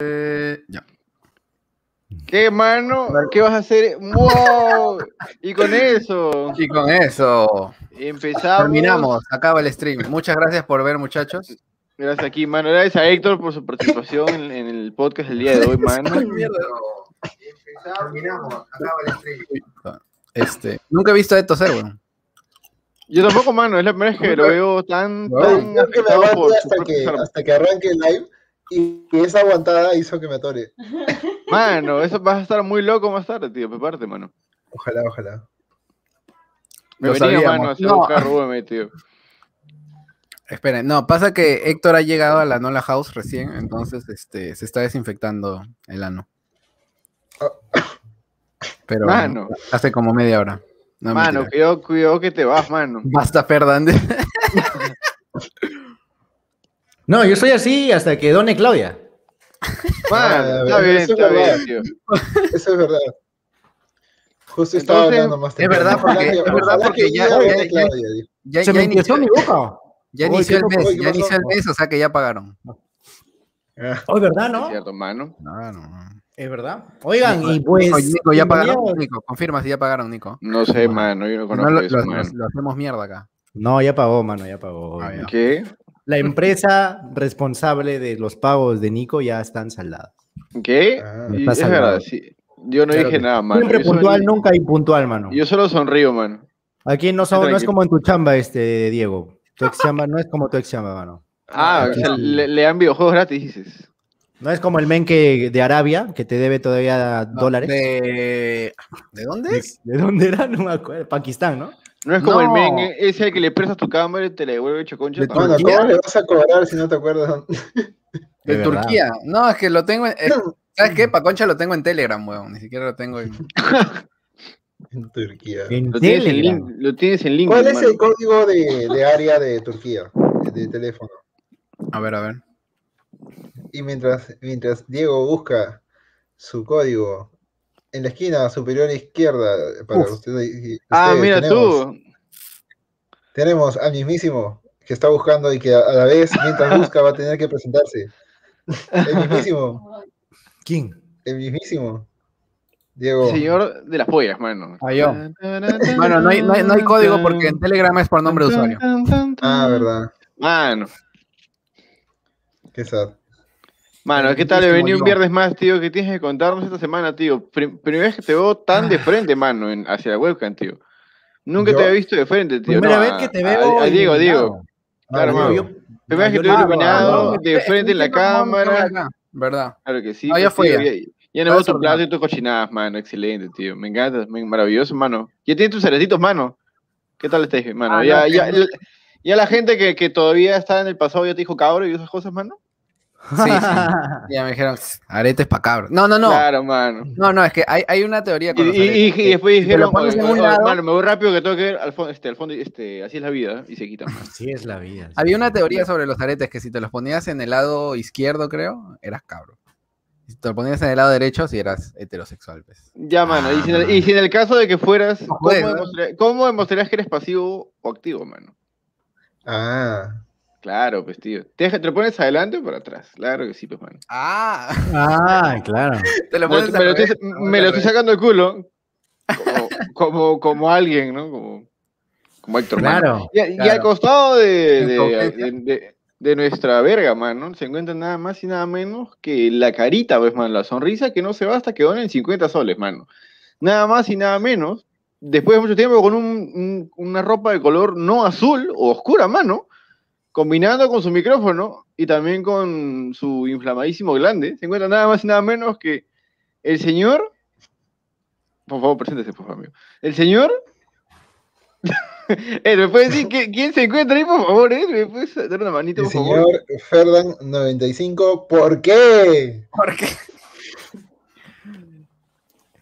Eh, ya. ¿Qué, mano? ¿Qué vas a hacer? ¡Wow! Y con eso Y con eso empezamos. terminamos. Acaba el stream. Muchas gracias por ver, muchachos. Gracias aquí, mano. Gracias a Héctor por su participación en, en el podcast del día de hoy, mano. Terminamos. Acaba el stream. Este, nunca he visto a Esto ser. Yo tampoco, mano. Es la primera vez que lo veo tan, No, tan Creo que me afectado aguante por su hasta que, hasta que arranque el live y, y esa aguantada hizo que me atore. Mano, eso vas a estar muy loco más tarde, tío. Prepárate, mano. Ojalá, ojalá. Me Lo venía, sabíamos. mano, a hacer No. buscar Rubén, tío. Esperen, no, pasa que Héctor ha llegado a la Nola House recién, entonces este, se está desinfectando el ano. Pero Mano. hace como media hora. No, mano, cuidado, cuidado que te vas, mano. Basta, Fernández. No, yo soy así hasta que done Claudia. Mano, Ah, está bien, eso es está verdad. bien, tío. Eso es verdad. Justo estaba Entonces, hablando más es temprano. verdad, porque- es verdad, porque que ya- ya- ya-. Ya, Se ya me inició, mi boca. ya Oye, inició el ¿qué mes, ya ¿Qué inició el mes, o sea que ya pagaron. Ah, Hoy, ¿verdad, Es no? cierto, mano. No, no. Es verdad. Oigan, y Nico, pues. Nico, ¿ya pagaron? Nico, confirma si ya pagaron, Nico. No sé, mano, yo no No, conozco lo, eso, lo- mano. lo hacemos mierda acá. No, ya pagó, mano, ya pagó. Ah, ya. ¿Qué? La empresa responsable de los pagos de Nico ya están saldadas. ¿Qué? Ah. Está es verdad, sí. Yo no Claro dije que- nada, mano. Siempre Yo solo- puntual, nunca impuntual, mano. Yo solo sonrío, mano. Aquí no, son, no es como en tu chamba, este, Diego. Tu ex chamba no es como tu ex chamba, mano. Ah, o sea, sí. le, le dan videojuegos gratis, dices. No es como el men que de Arabia, que te debe todavía dólares. ¿De, ¿De dónde ¿De, es? de dónde era? No me acuerdo. Pakistán, ¿no? No es como el men eh, ese que le prestas tu cámara y te le devuelve choconcha. De Turquía. ¿cómo le vas a cobrar si no te acuerdas? De. Turquía. No, es que lo tengo en. es- ¿Sabes qué? Paconcha lo tengo en Telegram, weón. Ni siquiera lo tengo en. En Turquía. En Lo tienes, en link, lo tienes en link. ¿Cuál es el código de, de área de Turquía? De, de teléfono. A ver, a ver. Y mientras, mientras Diego busca su código en la esquina superior izquierda para Uf. ustedes, Ah, mira tenemos, tú. tenemos al mismísimo que está buscando y que a, a la vez, mientras busca, va a tener que presentarse. El mismísimo, ¿Quién? el mismísimo. Diego. Señor de las pollas, mano. Ah, yo. Bueno, no hay, no, hay, no hay código porque en Telegram es por nombre de usuario. Ah, verdad. Mano, Qué sad. Mano, ¿qué tal? Venido un yo. viernes más, tío. ¿Qué tienes que contarnos esta semana, tío? Prim- primera vez que te veo tan de frente, mano, en- hacia la webcam, tío. Nunca ¿Yo? te había visto de frente, tío. Primera No, vez a- que te veo. a Diego. Diego. Claro, mano. Diego. Primera vez que yo te veo no, iluminado, no, de frente en la cámara. ¿Verdad? Claro que sí. Ya pues, fue ya. No veo tu plato y tus cochinadas, mano. Excelente, tío. Me encanta. maravilloso, mano. Ya tienes tus aretitos, mano. ¿Qué tal estáis, mano? Ah, ya, no, ya, la gente que, que todavía está en el pasado ya te dijo cabro y esas cosas, mano. Sí, sí. Ya me dijeron, aretes pa' cabros. No, no, no. Claro, mano. No, no, es que hay, hay una teoría Y, con los y- y- aretes. y después dijeron, "Oye, en un oye, lado- mano, me voy rápido que tengo que ver al fondo, este, al fondo, este, así es la vida, y se quitan. Así es la vida. sí. Había una teoría sobre los aretes que si te los ponías en el lado izquierdo, creo, eras cabro. Si te lo ponías en el lado derecho, si eras heterosexual, pues. Ya, mano. y, si en el, y si en el caso de que fueras, No ¿cómo, puedes, ¿no? demostrar- cómo demostrarías que eres pasivo o activo, mano? Ah, Claro, pues, tío. ¿Te, ¿Te lo pones adelante o para atrás? Claro que sí, pues, mano. Ah, Ah, claro. te lo Me lo, pones me lo estoy, me lo sacando el culo como, como, como alguien, ¿no? Como, como Héctor. Claro. Y, a- y claro. al costado de, de, de- de- de nuestra verga, mano, se encuentra nada más y nada menos que la carita, pues, mano, la sonrisa que no se va hasta que donen 50 soles, mano. Nada más y nada menos, después de mucho tiempo con un- un- una ropa de color no azul o oscura, mano, combinando con su micrófono y también con su inflamadísimo glande, se encuentra nada más y nada menos que el señor. Por favor, preséntese, por favor, amigo. El señor. Eh, ¿Me puede decir que- quién se encuentra ahí, por favor? Eh? ¿Me puedes dar una manito, el por favor? señor Ferdan 95, ¿por qué? ¿Por qué? ¿Por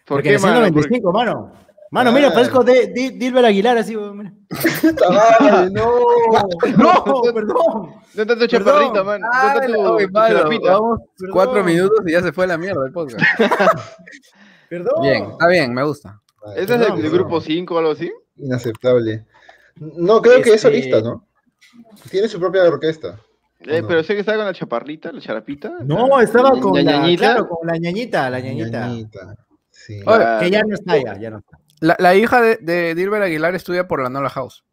Porque qué, mano? 95, mano. Mano, mira, Ah. parezco de, de- Dilber Aguilar, así, mira. ¡Puta madre, no! No, perdón. No tanto Perdón. chaparrita, mano. No Ah, tanto tu vamos Perdón. cuatro minutos y ya se fue a la mierda el podcast. Perdón. Bien, está bien, me gusta. ¿Ese es Perdón, perdón. grupo 5 o algo así? Inaceptable. No, creo que es Este- solista, ¿no? Tiene su propia orquesta. Eh, no? Pero sé que estaba con la chaparrita, la charapita. No, la- estaba con la, ñañita. claro, con la ñañita, la ñañita. Sí. Que ya no está, ya, ya no está. La, la hija de, de Dilber Aguilar estudia por la Nola House.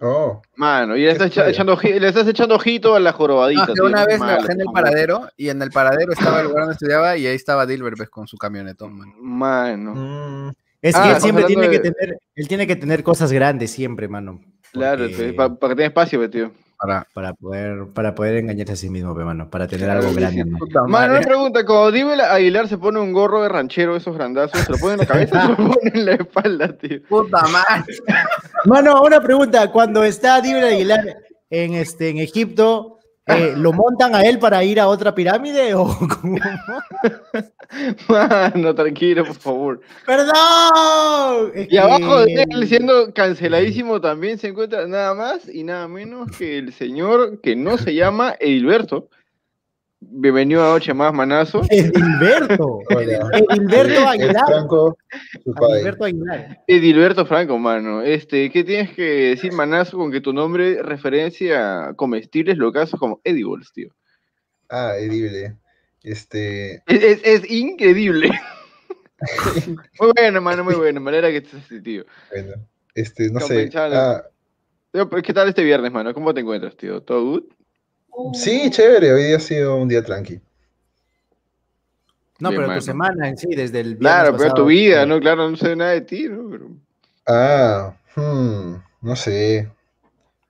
Oh, Mano, y le estás, echa- echando, le estás echando ojito a la jorobadita. Ah, que tío, una no vez me bajé en el paradero y en el paradero estaba el lugar donde estudiaba y ahí estaba Dilber pues, con su camionetón, man. Mano, mm, Es Ah, que él siempre tiene que tener, él tiene que tener cosas grandes siempre, mano. claro, para que tenga espacio, pe, tío. Para... para poder, para poder engañarse a sí mismo, pe, mano, para tener algo grande. Mano, madre. una pregunta, cuando Díbel Aguilar se pone un gorro de ranchero, esos grandazos, ¿se lo pone en la cabeza o se lo pone en la espalda, tío? Puta madre. Mano, una pregunta. Cuando está Díaz Aguilar en, este, en Egipto, eh, ¿lo montan a él para ir a otra pirámide? O cómo? Mano, tranquilo, por favor. ¡Perdón! Es Y abajo de él, siendo canceladísimo, también se encuentra nada más y nada menos que el señor que no se llama Edilberto. Bienvenido a Noche Más Manazo. Edilberto. Edilberto Aguilar. Franco. Edilberto Aguilar. Edilberto Franco, mano. Este, ¿qué tienes que decir, Manazo, con que tu nombre referencia a comestibles locazos como Edibles, tío? Ah, edible. Este, Es, es- es increíble. muy bueno, mano, muy bueno. Manera que estés así, tío. bueno, este, no sé. Ah, ¿Qué tal este viernes, mano? ¿Cómo te encuentras, tío? ¿Todo good? Sí, chévere, hoy día ha sido un día tranqui. No, Bien, pero mano. tu semana en sí, desde el viernes Claro, pero tu vida, ¿no? Claro, no sé nada de ti, ¿no? Pero... Ah, hmm, no sé.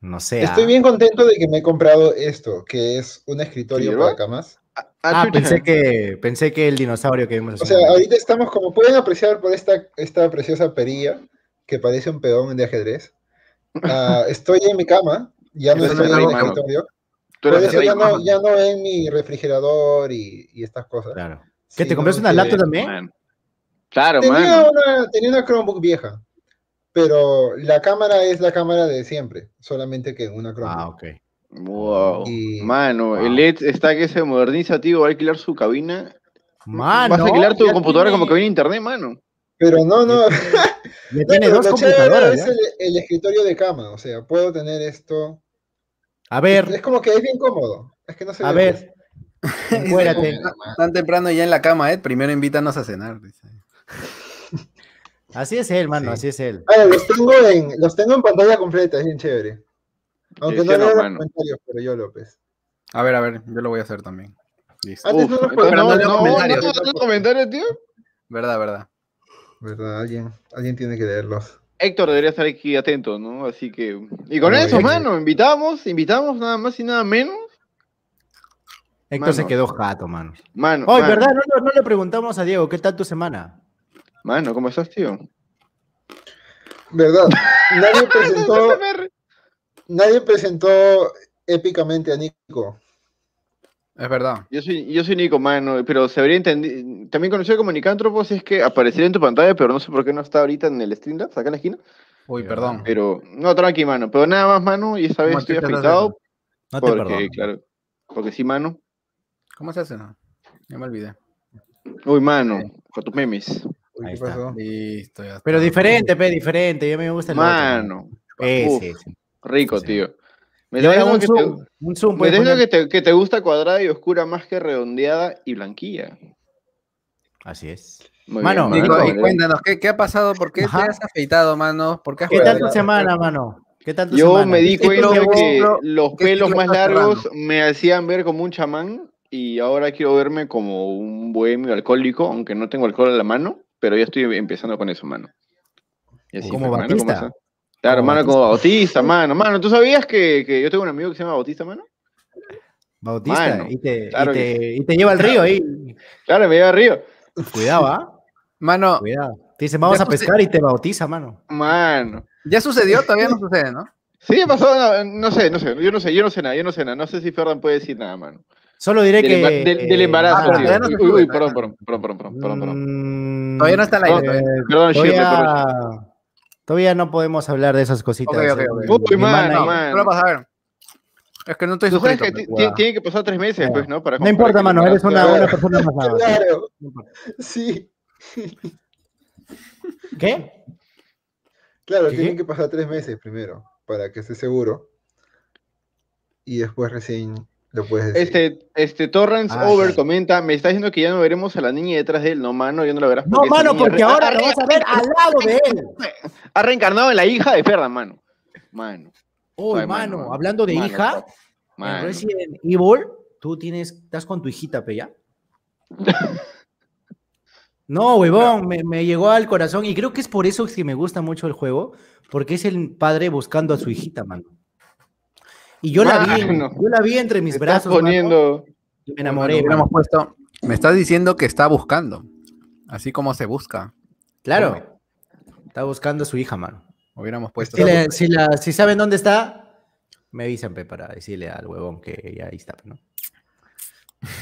No sé. Estoy ah. bien contento de que me he comprado esto, que es un escritorio para camas. Ah, chucha. pensé que, pensé que el dinosaurio que vimos. O sea, momento. ahorita estamos, como pueden apreciar por esta, esta preciosa perilla, que parece un pedón de ajedrez. Ah, estoy en mi cama, ya no estoy en el mano. escritorio. Tú Por eres el rey, ya no, ya no ven mi refrigerador y, y estas cosas. Claro. ¿Qué, te compraste una que laptop también? Man. Claro, Tenía mano. una, tenía una Chromebook vieja, pero la cámara es la cámara de siempre, solamente que una Chromebook. Ah, ok. Wow. Y- Mano, Wow. el LED está que se moderniza, tío. Va a alquilar su cabina. Mano, Vas a alquilar tu computadora tiene- como cabina de internet, mano. Pero no, no, No, tiene dos computadoras. es el, el escritorio de cama, o sea, puedo tener esto. A ver, Es como que es bien cómodo. Es que no se a ve, ver. Encuérdate. Tan temprano ya en la cama, Ed. Primero invítanos a cenar. dice. Así es él, mano, Sí. así es él. Ah, los tengo en, los tengo en pantalla completa, es bien chévere. Aunque no leo los comentarios, pero yo López. A ver, a ver, yo lo voy a hacer también. Listo. Antes Uf, no podía- no, no no, comentarios. no, no, comentarios, tío. Verdad, verdad. ¿Verdad? Alguien, alguien tiene que leerlos. Héctor debería estar aquí atento, ¿no? Así que. Y con Muy eso, bien. mano, invitamos, invitamos nada más y nada menos. Héctor se quedó jato, mano. Mano, Oye, mano, ¿verdad? No, no- no le preguntamos a Diego, ¿qué tal tu semana? Mano, ¿cómo estás, tío? ¿Verdad? Nadie presentó, nadie presentó épicamente a Nico. Es verdad. Yo soy, yo soy Nico, mano, pero se debería entender. También conocido como Nicántropos es que aparecería en tu pantalla, pero no sé por qué no está ahorita en el Streamlabs, acá en la esquina. Uy, perdón. Pero, no, tranqui, mano. Pero nada más, mano, y esta vez ¿Cómo estoy afectado No te porque, perdono. claro, porque sí, mano. ¿Cómo se hace? no? Ya me olvidé. Uy, mano, con tus memes. Uy, Ahí ¿Qué está. pasó? Listo, ya Pero diferente, pe, diferente. Mí me gusta el otro, Mano, Eh, uf, sí, sí. rico, Sí. tío. Me diciendo que zoom, te- un zoom me que te, que te gusta cuadrada y oscura más que redondeada y blanquilla. Así es. Muy Mano, bien, Nico, mano. y cuéntanos, ¿qué, qué ha pasado? ¿Por qué Ajá. te has afeitado, mano? ¿Por qué has ¿Qué tal tu semana, mano? ¿Qué tal tu Yo semana? me di ¿Qué cuenta que los pelos más largos cerrando? me hacían ver como un chamán y ahora quiero verme como un bohemio alcohólico, aunque no tengo alcohol en la mano, pero ya estoy empezando con eso, mano. Y así, Como mano, ¿cómo Batista. está? Claro, Como mano, como Bautista, mano. Mano, ¿tú sabías que, que yo tengo un amigo que se llama Bautista, mano? Bautista, Mano, y, te, y que te- y te lleva al río ahí. Claro, me lleva arriba. Cuidado, ¿ah? Mano, Cuidado. Te dice, vamos a pescar y te bautiza, mano. Mano. ya sucedió, todavía no sucede, ¿no? Sí, pasó, no, no sé, no sé, yo no sé, yo no sé nada, yo no sé nada. No sé si Ferdan puede decir nada, mano. Solo diré Del, que. del- del embarazo, ah, no Uy, uy, perdón, perdón, perdón, perdón, perdón, perdón. Mm, Todavía no está al aire. No, todavía. eh, Perdón, Shirley, perdón. Todavía, no podemos hablar de esas cositas. Ok, ok, eh. ok. Uy, mano. Solo para saber. Es que no estoy suscrito. que ti- ti- tiene que pasar tres meses, Ya. pues, ¿no? Para No importa, mano, eres una, embarazo- una persona más. Claro, No sí. ¿Qué? Claro, ¿Qué, tienen que pasar tres meses primero para que esté seguro. Y después recién Lo puedes decir. Este, este Torrance Ah, Over comenta, me está diciendo que ya no veremos a la niña detrás de él. No, mano, ya no la verás. No, mano, porque ahora lo vas a ver al lado de él. ha reencarnado en la hija de Ferdan, mano. Mano. Uy, Ay, mano, mano, hablando de mano, hija, en Mano. Resident Evil, tú tienes, estás con tu hijita, pe, ¿ya? No, huevón, me, me llegó al corazón y creo que es por eso que me gusta mucho el juego, porque es el padre buscando a su hijita, mano. Y yo la vi, Mano. yo la vi entre mis brazos, mano, poniendo. y me enamoré. mano. Puesto. Me estás diciendo que está buscando. Así como se busca. Claro, está buscando a su hija, mano. Hubiéramos puesto. Si, la- si saben dónde está, me avisan, pe, para decirle al huevón que ya ahí está, ¿no?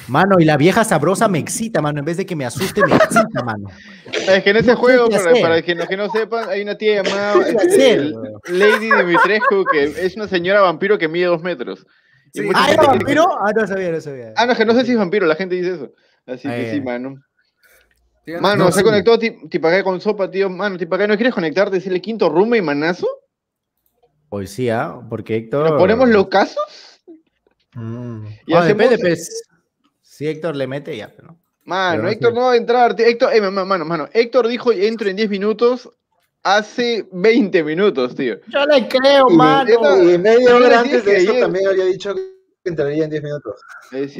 Mano, y la vieja sabrosa me excita, mano. En vez de que me asuste, me excita, mano. Es que en ese No juego, para, para que los que no sepan, hay una tía llamada No este, el- weón. Lady Dimitrescu, que es una señora vampiro que mide dos metros. Mucha ¿Ah, era que- vampiro? Ah, no sabía, no sabía. Ah, no, es que no sé si es vampiro, la gente dice eso. Así Ah, que sí, mano. Mano, No, se sí. conectó Ti- Tipacay con sopa, tío. Mano, Tipacay, ¿no quieres conectarte? Decirle quinto rumba y manazo. Hoy sí, ¿ah? Porque Héctor. ¿Nos ponemos los casos? Mm. Y Ah, hacemos- depende, pues. Si Héctor le mete, ya, ¿no? Mano, Pero Héctor no va a entrar. tío. Héctor, eh, ma- mano, mano, Héctor dijo entro en 10 minutos hace 20 minutos, tío. Yo le creo, Y- mano. Y media hora antes de eso también había dicho que entraría en 10 minutos.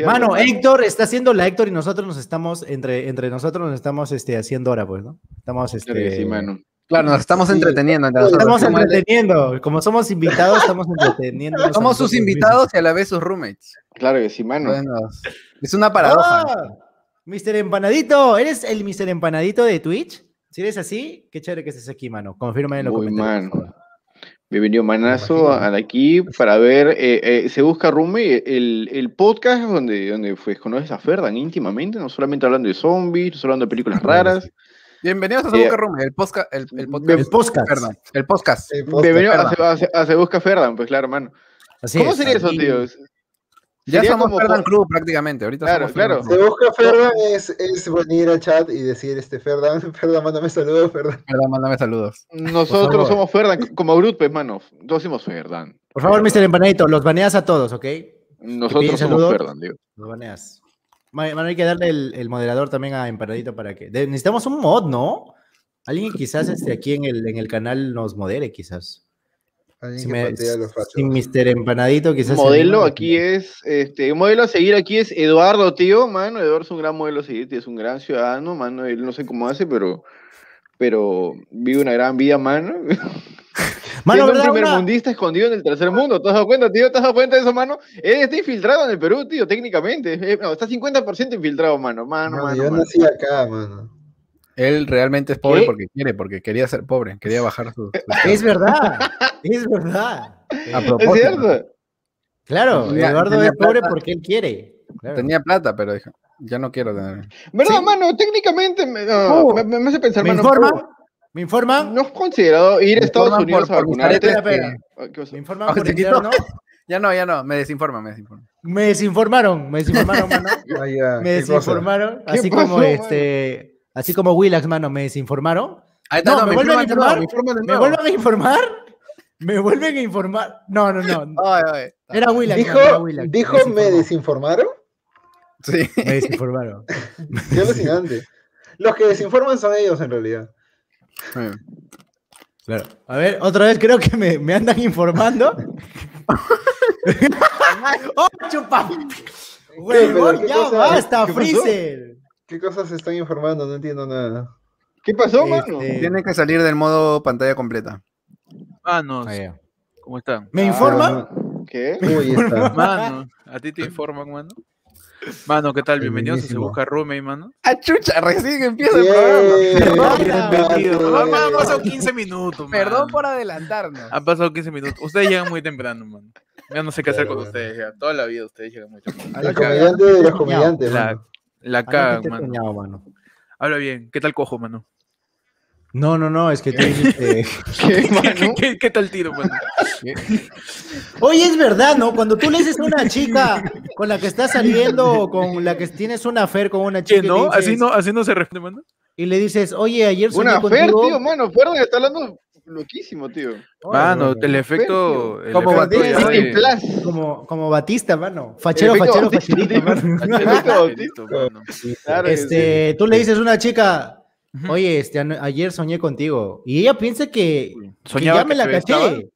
Mano, mano. Héctor está haciendo la Héctor y nosotros nos estamos, entre, entre nosotros nos estamos este, haciendo ahora, pues, ¿no? Estamos, este, Claro que sí, mano. Claro, nos estamos Sí. entreteniendo. estamos entreteniendo. Como somos invitados, estamos entreteniendo. Somos sus invitados y a la vez sus roommates. Claro que sí, mano. Es una paradoja. ¡Ah! Mr. Empanadito, ¿eres el Mr. Empanadito de Twitch? Si eres así, qué chévere que estés aquí, mano. Confirma en los Muy comentarios. Bienvenido Manazo a aquí para ver, eh, eh, se busca Rume, el, el podcast donde, donde pues, conoces a Ferdan íntimamente, no solamente hablando de zombies, no solo hablando de películas raras. Bienvenidos a Eh, Subuca Room, el, posca, el, podcast. El podcast. El podcast. Eh, Bienvenido a, se, a Se- a Se busca Ferdan, pues claro, mano. Así ¿Cómo es. sería eso, tío? Ya Sería somos como Ferdan Club prácticamente. Ahorita Claro, somos Ferdan claro. Club. Se busca Ferdan es, es venir al chat y decir, este, Ferdan, Ferdan, mándame saludos, Ferdan. Ferdan, mándame saludos. Nosotros somos Ferdan, como Brut, pues, mano. Todos somos Ferdan. Por favor, Mr. Empanadito, los baneas a todos, ¿ok? Nosotros somos saludos? Ferdan, tío. Los baneas. Mano, hay que darle el, el moderador también a Empanadito para que. de- necesitamos un mod, ¿no? Alguien quizás este, aquí en el, en el canal nos modere, quizás. Alguien Si, que me, patea a los fachos. si Mr. Empanadito quizás. modelo aquí es, este, modelo a seguir aquí es Eduardo, tío, mano, Eduardo es un gran modelo a seguir, tío, es un gran ciudadano, mano, él no sé cómo hace, pero, pero vive una gran vida, mano. Mano, Siendo un ¿verdad? primer Una- mundista escondido en el tercer mundo, ¿te has dado cuenta, tío? ¿Te has dado cuenta de eso, mano? Él está infiltrado en el Perú, tío, técnicamente, no, está 50% infiltrado, mano, mano, Mano, mano, yo mano. nací acá, mano. Él realmente es pobre ¿Qué? porque quiere, porque quería ser pobre, quería bajar su. su- Es verdad, es verdad. A propósito. Es cierto. claro, Tenía- Eduardo tenía es pobre plata. porque él quiere. claro. Tenía plata, pero dijo, ya no quiero tener. ¿Verdad, Sí. mano? Técnicamente me, no, Oh, me, me- me hace pensar, ¿Me mano. informan? ¿Me informan? ¿No has considerado ir a Estados Unidos por- a vacunarte? ¿Me informan por interno? Ya no, ya no, me desinforma, me desinforma. Me desinformaron, me desinformaron, mano. Me desinformaron. ¿Qué Así pasó, como mano? este. Así como Willax, mano, me desinformaron. Ahí No, ¿me vuelven a nuevo, informar? me ¿Me vuelven a informar? ¿Me vuelven a informar? No, no, no. Ay, ay. Era Willax. Dijo, mano, era Willax. dijo, me desinformaron. Sí. Me desinformaron. Qué alucinante. Los que desinforman son ellos, en realidad. Claro. A ver, otra vez creo que me, me andan informando. ¡Oh, chupa! Huevón, ¿Qué ya basta. Freezer. ¿Qué cosas se están informando? No entiendo nada. ¿Qué pasó, mano? Este, Tiene que salir del modo pantalla completa. Manos, ah. ¿cómo están? ¿Me informan? ¿Qué? Uy, está. Mano, ¿a ti te informan, mano? Mano, ¿qué tal? Bienvenidos a Se. Busca Roommate, mano. ¡Ah, chucha! Recién empieza el programa. Mamá, han pasado 15 minutos, Perdón mano. por adelantarnos. Han pasado 15 minutos. Ustedes llegan muy temprano, mano. Ya no sé qué hacer con bueno. ustedes, ya. Toda la vida ustedes llegan muy temprano. El comediante de los comediantes. La, mano. La Ah, he mano. soñado, mano. Habla bien. ¿Qué tal cojo, mano? No, no, no, es que tú dijiste. ¿Qué, ¿Qué, mano? qué- qué tal tiro, mano? Oye, es verdad, ¿no? Cuando tú le dices a una chica con la que estás saliendo o con la que tienes una affair con una chica ¿Qué y, no? dices, Así no, así no se responde, mano. y le dices, oye, ayer soñé Una Fer, contigo. tío, mano. Ferdan está hablando Loquísimo, tío. Mano, el efecto. el ¿Cómo efecto Batista? ya. Como, como Batista, mano. Fachero, fachero, facherito, mano. El efecto Bautista. mano. Claro que sí. Este, tú le dices a una chica, oye, este, ayer soñé contigo. Y ella piensa que, que ya me que la caché.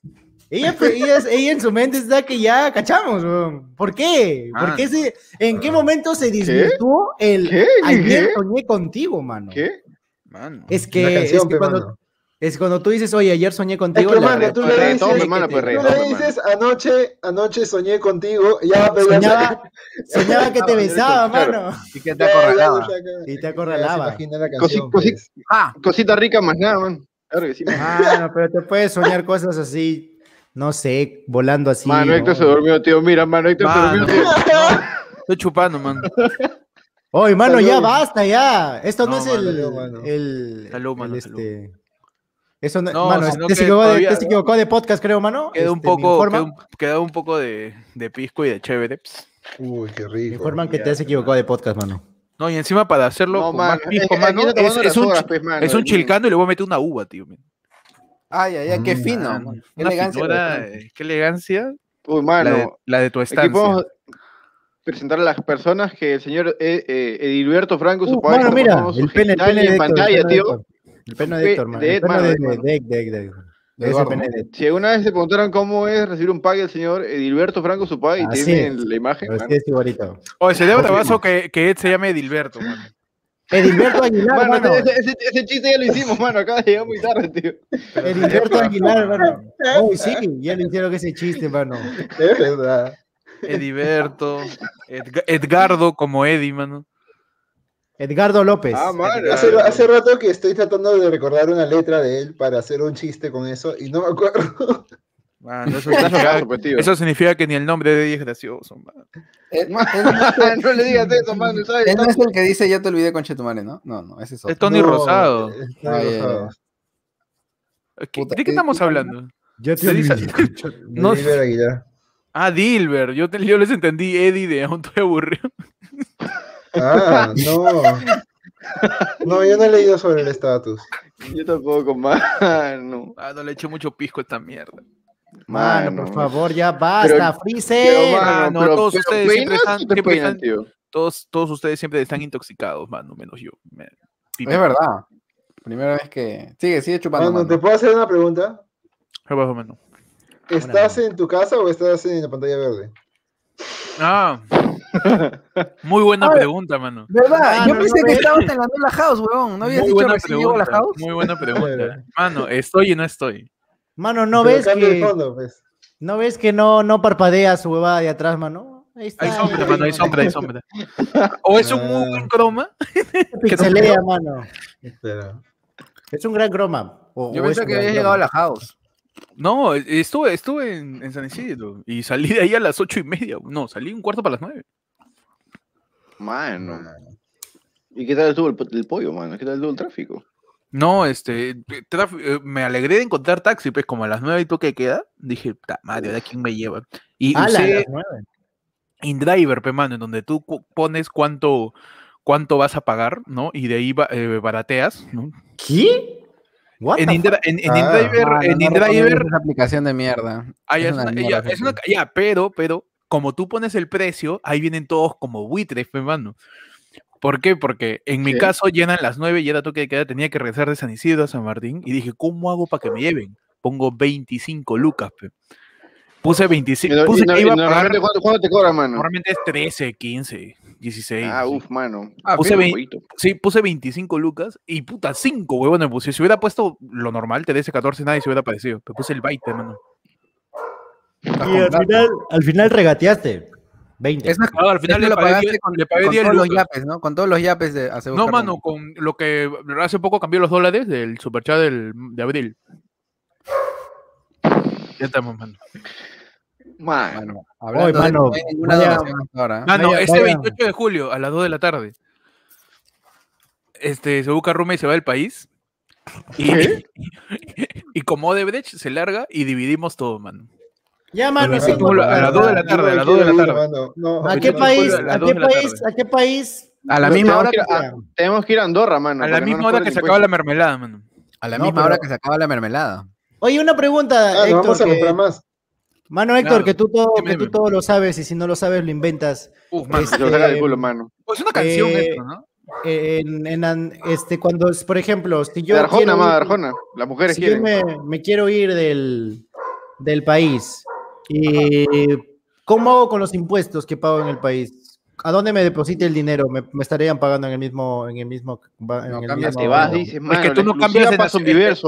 Ella, ella, ella en su mente está que ya cachamos, weón. ¿Por qué? ¿Por qué se, ¿En qué momento se desvirtuó el ¿Qué? ayer ¿Qué? soñé contigo, mano? ¿Qué? Mano. Es que, canción, es, que cuando, mano. Es cuando tú dices, oye, ayer soñé Es contigo. que, la- mano, tú le dices, hermano, pues, tú reggaetón, le dices, anoche, anoche soñé contigo, ya, pero ya soñaba, soñaba que te besaba, Claro. mano. Y que te ya, ya, acorralaba. ya, ya, Y te ya acorralaba. pues. Ah, Cosita rica más nada, man. Claro que sí. Mano, pero te puedes soñar cosas así, no sé, volando así. mano, ¿no? Héctor se durmió, tío. Mira, mano, Héctor se durmió, tío. Estoy chupando, mano. Oye, mano, Salud. ya basta, ya. Esto no, No, es mano, el. salud, mano. el, Salud, mano, el, salud. este, Eso no, No, mano, sino te, que se equivocó de, todavía- te se equivocó de podcast, creo, mano. Queda un Este, me poco, queda un, poco de, de pisco y de chévere. Pss. Uy, qué me rico. informan que Ya, te has equivocado de podcast, mano. No, y encima para hacerlo No, con mano. más pisco, es aquí mano, es, un, horas, pues, mano. es un chilcano y le voy a meter una uva, tío. ay, ay, ay, qué Mm, fino. Mano, man. Qué una elegancia. finura, bastante. eh, qué elegancia. Uy, La de, mano. la de tu Aquí estancia. podemos presentar a las personas que el señor eh, eh, Edilberto Franco, su Uh, padre, mira, el pene, el en pantalla, tío. El pene de Héctor, mano. de El pene de, de de, de, de, de- de ese Eduardo. pene de- Si alguna vez se preguntaron cómo es recibir un pague del señor Edilberto Franco, su padre, y Así tienen es. la imagen, Pero mano. sí es igualito. Oye, sería bravazo que, que Ed se llame Edilberto, mano. Edilberto Aguilar, Mano, mano. ese, ese- ese chiste ya lo hicimos, mano. Acaba de llegar muy tarde, tío. Edilberto Aguilar, mano. Uy, sí, ya le hicieron ese chiste, mano. Es verdad. Ediberto, Edga- Edgardo como Eddie, mano. Edgardo López. Ah, mano. Hace, hace rato que estoy tratando de recordar una letra de él para hacer un chiste con eso y no me acuerdo. Mano, eso, significa, pues, eso significa que ni el nombre de Eddie es gracioso, mano. Eh, no le digas eso, mano. ¿sabes? Él no es el que dice ya te olvidé con Chetumare, ¿no? No, no, ese es otro. Es Tony No, Rosado. es Tony Ay, ay, Rosado. ¿Qué- Puta, ¿De qué ¿qué- estamos qué- hablando? Yo te dice- No De Oliver Aguilar. Ah, Dilber. Yo, te- yo les entendí Eddie de aún estoy aburrido. Ah, no. No, yo no he leído sobre el estatus. Yo tampoco, mano. Ah, no le eché mucho pisco a esta mierda. Mano, Mano. por favor, ya basta, Pero- Freezer. Pero, mano, mano, pero, todos ustedes siempre están- o te siempre peinan, están- tío. Todos, todos ustedes siempre están intoxicados, mano, menos yo. Me- Es verdad. Primera vez que. Sigue, sigue chupando. Mano, mano. ¿te puedo hacer una pregunta? ¿Qué pasó, mano? ¿Estás en tu casa o estás en la pantalla verde? Ah, muy buena Ah, pregunta, mano. ¿Verdad? Ah, Yo no, pensé no, que ve. estabas en la House, weón. ¿No habías Muy dicho recién llegó la pregunta. House? Muy buena pregunta. Mano, estoy y no estoy. Mano, ¿no Pero ves que fondo, pues. no ves que no, no parpadea su huevada de atrás, mano? Ahí está. Hay sombra, ahí, mano, hay sombra, hay sombra. O es un muy buen croma. Pixelea, mano. Espera. Es un gran croma. O- Yo o pensé que gran habías llegado a la House. No, estuve, estuve en, en San Isidro y salí de ahí a las ocho y media. No, salí un cuarto para las nueve. Mano. ¿Y qué tal estuvo el, po- el pollo, mano? ¿Qué tal estuvo el tráfico? No, este, traf- eh, me alegré de encontrar taxi, pues como a las nueve y toque queda, dije, "Ta madre, ¿de quién me lleva? Y Ala, a usé las. InDriver, pe mano, en donde tú pones cuánto, cuánto vas a pagar, ¿no? Y de ahí eh, barateas, ¿no? ¿Qué? What En, Indra- en, en Ah. InDriver, Mano, en no InDriver, esa aplicación de mierda. ah, ya, Es es una una- mierda ya, esa es una- ya, pero, pero, como tú pones el precio, ahí vienen todos como buitres, pe mano. ¿Por qué? Porque en mi Sí. caso llenan las 9 y era toque de queda, tenía que regresar de San Isidro a San Martín y dije, ¿cómo hago para que me lleven? Pongo 25 lucas, pe. Puse 25, Y no- puse no- que iba a pagar, ¿cuánto, cuánto te cobran, mano? normalmente es 13, 15, 16. Ah, uff, mano. Ah, Puse Pero vein- poquito. Sí, puse 25 lucas y puta, 5, huevón, me puse. Si hubiera puesto lo normal, 13, 14, nadie se hubiera parecido. Pero puse el 20, mano. Y al final, al final regateaste. 20. Esa- Ah, al final le lo pagué pagaste 10, con, le pagué con 10 todos los yapes, ¿no? Con todos los yapes de hace No, mano, con lo que hace poco cambió los dólares del superchat del, de abril. Ya estamos, mano. Mano. Oye, de mano, no vaya- ahora. Ah, no, Vaya- este vaya. 28 de julio a las 2 de la tarde. Este, se busca Ruma y se va del país. Y, y como Odebrecht se larga y dividimos todo, mano. Ya, mano, Bueno, sí, sí, como la- a las dos de la tarde, no a las dos de la tarde. No, ¿A qué no país? a las ¿A dos qué país? ¿A qué país? A la No, misma tenemos hora que ir a- Ya. Tenemos que ir a Andorra, mano. A la no misma hora que se acaba la mermelada, mano. A la No, misma pero- hora que se acaba la mermelada. Oye, una pregunta, Ah, no, Héctor. vamos a que- comprar más. Mano, Héctor, Claro. que tú todo, que tú todo lo sabes y si no lo sabes lo inventas. Uf, mano. Se lo saca del Este, culo, mano. Es una canción eh, esto, ¿no? En, en an- este, cuando, por ejemplo, si yo de Arjona, quiero más Arjona. Las mujeres si yo quieren. me, me quiero ir del, del país, y ¿cómo hago con los impuestos que pago en el país? ¿A dónde me deposite el dinero? ¿Me, me estarían pagando en el mismo, en el mismo, en No, el cambia, mismo- Te vas, dices, mano. que tú no cambias de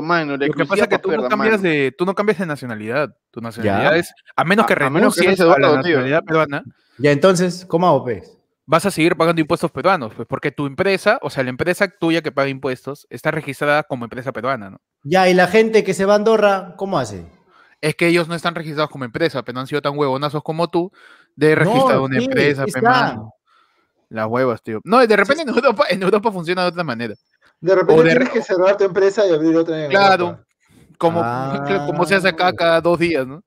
mano. La Lo que pasa es que tú no cambias mano. de, tú no cambias de nacionalidad. Tu nacionalidad Ya. es, a menos que A- a menos que renuncies a la tío. nacionalidad peruana, Ya, entonces, ¿cómo hago, pues? vas a seguir pagando impuestos peruanos, pues porque tu empresa, o sea, la empresa tuya que paga impuestos, está registrada como empresa peruana, ¿no? Ya, y la gente que se va a Andorra, ¿cómo hace? Es que ellos no están registrados como empresa, pero no han sido tan huevonazos como tú de registrar No, una sí, empresa, sí pe, está. mano. Las huevas, tío. No, de repente en Europa, en Europa funciona de otra manera. De repente O de- tienes que cerrar tu empresa y abrir otra Claro. Europa. Como, Ah. como se hace acá cada dos días, ¿no?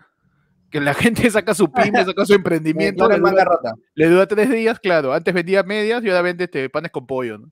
Que la gente saca su pyme, saca su emprendimiento, le dura, bancarrota. le dura tres días, claro. Antes vendía medias y ahora vende este, panes con pollo, ¿no?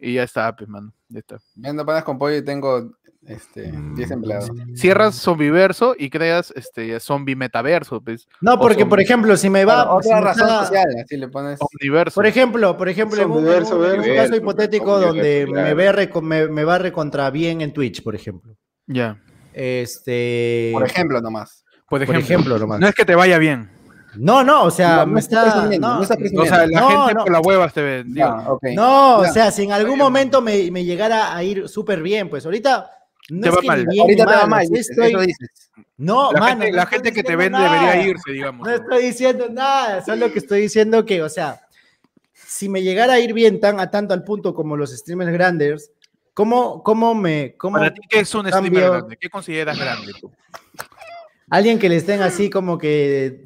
Y ya está, pues, mano. Ya está. Vendo panas con pollo y tengo este, 10 empleados. Cierras zombiverso y creas este zombie metaverso, pues. No, porque, por ejemplo, si me va... Otra razón está- social, así le pones. Omniverso. Por ejemplo, por ejemplo, en un, en Omniverso, un- en un verso. caso hipotético donde me, ve reco- me, me va recontra bien en Twitch, por ejemplo. Ya. Este. Por ejemplo, nomás. Por por ejemplo. nomás. No es que te vaya bien. No, no, o sea, No, está. No, O sea, la No, gente no. por las huevas te digo. Ok. no, o sea, si en algún momento me, me llegara a ir súper bien, pues ahorita. No Te va mal. Ahorita te va mal, estoy- dices. No, la mano, gente, no la gente que te vende nada. debería irse, digamos. No estoy diciendo nada, solo que estoy diciendo que, o sea, si me llegara a ir bien tan a tanto al punto como los streamers grandes, ¿cómo, cómo me, cómo Para ti, ¿qué es un streamer grande? ¿Qué consideras grande tú? alguien que le estén así como que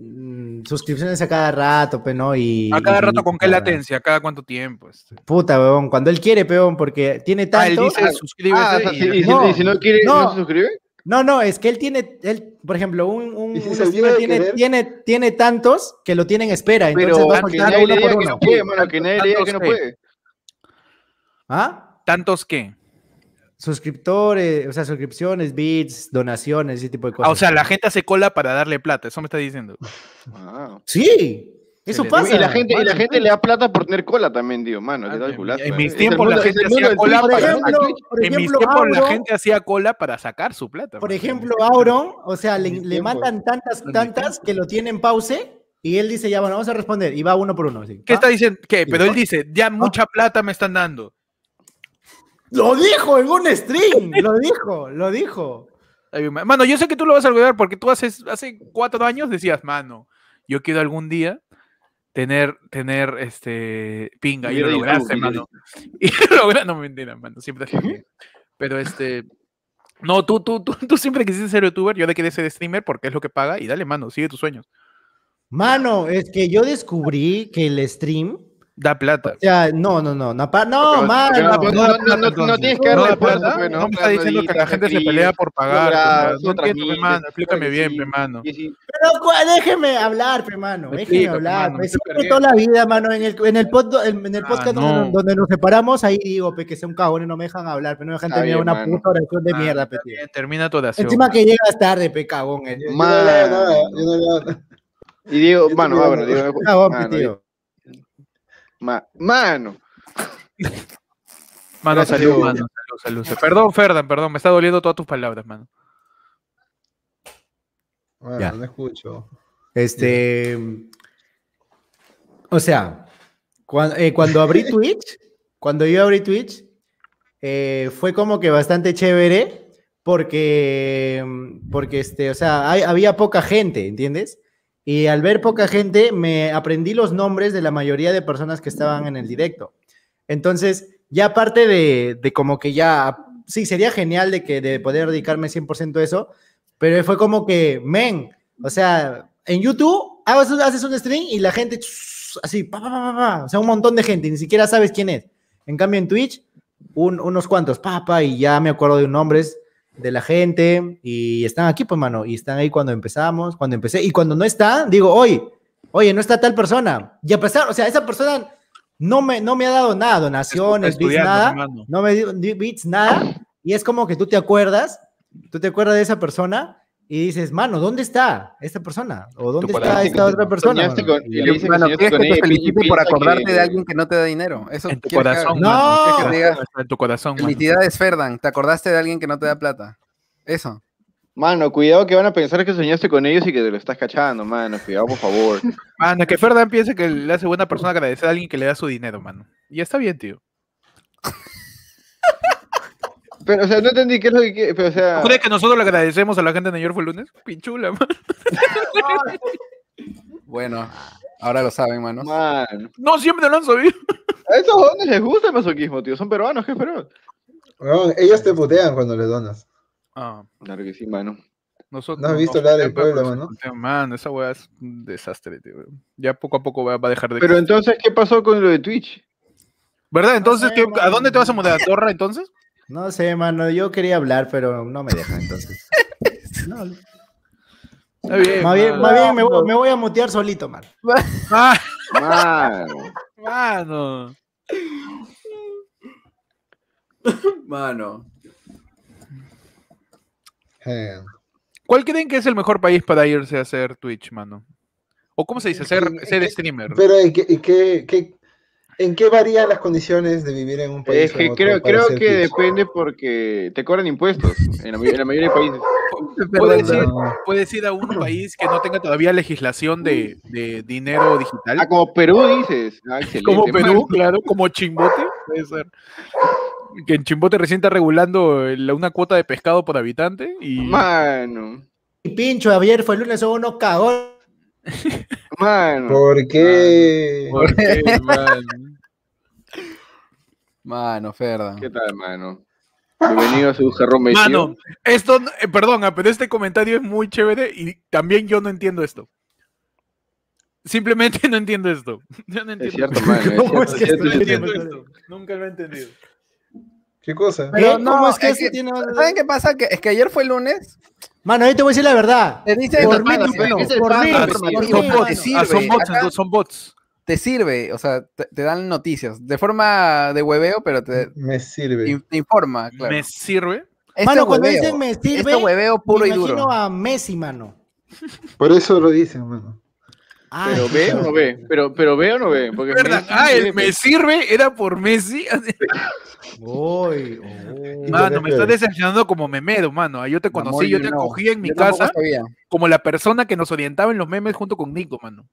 suscripciones a cada rato, pe, ¿no? Y, A cada y- rato, ¿con qué latencia? ¿A cada cuánto tiempo? Este? Puta, weón, cuando él quiere, peón, porque tiene Ah, él tanto. dice, suscríbete. Ah, o sea, y- si- y, No, y si no quiere, no, no. se suscribe. No, no, es que él tiene, él, por ejemplo, un, un, ¿Y si un tiene, querer? tiene, tiene tantos que lo tienen en espera, entonces Pero va a que nadie uno por diga que uno. no puede, mano. Que nadie le diga que no puede. ¿Ah? ¿Tantos qué? Suscriptores, o sea, suscripciones, bits, donaciones, ese tipo de cosas. Ah, o sea, la gente hace cola para darle plata, eso me está diciendo. Ah. Sí, eso le- pasa. Y la gente, y la mano. gente le da plata por tener cola también, tío, mano. Ah, ¿Qué tal en- culazo? en eh? mis Es el tiempos la gente el hacía cola para- en mis tiempos la gente hacía cola para sacar su plata. por ejemplo, Auron, o sea, le, mis le matan tantas, mis tantas que lo tienen pause y él dice, ya, bueno, vamos a responder. Y va uno por uno. así. ¿Qué ¿Ah? está diciendo? ¿Qué? Pero él dice, ya mucha plata me están dando. Lo dijo en un stream, lo dijo, lo dijo. Mano, yo sé que tú lo vas a olvidar porque tú haces, hace cuatro años decías, mano, yo quiero algún día tener, tener este pinga. Y lo lograste, mano. Y lo lograste, no mentira, mano. Siempre. Pero este. No, tú, tú, tú, tú siempre quisiste ser youtuber, yo ahora quería ser streamer porque es lo que paga. Y dale, mano, sigue tus sueños. Mano, es que yo descubrí que el stream, Da plata. o sea, no, no, no, no, no, mano. no no, no, plata, no, no entonces. tienes que No darle plata, pues, no ¿no? me está diciendo que la gente se pelea por pagar. pues, no entiendo, pe, miles, mano. claro Explícame bien, mano. Y si- Pero déjeme hablar, pe, mano. Déjeme hablar. mano, estoy Siempre toda la vida, mano, en el, en el, pod- en el Ah, podcast donde, no. nos- separamos, ahí digo, pe, que sea un cagón y no me dejan hablar, pero no me dejan terminar una mano. puta oración de Ah, mierda, pe, Termina tu oración. Encima que llegas tarde, pe, cagón. eh. Yo, yo no le hago nada, yo no ma- mano. Mano, salud, mano. Salud, salud. Perdón, Ferdan, perdón. Me está doliendo todas tus palabras, mano. Bueno, Ya. no escucho. Este. O sea, eh, cuando, abrí Twitch, cuando yo abrí Twitch, eh, fue como que bastante chévere porque, porque este, o sea, hay- había poca gente, ¿entiendes? Y al ver poca gente, me aprendí los nombres de la mayoría de personas que estaban en el directo. Entonces, ya aparte de, de como que ya, sí, sería genial de, que, de poder dedicarme 100% a eso, pero fue como que, men, o sea, en YouTube haces, un stream y la gente así, pa, pa, pa, pa, pa, o sea, un montón de gente, ni siquiera sabes quién es. En cambio, en Twitch, un- unos cuantos, papá, y ya me acuerdo de nombres de la gente y están aquí, pues, mano, y están ahí cuando empezamos, cuando empecé, y cuando no están, digo, oye, oye, no está tal persona. Y a pesar, o sea, esa persona no me, no me ha dado nada, donaciones, estudiando, nada, hermano. no me dio di- bits, nada, y es como que tú te acuerdas tú te acuerdas de esa persona y dices, mano, ¿dónde está esta persona? ¿O dónde está esta otra persona? Con- Y y ya- le dices Mano, que ¿quieres que soñaste te felicite por acordarte que- de alguien que no te da dinero? Eso En tu corazón, haga. mano. ¿Quieres que No. te diga, En tu corazón. Felicidades, Ferdan. ¿Te acordaste de alguien que no te da plata? Eso. Mano, cuidado que van a pensar que soñaste con ellos y que te lo estás cachando, mano. Cuidado, por favor. Mano, que Ferdan piense que le hace buena persona agradecer a alguien que le da su dinero, mano. Y está bien, tío. Pero, o sea, no entendí qué es lo que quiere. Pero, o sea, ¿Tú crees que nosotros le agradecemos a la gente de New York fue el lunes? Pinchula, mano. Bueno, ahora lo saben, manos. mano. No, siempre lo han sabido. A esos jóvenes les gusta el masoquismo, tío. Son peruanos, ¿qué? Weón, ellos te putean cuando les donas. Ah, Claro que sí, mano. nosotros, ¿No has visto la del pueblo, mano? Mano, esa weá es un desastre, tío. Ya poco a poco va, a dejar de Pero entonces, ¿qué pasó con lo de Twitch? ¿Verdad? Entonces, sé, ¿qué- ¿a dónde te vas a mudar? ¿A Torra entonces? No sé, mano, yo quería hablar, pero no me dejan, entonces. No, Está bien. más bien, más bien me, voy, me voy a mutear solito, man. Mano. mano. Mano. Eh, ¿Cuál creen que es el mejor país para irse a hacer Twitch, mano? ¿O cómo se dice? Ser, ¿Qué- ser streamer. Pero ¿en qué, y qué- qué- en qué varían las condiciones de vivir en un país? Es que creo, que depende porque te cobran impuestos en la, en la mayoría de países. Puedes ir, puedes ir a un país que no tenga todavía legislación de, de dinero digital. Ah, como Perú dices. Ah, como Perú, claro, como Chimbote, puede ser. Que en Chimbote recién está regulando una cuota de pescado por habitante y Mano. Y pincho, ayer fue el lunes, son unos cagones. Mano. ¿Por qué? ¿Por qué, man? Mano, Ferdan. ¿Qué tal, mano? Bienvenido a su jarrón. Mano, esto, eh, perdona, pero este comentario es muy chévere y también yo no entiendo esto. Simplemente no entiendo esto. Yo no Es entiendo. cierto, mano. es ¿Cómo es cierto, que es cierto, No entiendo esto. Nunca lo he entendido. ¿Qué cosa? Pero no, ¿Cómo es que es que- tiene- ¿Saben qué pasa? Que, es que ayer fue el lunes. Mano, yo te voy a decir la verdad. Te dicen, Por mí, Son bots, sirve. son bots, Acá entonces son bots. te sirve, o sea, te, te dan noticias de forma de hueveo, pero te, Me sirve. te informa, claro. ¿Me sirve? Este Mano, cuando hueveo, dicen me sirve, este hueveo puro me y duro. imagino a Messi, mano. Por eso lo dicen, mano. Ay, Pero ve o no ve. Pero, pero ve o no ve. Porque ¿Verdad? Messi Ah, el me sirve era por Messi. Uy, uy. Mano, me estás decepcionando como memero, mano. Yo te conocí, yo te know. acogí en mi Yo casa como la persona que nos orientaba en los memes junto con Nico, mano.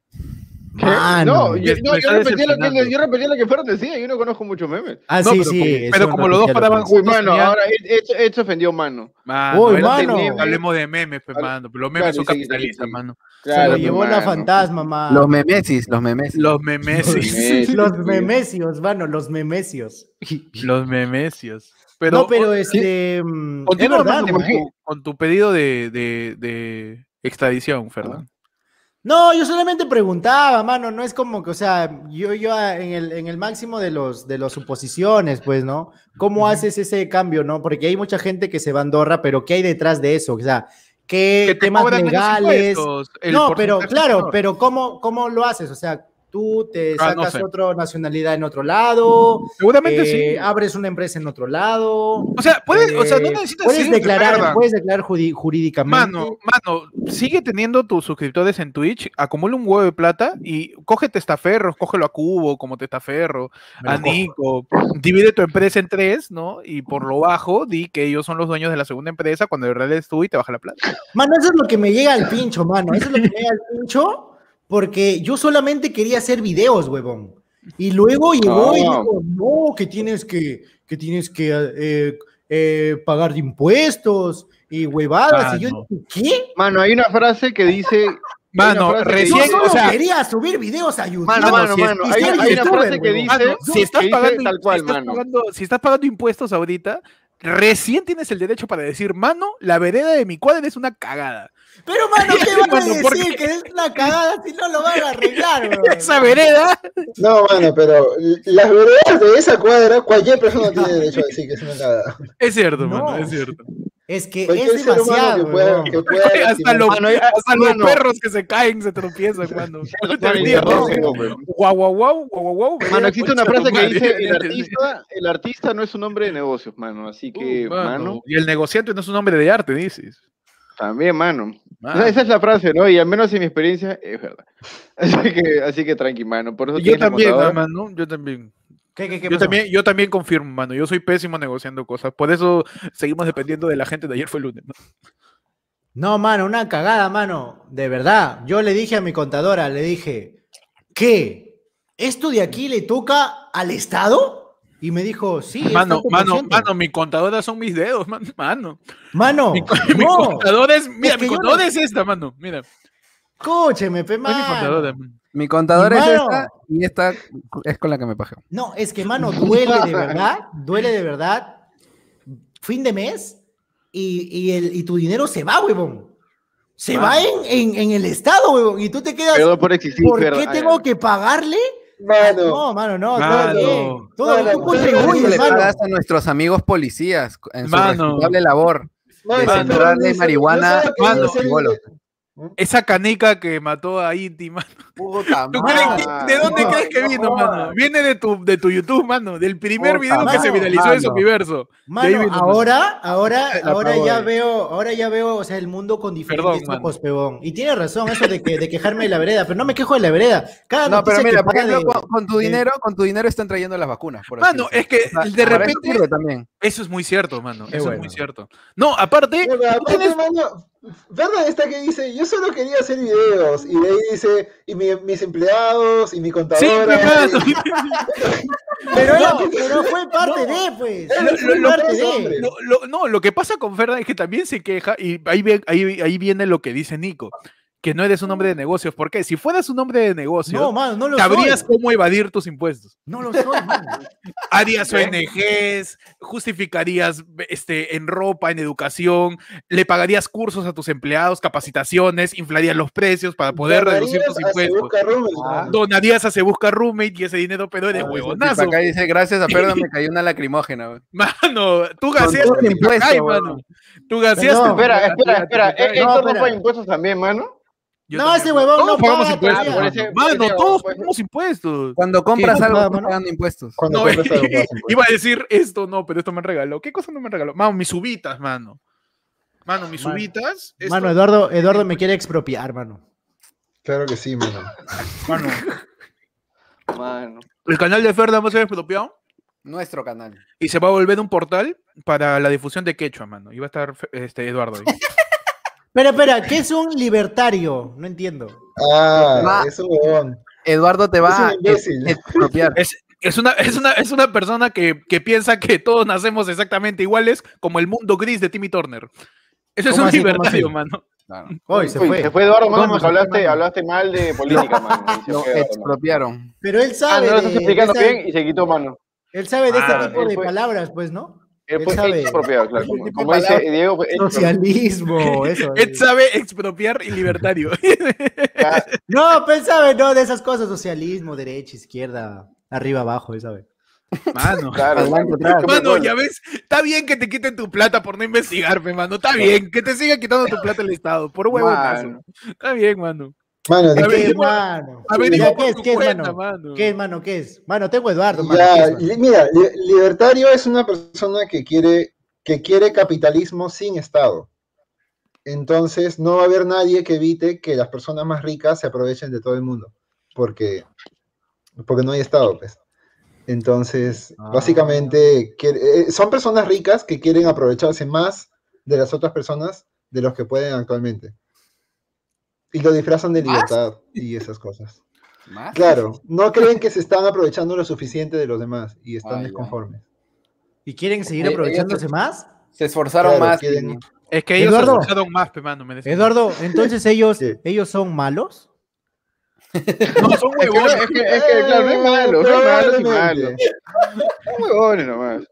No, yo, no, yo repetía lo que, yo repetía lo que Fer decía. Yo no conozco muchos memes. Ah, No, sí, pero sí. como- pero como los dos paraban Uy, Juntos mano, tenía- ahora esto, esto ofendió mano. Mano, Uy, mano. hablemos de memes, pues, mano. Pero los memes Claro, son sí, sí, capitalistas, sí. mano. Se lo llevó la fantasma, mano. Los memesis, los memesis. Los memesios. Messi, Los memesios, mano, los memesios. los memesios. Pero, no, pero este. mm, Es continúa verdad, mano, con, tu, con tu pedido de, de, de extradición, Fernando. No, yo solamente preguntaba, mano, no es como que, o sea, yo, yo ah, en el, en el máximo de los, de los suposiciones, pues, ¿no? ¿Cómo haces ese cambio, no? Porque hay mucha gente que se va a Andorra, pero ¿qué hay detrás de eso? O sea, ¿qué Que te temas legales? No, pero claro, pero ¿cómo, ¿cómo lo haces? O sea, tú te Ah, no sacas sé. otra nacionalidad en otro lado, Seguramente eh, sí. abres una empresa en otro lado. O sea, puedes, o sea, no eh, necesitas puedes declarar, puedes declarar jurídicamente. Mano, mano, sigue teniendo tus suscriptores en Twitch, acumula un huevo de plata y coge testaferros, cógelo a Cubo como testaferro, a. Nico, divide tu empresa en tres, ¿no? Y por lo bajo, di que ellos son los dueños de la segunda empresa cuando en realidad es tú y te baja la plata. Mano, eso es lo que me llega al pincho, mano. Eso es lo que me llega al pincho, porque yo solamente quería hacer videos, huevón. Y luego llegó y Ah. dijo, no, que tienes que, que tienes que eh, eh, pagar de impuestos y huevadas. Ah, y yo ¿qué? Mano, hay una frase que dice. Mano, que Yo recién, solo o sea, quería subir videos a YouTube. Mano, mano, si es- mano. Hay, hay una frase que dice. Mano, si que estás dice pagando, tal cual, si estás mano. pagando- si estás pagando impuestos ahorita, recién tienes el derecho para decir, mano, la vereda de mi cuadra es una cagada. Pero, mano, ¿qué van a Mano, ¿por decir? Que es una cagada si no lo van a arreglar, huevón. Esa vereda, No, mano, pero las veredas de esa cuadra, cualquier persona tiene derecho a decir que es una cagada. es cierto, No. mano, es cierto. Es que es demasiado. que pueda, huevón. que pueda Hasta los, Mano, ya- hasta los mano. perros que se caen se tropiezan, mano. Guau, guau, guau, guau, guau. Mano, existe una frase que dice el artista, el artista no es un hombre de negocios, mano. Así que, Uh, mano, mano, Y el negociante no es un hombre de arte, dices. también, mano. O Mano. sea, esa es la frase, ¿no? Y al menos en mi experiencia es verdad. Así que, así que tranqui, mano. Por eso Yo también, mano, yo también. ¿Qué, qué, qué Yo también, yo también confirmo, mano. Yo soy pésimo negociando cosas. Por eso seguimos dependiendo de la gente de ayer fue el lunes. ¿no? No, mano, una cagada, mano. De verdad. Yo le dije a mi contadora, le dije, ¿qué? ¿Esto de aquí le toca al Estado? Y me dijo, sí. Mano, mano, ciento". mano, mi contadora son mis dedos, man- mano. Mano, Mi, co- mi no, contadora es, mira, Es que mi contadora no- es esta, mano. Mira, escúcheme, pe, es mi contadora. mano. Mi contador es Mano. esta y esta es con la que me pajeo. No, es que, mano, duele de verdad, duele de verdad. Fin de mes y, y el, y tu dinero se va, huevón. Se va en, en, en el Estado, huevón. Y tú te quedas, Perdón por existir, ¿por qué tengo que pagarle? Mano, No, mano, no, Mano. todo bien. Todo Mano, bien, le mano. pagas a nuestros amigos policías en su Mano. responsable labor. mano, de dice- marihuana, mano, hacer- chibolo. Esa canica que mató a Inti, mano. Puta ¿Tú madre. ¿De dónde no, crees que no vino, mano? Viene de tu, de tu YouTube, mano. Del primer Puta video que se viralizó mano. De ahí Mano, vino, ahora, ahora, ahora ya veo, ahora ya veo, o sea, el mundo con diferentes Perdón, ojos, pebón. Y tiene razón eso de que de quejarme de la vereda, pero no me quejo de la vereda. Cada No, pero mira, por ejemplo, de- con, con tu de- dinero, con tu dinero están trayendo las vacunas. por Mano, es que O sea, de eso repente- sirve también. Eso es muy cierto, mano. Qué Eso bueno. es muy cierto. No, aparte, verdad está que dice, yo solo quería hacer videos, y de ahí dice, y mi- mis empleados, y mi Sí, contadora. y- Pero, pero fue parte de, pues. Lo- fue lo- parte lo- de. hombre. Lo- lo- no, lo que pasa con Ferda es que también se queja, y ahí, ahí, ahí viene lo que dice Nico, que no eres un hombre de negocios. ¿Por qué? Si fueras un hombre de negocios, No, mano, no lo sabrías soy. cómo evadir tus impuestos. No lo soy, mano. Harías ONGs, justificarías este, en ropa, en educación, le pagarías cursos a tus empleados, capacitaciones, inflarías los precios para poder reducir tus impuestos. Ah. Donarías a Se Busca Roommate y ese dinero, pero eres Ah, huevonazo. Acá dice, gracias a Perda me cayó una lacrimógena. güey. Mano, tú Con gaseas todo el impuesto, Ay, mano. Tú gaseas. No, Espera, espera, espera. ¿eh, No, ¿Esto no paga impuestos también, mano? No, ese huevón todos no pagamos paga impuestos. ese- Mano, ese- todos pues- pagamos impuestos. Cuando compras ¿Qué? algo, impuestos. Cuando No, compras algo, pagas impuestos. iba a decir esto, no, pero esto me regaló. ¿Qué cosa no me regaló? Mano, mis subitas, mano. Mano, mis Mano. subitas. esto- Mano, Eduardo, Eduardo me quiere expropiar, mano. Claro que sí, mano. mano, Mano. el canal de Ferda va a ser expropiado Nuestro canal. y se va a volver un portal para la difusión de quechua, mano. Va a estar este, Eduardo ahí. Espera, espera, ¿qué es un libertario? No entiendo. Ah, Ma- es un huevón. Eduardo te va a ex- expropiar. Es, es, una, es, una, es una persona que, que piensa que todos nacemos exactamente iguales, como el mundo gris de Timmy Turner. Eso es ¿Cómo un así, libertario, mano. Claro. Hoy se Uy, fue. Se fue Eduardo, mano, ¿Cómo porque se fue, hablaste, hablaste mal de política, mano. Lo expropiaron. Pero él Ah, sabe. no lo estás explicando bien y se quitó, mano. Él sabe de este Ah, tipo de fue- palabras, pues, ¿no? Él fue sabe. expropiado, claro. Como, tipo como dice palabra- Diego, fue Socialismo, eso. Él sabe expropiar y libertario. No, él sabe, no, de esas cosas, socialismo, derecha, izquierda, arriba, abajo, él sabe. Mano. Claro, mano. Mano, ya ves, está bien que te quiten tu plata por no investigarme, mano. Está bien que te siga quitando tu plata el Estado, por. Mano. Está bien, mano. Mano, A de ¿Qué, mano? ¿Qué es, qué es, mano? ¿Qué es, mano? ¿Qué es? Mano, tengo Eduardo, mano. Ya, ¿qué es, mano? li- mira, li- libertario es una persona que quiere, que quiere capitalismo sin Estado. Entonces, no va a haber nadie que evite que las personas más ricas se aprovechen de todo el mundo, porque, porque no hay Estado, pues. Entonces, Ah. básicamente, quiere- eh, son personas ricas que quieren aprovecharse más de las otras personas de los que pueden actualmente. Y lo disfrazan de ¿Más? libertad y esas cosas. ¿Más? Claro, no creen que se están aprovechando lo suficiente de los demás y están ya. desconformes. ¿Y quieren seguir aprovechándose se- más? Se esforzaron Claro, más. quieren- Es que ellos Eduardo. se esforzaron más, pe, mano. me decían. Eduardo, entonces ellos, Sí. ellos son malos. No, son Es que, huevones. es que, es que, claro, no es malo, no es malo, no es malo. Probablemente. Son huevones nomás.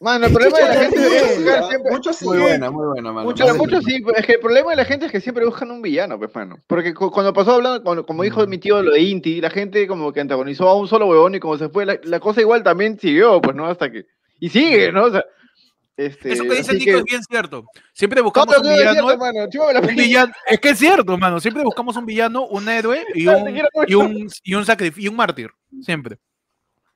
Mano, el problema de la gente es buscar siempre. Muchos sí. Muy buena, muy buena, mano. Muchos, sí, es que el problema de la gente es que siempre buscan un villano, pues, mano. Porque cu- cuando pasó hablando, cuando- como dijo mi tío lo de Inti, la gente como que antagonizó a un solo huevón y como se fue, la, la cosa igual también siguió, pues, ¿no? Hasta que. Y sigue, ¿no? O sea, Este, Eso que dice Nico que- es bien cierto. Siempre No, buscamos un villano. Un. Es que es cierto, mano. Siempre buscamos un villano, un héroe y un, y un, y un sacrificio, y un mártir. Siempre.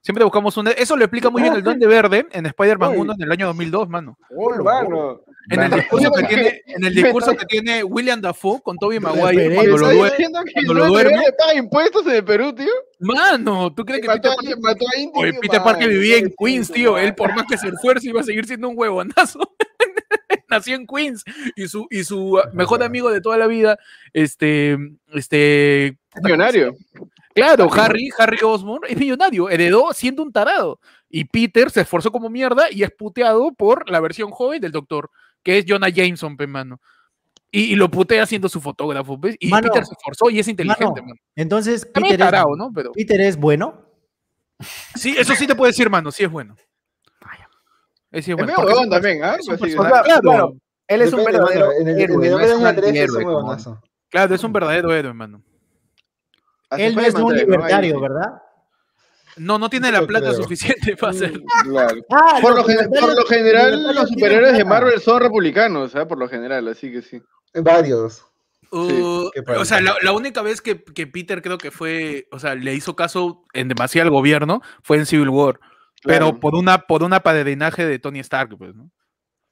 Siempre buscamos un. Eso lo explica muy bien el Duende Verde en Spider-Man Uy. 1 en el año 2002, mano. hermano. En el Mano. discurso que tiene, en el discurso que tiene William Dafoe con Tobey Maguire cuando lo ¿Estás duerme. diciendo que cuando lo duerme- paga impuestos en el Perú, tío? Mano, ¿tú crees que Peter Parker, mató a Indy, Oye, Peter mano, Parker vivía en Queens, tío? mano. Él, por más que se esfuerce, iba a seguir siendo un huevonazo. Nació en Queens y su, y su ah, mejor amigo de toda la vida, este, este, Millonario. Claro, Harry, Harry Osborn es millonario, heredó siendo un tarado. Y Peter se esforzó como mierda y es puteado por la versión joven del doctor, que es Jonah Jameson, pe, mano. Y, y lo putea siendo su fotógrafo, ¿ves? Y Mano, Peter se esforzó y es inteligente, Mano, mano. Entonces, Peter es tarado, es, ¿no? Pero Peter es bueno. sí, eso sí te puedo decir, mano, sí es bueno. Ese sí es bueno. es per- también, ¿ah? es un Así que- personaje- claro, claro. Él es un verdadero mano, en el, héroe, en el no Hombre es Araña un 3 es antihéroe, un como- huevonazo. claro, es un verdadero héroe, mano. Él no es un 3, ¿no? Ahí libertario. ¿verdad? No, no tiene la plata creo. suficiente para hacer. Claro. Ah, Por, los lo, por general, los tienen superhéroes de. Marvel son republicanos, ¿ah? Por lo general, así que sí. Varios. Uh, o sea, la, la única vez que, que Peter creo que fue, o sea, le hizo caso en demasiado al gobierno fue en Civil War, pero por una por una padrinaje de Tony Stark, pues, ¿no?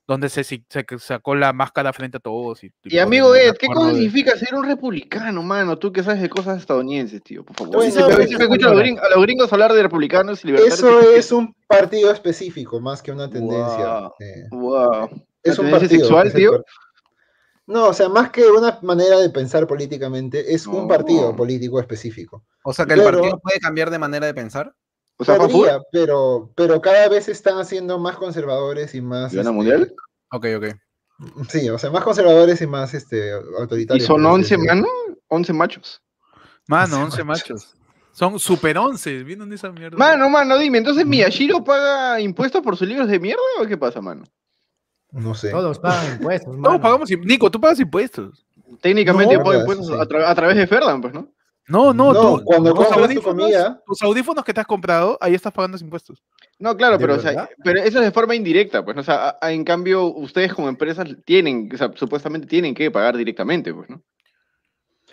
Donde se, si- se sacó la máscara frente a todos. Y, Y amigo Ed, ¿qué cosa significa ser un republicano, mano? Tú que sabes de cosas estadounidenses, tío, por favor. Eso- siempre escucho a los, gringos, a los gringos hablar de republicanos y libertarios. Eso es un partido específico, más que una tendencia. Wow. eh, Wow. es un partido. sexual, es tío? par- No, o sea, más que una manera de pensar políticamente, es un partido político específico. O sea que el partido puede cambiar de manera de pensar. O sea, Juan Podría, pero, pero cada vez están haciendo más conservadores y más. ¿Gana este, mundial? Ok, ok. Sí, o sea, más conservadores y más este, ¿Y autoritarios. son por así 11 decirlo. mano? 11 machos. Mano, Once 11 machos. Son super 11, ¿vieron esa mierda? Mano, mano, dime, entonces Miyashiro paga impuestos por sus libros de mierda o qué pasa, mano? No sé. Todos pagan impuestos, Todos pagamos im- Nico, tú pagas impuestos. Técnicamente No, yo pago impuestos sí. a, tra- a través de Ferdan, pues, ¿no? No, no, No, tú. cuando tus compras tu audífonos- comida- Tus audífonos que te has comprado, ahí estás pagando los impuestos. No, claro, ¿De pero, o sea, verdad? pero eso es de forma indirecta, pues, ¿no? O sea, a- a- en cambio, ustedes como empresas tienen, o sea, supuestamente tienen que pagar directamente, pues, ¿no?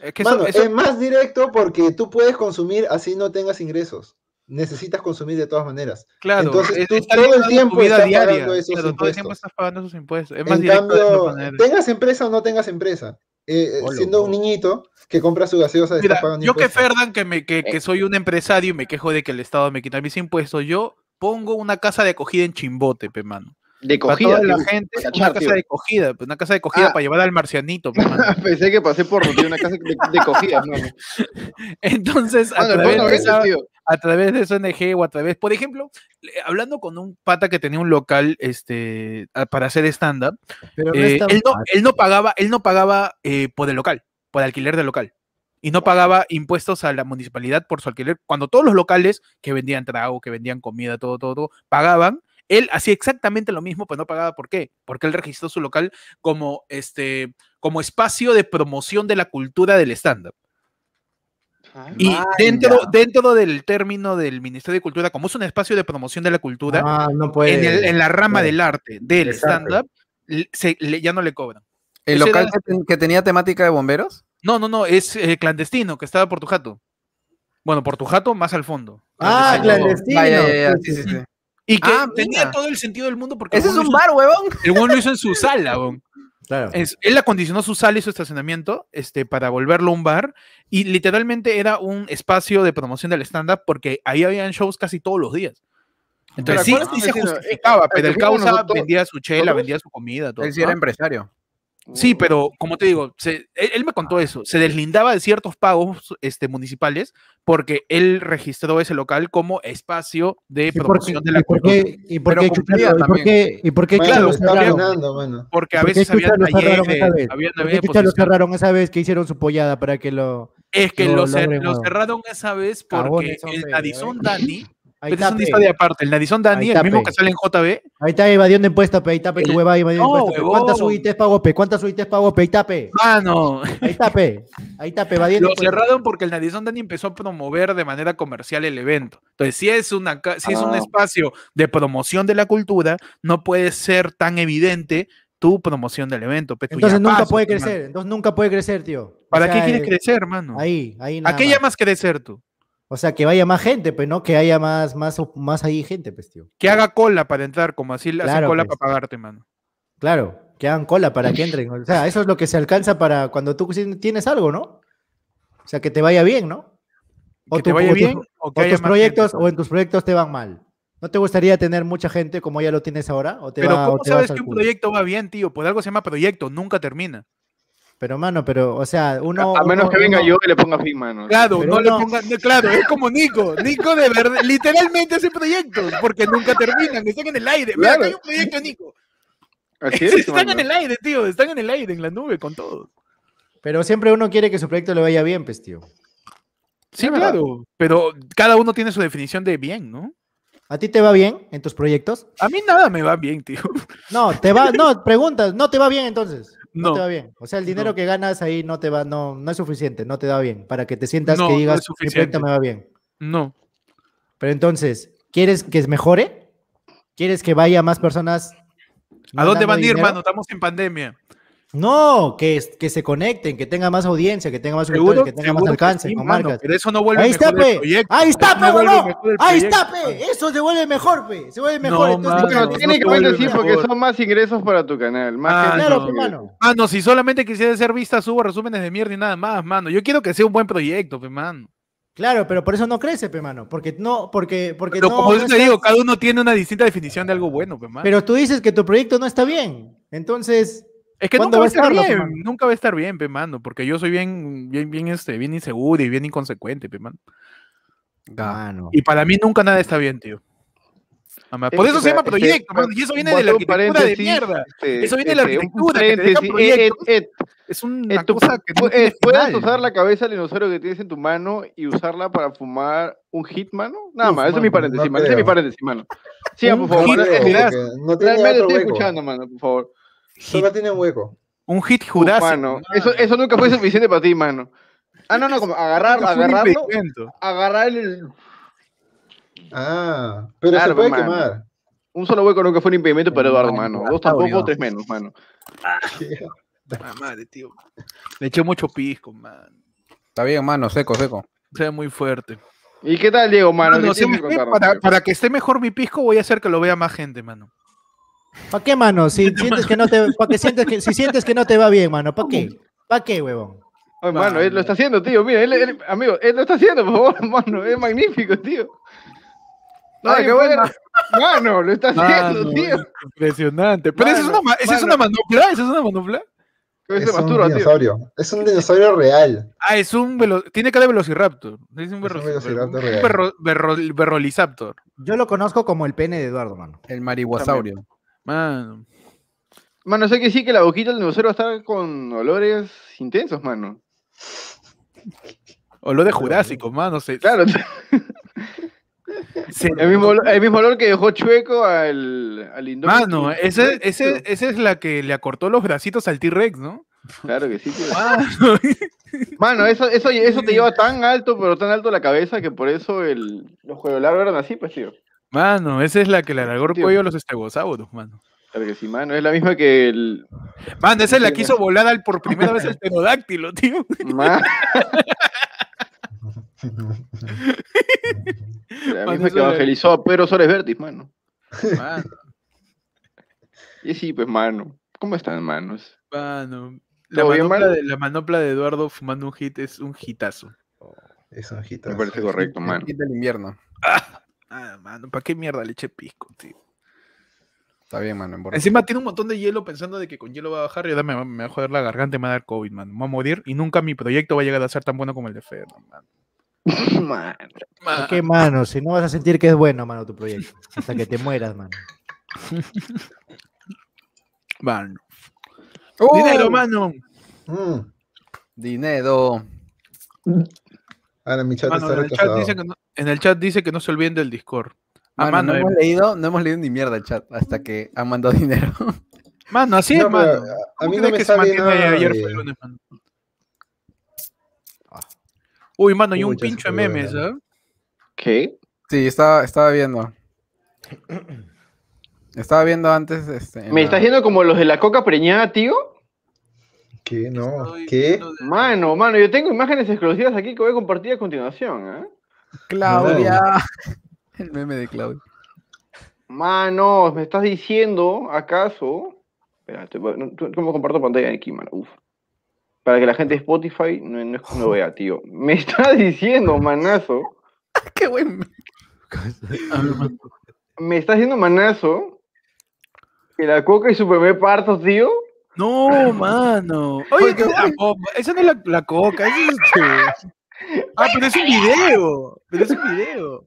Es que Mano, eso- es más directo porque tú puedes consumir así no tengas ingresos. Necesitas consumir de todas maneras. Claro, Entonces, es- tú está todo el tiempo vida estás diaria. pagando esos claro, todo el tiempo impuestos. estás pagando esos impuestos. Es más En directo de cambio, manera. tengas empresa o no tengas empresa. eh, eh, siendo un niñito que compra su gaseosa, Mira, estás pagando yo que. Ferdan, que, me, que, que soy un empresario y me quejo de que el Estado me quita mis impuestos, yo pongo una casa de acogida en Chimbote, pe mano. De Para cogida. toda la gente, una casa tío. de acogida, pues, una casa de acogida Ah. para llevar al marcianito, pe, mano. Pensé que pasé por tío, una casa de, de cogidas, mano. Entonces, a través, de esa, a través de esa ONG o a través, por ejemplo, hablando con un pata que tenía un local este, para hacer stand-up, eh, él, él no pagaba, él no pagaba eh, por el local, por alquiler del local. Y no pagaba impuestos a la municipalidad por su alquiler. Cuando todos los locales que vendían trago, que vendían comida, todo, todo, todo, pagaban, él hacía exactamente lo mismo, pero no pagaba. ¿Por qué? Porque él registró su local como, este, como espacio de promoción de la cultura del stand-up. Y Vaya. dentro, dentro del término del Ministerio de Cultura, como es un espacio de promoción de la cultura, Ah, no puede. en, el- en la rama puede. del arte, del stand-up, ya no le cobran. ¿El local era- que, ten- que tenía temática de bomberos? No, no, no, es eh, clandestino, que estaba por tu jato. Bueno, por tu jato más al fondo. Ah, Clandestino. Vaya, ya, ya, Sí. Y que Ah, tenía mira. todo el sentido del mundo porque Ese es un hizo- bar, huevón. el weón lo hizo en su sala, weón. Claro. Es- él acondicionó su sala y su estacionamiento este, para volverlo un bar y literalmente era un espacio de promoción del stand-up porque ahí habían shows casi todos los días. Entonces sí, ¿cuál es sí se justificaba, Eh, pero el nosotros- vendía su chela, vendía su comida, todo. Él sí era empresario. Sí, pero como te digo, se- él, él me contó eso, se deslindaba de ciertos pagos este, municipales porque él registró ese local como espacio de ¿Y por qué, promoción de la cultura. y por qué y por qué, mano. Porque a ¿Por qué veces había chucha lo cerraron esa talleres, ¿Por había qué chucha lo cerraron esa vez que hicieron su pollada para que lo... Es que lo lo, cerraron esa vez porque Cagones son, el narizón weón. Dani Ahí Pero es historia aparte. El Nadison Dani, el mismo que sale en JB, Ahí está evadiendo impuestos, pe. Ahí está, pe. Tu El- huevada evadiendo No, impuestos. pe. ¿Cuántas. UITs pagó, pe? ¿Cuántas UITs pagó, pe? Ahí está, pe. mano, Ahí está, pe. Ahí está, pe. Lo cerraron porque el Nadison Dani empezó a promover de manera comercial el evento. Entonces, si es, una, ca- si es un Ah. espacio de promoción de la cultura, no puede ser tan evidente tu promoción del evento. pe, Entonces nunca puede mano. crecer. Entonces nunca puede crecer, tío. O ¿Para sea, qué quieres eh, crecer, hermano? Ahí, ahí ¿A nada qué más. llamas crecer tú? O sea, que vaya más gente, pues, ¿no? Que haya más, más, más ahí gente, pues, tío. Que haga cola para entrar, como así le hacen Claro, cola pues. para pagarte, mano. Claro, que hagan cola para que entren. O sea, eso es lo que se alcanza para cuando tú tienes algo, ¿no? O sea, que te vaya bien, ¿no? Que te tu- vaya tus- bien o que o haya tus proyectos, gente. o en tus proyectos te van mal. ¿No te gustaría tener mucha gente como ya lo tienes ahora? ¿O te Pero va- o ¿cómo te sabes que un proyecto va bien, tío? Por algo se llama proyecto, nunca termina. Pero, mano, pero, o sea, uno. a menos uno- que venga uno- yo y le ponga fin, mano. Claro, Pero no le no, claro, es como Nico. Nico de verdad, literalmente hace proyectos, porque nunca terminan, están en el aire. Mira, Claro. hay un proyecto, Nico. Así es, están mano. en el aire, tío, están en el aire, en la nube, con todo. Pero siempre uno quiere que su proyecto le vaya bien, pues, tío. Sí, verdad. claro, pero cada uno tiene su definición de bien, ¿no? ¿A ti te va bien en tus proyectos? A mí nada me va bien, tío. No, te va, no, preguntas, no te va bien entonces. No, No. te va bien. O sea, el dinero No. que ganas ahí no te va, no, no es suficiente, no te da bien. Para que te sientas No, que digas, mi proyecto suficiente. me va bien. No. Pero entonces, ¿quieres que mejore? ¿Quieres que vaya más personas? ¿A dónde van a ir, dinero? mano? Estamos en pandemia. No, que, que se conecten, que tenga más audiencia, que tenga más Seguro, que tenga más que alcance sí, con mano, marcas. pero eso no vuelve Ahí está, mejor el pe. proyecto. Ahí está, Eso pe, no Ahí está, pe. Eso se vuelve mejor, pe. Se vuelve mejor. No, Entonces, mano, Bueno, no técnicamente te sí, vuelve porque son más ingresos para tu canal. Más Ah, que claro, mano. Mano, si solamente quisiera ser vista, subo resúmenes de mierda y nada más, mano. Yo quiero que sea un buen proyecto, pe, mano. Claro, pero por eso no crece, pe, mano. Porque no, porque, porque Pero no. como no yo te digo, cada uno tiene una distinta definición de algo bueno, pe, mano. Pero tú dices que tu proyecto no está bien. Entonces, es que ¿cuándo nunca va a estar bien, mano? nunca va a estar bien, pe, mano, porque yo soy bien, bien, bien, este, bien inseguro y bien inconsecuente, pe, mano. mano. Y para mí nunca nada está bien, tío. Mamá, Por eso se llama este, proyecto, y eso viene de la un arquitectura de mierda. este, Eso viene de la este, un arquitectura, te proyectos. eh, eh, Es una Eh, cosa que no puedes final. usar la cabeza del dinosaurio que tienes en tu mano y usarla para fumar un hit, mano. Nada Uf, más, ese es mi paréntesis, no mano. Ese es mi paréntesis, mano. Sigan, Un por favor. no otro estoy escuchando, mano, por favor. Solo tiene un hueco. Un hit jurásico. mano, mano. eso, eso nunca fue suficiente para ti, mano. Ah, no, no, como agarrar, agarrarlo, agarrar el... Ah, pero Claro, se puede mano. quemar. Un solo hueco nunca fue un impedimento para Eduardo, mano. Dos tampoco, tres menos, mano. Ah, madre, tío. Le eché mucho pisco, man. Está bien, mano, seco, seco. Sea, muy fuerte. ¿Y qué tal, Diego, mano? Mano, para que esté mejor mi pisco, voy a hacer que lo vea más gente, mano. ¿Para qué, mano? Si sientes que no te, que sientes que, si sientes que no te va bien, mano, ¿para qué? ¿Para qué, huevón? Oye, mano, él Mano. lo está haciendo, tío. Mira, él, él- amigo, él lo está haciendo, por favor, mano. Es magnífico, tío. No, Ay, qué bueno. Mano, lo está haciendo, Mano, tío. Impresionante. Pero esa es Mano, una, esa es mano. una manopla, esa es una manopla. Es un tío. dinosaurio. Es un dinosaurio real. Ah, es un velo... tiene cara de velociraptor. Es un, un velociraptor un real. verro- verro- verrolizaptor. Yo lo conozco como el pene de Eduardo, mano. El marihuasaurio. Mano. Mano, sé que sí que la boquita del dinosaurio va a estar con olores intensos, mano. Olor de Jurásico, mano. Se, Claro, se- el mismo, olor- el mismo olor que dejó chueco al, al Indominus Mano, Rex, ese, ese, esa es la que le acortó los bracitos al T-Rex, ¿no? Claro que sí, tío. Mano. Mano, eso, eso, eso te lleva tan alto, pero tan alto la cabeza que por eso el, los juegos largos eran así, pues, tío. Mano, esa es la que le alargó el cuello a los estegosauros, mano. Claro que sí, mano. Es la misma que el. Mano, esa la Sí, quiso volar al, por primera vez el pterodáctilo, tío. Ma- la Mano, misma que evangelizó a Pedro Sores Vértiz, mano. Mano, Y sí, pues, mano. ¿Cómo están, manos? mano. La ¿Todo bien, manopla, mano? de, la manopla de Eduardo fumando un hit es un hitazo. Es un hit. Me parece correcto, mano. Hit del invierno. Ah, mano, ¿para qué mierda le eché pisco, tío? Está bien, mano. Encima tiene un montón de hielo pensando de que con hielo va a bajar y me, va- me va a joder la garganta y me va a dar COVID, mano. Me va a morir y nunca mi proyecto va a llegar a ser tan bueno como el de Fer, mano. Mano. ¿Para qué, mano? Si no vas a sentir que es bueno, mano, tu proyecto. Hasta que te mueras, mano. Mano. ¡Oh! Dinero, mano. Mm. Dinero. Ahora mi chat Mano, está el chat retrasado. dice que no- en el chat dice que no se olviden del Discord. Ah, Mano, mano, no, eh, hemos leído, no hemos leído ni mierda el chat hasta que han mandado dinero. mano, así No, es, mano. a ¿Cómo mí no me que se mantiene nada ayer de- fue lunes, mano? Uy, mano, y un pincho de memes, ¿ah? ¿Qué? Sí, estaba, estaba viendo. Estaba viendo antes. Este, ¿Me la- estás yendo como los de la coca preñada, tío? ¿Qué? No. Estoy ¿Qué? viendo de- Mano, mano, yo tengo imágenes exclusivas aquí que voy a compartir a continuación, ¿eh? Claudia. El meme de Claudia. Mano, ¿me estás diciendo acaso? No, tú- ¿cómo comparto pantalla aquí, mano? Uf. Para que la gente de Spotify no, no, no vea, tío. Me estás diciendo, manazo. Qué buen meme. Me estás diciendo, manazo. Que la coca y su bebé partos, tío. No, mano. Oye, Oye, ¿qué es la coca? esa no es la, la coca, esa es este- Ah, pero es un video. Pero es un video.